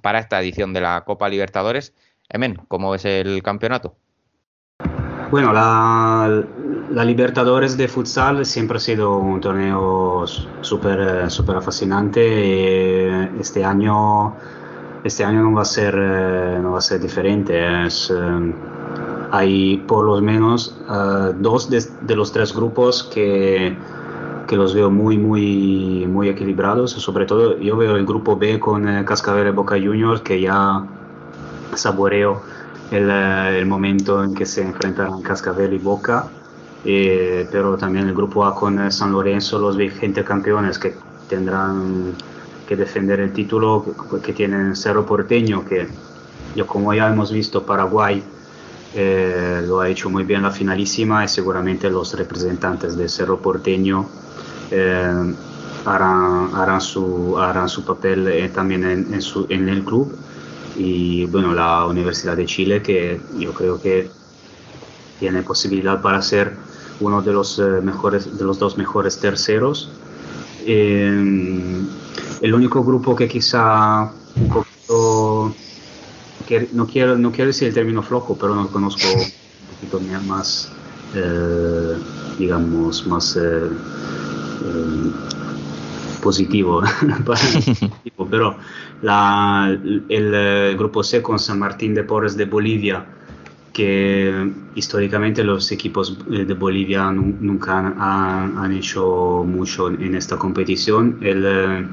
para esta edición de la Copa Libertadores. Emen, ¿cómo ves el campeonato? Bueno, la, la Libertadores de futsal siempre ha sido un torneo súper súper fascinante. eh, Este año, este año no va a ser, eh, no va a ser diferente. Es, eh, hay por lo menos eh, dos de, de los tres grupos que, que los veo muy, muy, muy equilibrados. Sobre todo yo veo el grupo B con eh, Cascabel Boca Juniors que ya saboreo el, eh, el momento en que se enfrentarán Cascabel y Boca, eh, pero también el grupo A con eh, San Lorenzo, los vigentes campeones que tendrán que defender el título, que, que tienen Cerro Porteño, que yo como ya hemos visto Paraguay eh, lo ha hecho muy bien la finalísima y seguramente los representantes de Cerro Porteño eh, harán, harán, su, harán su papel eh, también en, en su- en el club. Y bueno, la Universidad de Chile que yo creo que tiene posibilidad para ser uno de los eh, mejores de los dos mejores terceros. Eh, el único grupo que quizá un poquito que no quiero no quiero decir el término flojo pero no conozco un poquito más eh, digamos más eh, eh, positivo (laughs) (laughs) pero la- el, grupo C con San Martín de Porres de Bolivia que históricamente los equipos de Bolivia nu- nunca han, han- hecho mucho en esta competición el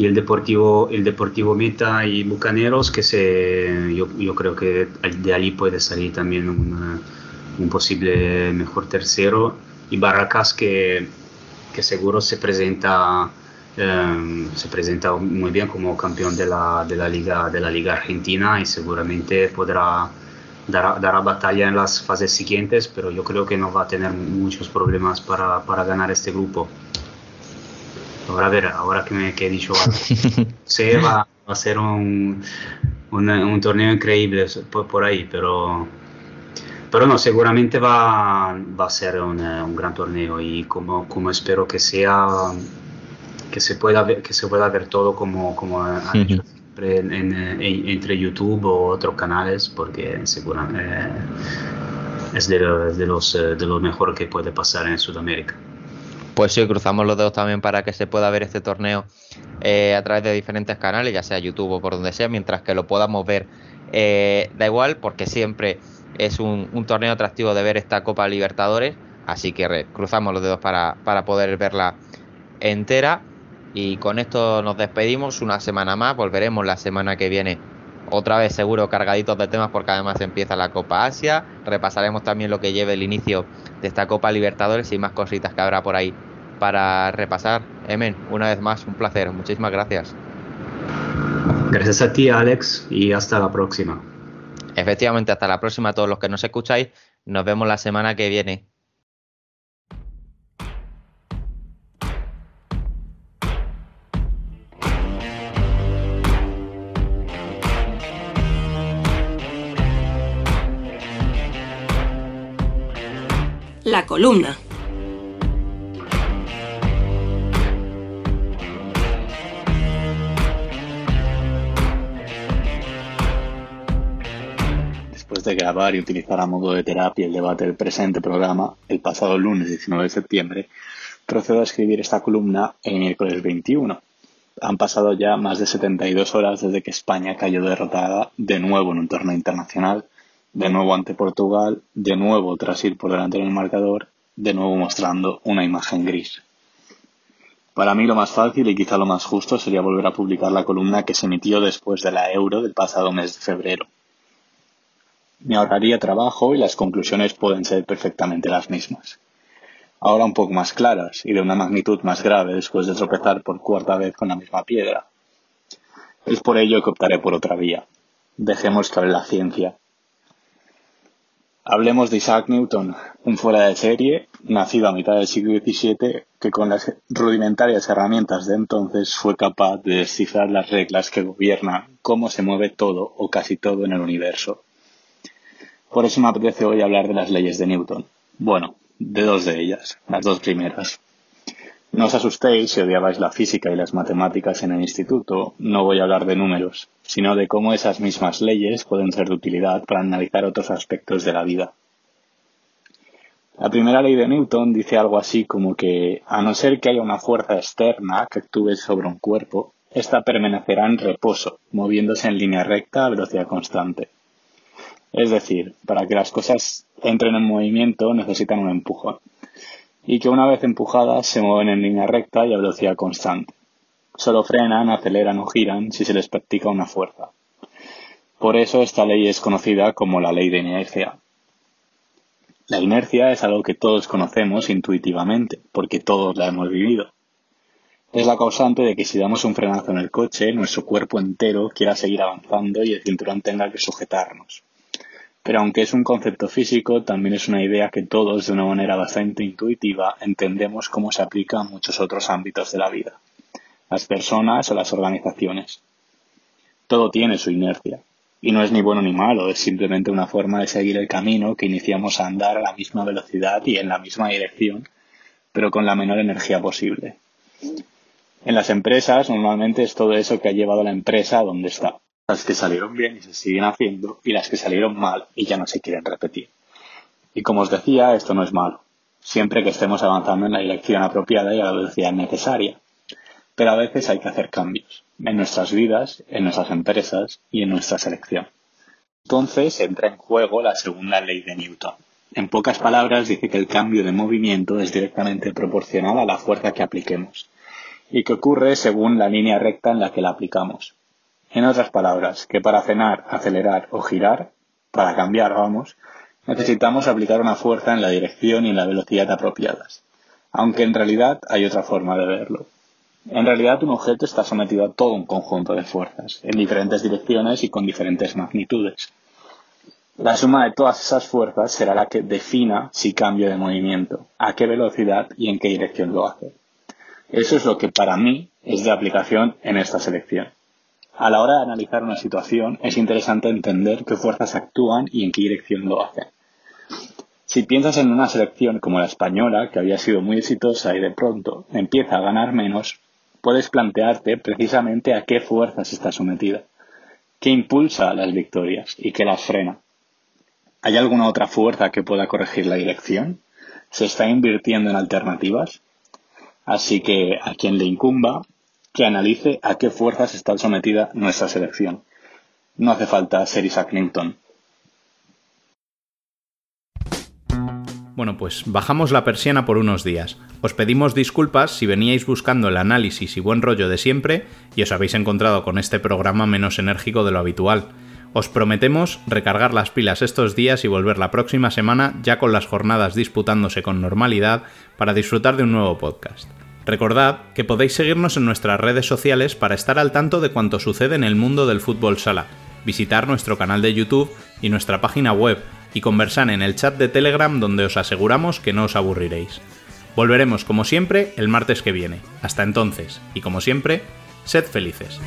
y el Deportivo, el Deportivo Meta y Bucaneros, que se, yo, yo creo que de ahí puede salir también una- un posible mejor tercero, y Barracas que, que seguro se presenta, eh, se presenta muy bien como campeón de la, de la, Liga, de la Liga Argentina y seguramente podrá dar, dará batalla en las fases siguientes, pero yo creo que no va a tener muchos problemas para, para ganar este grupo. Ahora a ver, ahora que, me, que he dicho algo, (laughs) se va, a ser un, un, un torneo increíble por, por ahí, pero, pero no, seguramente va, va a ser un, eh, un gran torneo y como, como espero que sea, que se pueda ver, que se pueda ver todo como, como han hecho siempre en- en, eh, en- entre YouTube o otros canales, porque seguramente es de, los- de los, eh, de lo mejor que puede pasar en Sudamérica. Pues sí, cruzamos los dedos también para que se pueda ver este torneo eh, a través de diferentes canales, ya sea YouTube o por donde sea, mientras que lo podamos ver. eh, da igual, porque siempre es un, torneo atractivo de ver esta Copa Libertadores, así que cruzamos los dedos para, para poder verla entera. Y con esto nos despedimos una semana más, volveremos la semana que viene otra vez seguro cargaditos de temas porque además empieza la Copa Asia, repasaremos también lo que lleve el inicio de esta Copa Libertadores y más cositas que habrá por ahí para repasar. Emen, una vez más, un placer, muchísimas gracias. Gracias a ti, Alex, y hasta la próxima. Efectivamente, hasta la próxima a todos los que nos escucháis. Nos vemos la semana que viene. La columna. Después de grabar y utilizar a modo de terapia el debate del presente programa, el pasado lunes 19 de septiembre, procedo a escribir esta columna el miércoles 21. Han pasado ya más de 72 horas desde que España cayó derrotada de nuevo en un torneo internacional, de nuevo ante Portugal, de nuevo tras ir por delante en el marcador, de nuevo mostrando una imagen gris. Para mí lo más fácil y quizá lo más justo sería volver a publicar la columna que se emitió después de la Euro del pasado mes de febrero. Me ahorraría trabajo y las conclusiones pueden ser perfectamente las mismas. Ahora un poco más claras y de una magnitud más grave después de tropezar por cuarta vez con la misma piedra. Es por ello que optaré por otra vía. Dejemos que hable la ciencia. Hablemos de Isaac Newton, un fuera de serie, nacido a mitad del siglo XVII, que con las rudimentarias herramientas de entonces fue capaz de descifrar las reglas que gobiernan cómo se mueve todo o casi todo en el universo. Por eso me apetece hoy hablar de las leyes de Newton. Bueno, de dos de ellas, las dos primeras. No os asustéis si odiabais la física y las matemáticas en el instituto, no voy a hablar de números, sino de cómo esas mismas leyes pueden ser de utilidad para analizar otros aspectos de la vida. La primera ley de Newton dice algo así como que, a no ser que haya una fuerza externa que actúe sobre un cuerpo, ésta permanecerá en reposo, moviéndose en línea recta a velocidad constante. Es decir, para que las cosas entren en movimiento necesitan un empujón. Y que una vez empujadas se mueven en línea recta y a velocidad constante. Solo frenan, aceleran o giran si se les practica una fuerza. Por eso esta ley es conocida como la ley de inercia. La inercia es algo que todos conocemos intuitivamente, porque todos la hemos vivido. Es la causante de que si damos un frenazo en el coche, nuestro cuerpo entero quiera seguir avanzando y el cinturón tenga que sujetarnos. Pero aunque es un concepto físico, también es una idea que todos, de una manera bastante intuitiva, entendemos cómo se aplica a muchos otros ámbitos de la vida, las personas o las organizaciones. Todo tiene su inercia, y no es ni bueno ni malo, es simplemente una forma de seguir el camino que iniciamos a andar a la misma velocidad y en la misma dirección, pero con la menor energía posible. En las empresas normalmente es todo eso que ha llevado a la empresa a donde está las que salieron bien y se siguen haciendo y las que salieron mal y ya no se quieren repetir. Y como os decía, esto no es malo, siempre que estemos avanzando en la dirección apropiada y a la velocidad necesaria. Pero a veces hay que hacer cambios en nuestras vidas, en nuestras empresas y en nuestra selección. Entonces entra en juego la segunda ley de Newton. En pocas palabras dice que el cambio de movimiento es directamente proporcional a la fuerza que apliquemos y que ocurre según la línea recta en la que la aplicamos. En otras palabras, que para frenar, acelerar o girar, para cambiar, vamos, necesitamos aplicar una fuerza en la dirección y en la velocidad apropiadas, aunque en realidad hay otra forma de verlo. En realidad un objeto está sometido a todo un conjunto de fuerzas, en diferentes direcciones y con diferentes magnitudes. La suma de todas esas fuerzas será la que defina si cambio de movimiento, a qué velocidad y en qué dirección lo hace. Eso es lo que para mí es de aplicación en esta selección. A la hora de analizar una situación es interesante entender qué fuerzas actúan y en qué dirección lo hacen. Si piensas en una selección como la española, que había sido muy exitosa y de pronto empieza a ganar menos, puedes plantearte precisamente a qué fuerzas está sometida, qué impulsa las victorias y qué las frena. ¿Hay alguna otra fuerza que pueda corregir la dirección? ¿Se está invirtiendo en alternativas? Así que a quien le incumba, que analice a qué fuerzas está sometida nuestra selección. No hace falta ser Isaac Newton. Bueno, pues bajamos la persiana por unos días. Os pedimos disculpas si veníais buscando el análisis y buen rollo de siempre y os habéis encontrado con este programa menos enérgico de lo habitual. Os prometemos recargar las pilas estos días y volver la próxima semana ya con las jornadas disputándose con normalidad para disfrutar de un nuevo podcast. Recordad que podéis seguirnos en nuestras redes sociales para estar al tanto de cuanto sucede en el mundo del fútbol sala. visitar nuestro canal de YouTube y nuestra página web y conversar en el chat de Telegram donde os aseguramos que no os aburriréis. Volveremos como siempre el martes que viene. Hasta entonces, y como siempre, sed felices.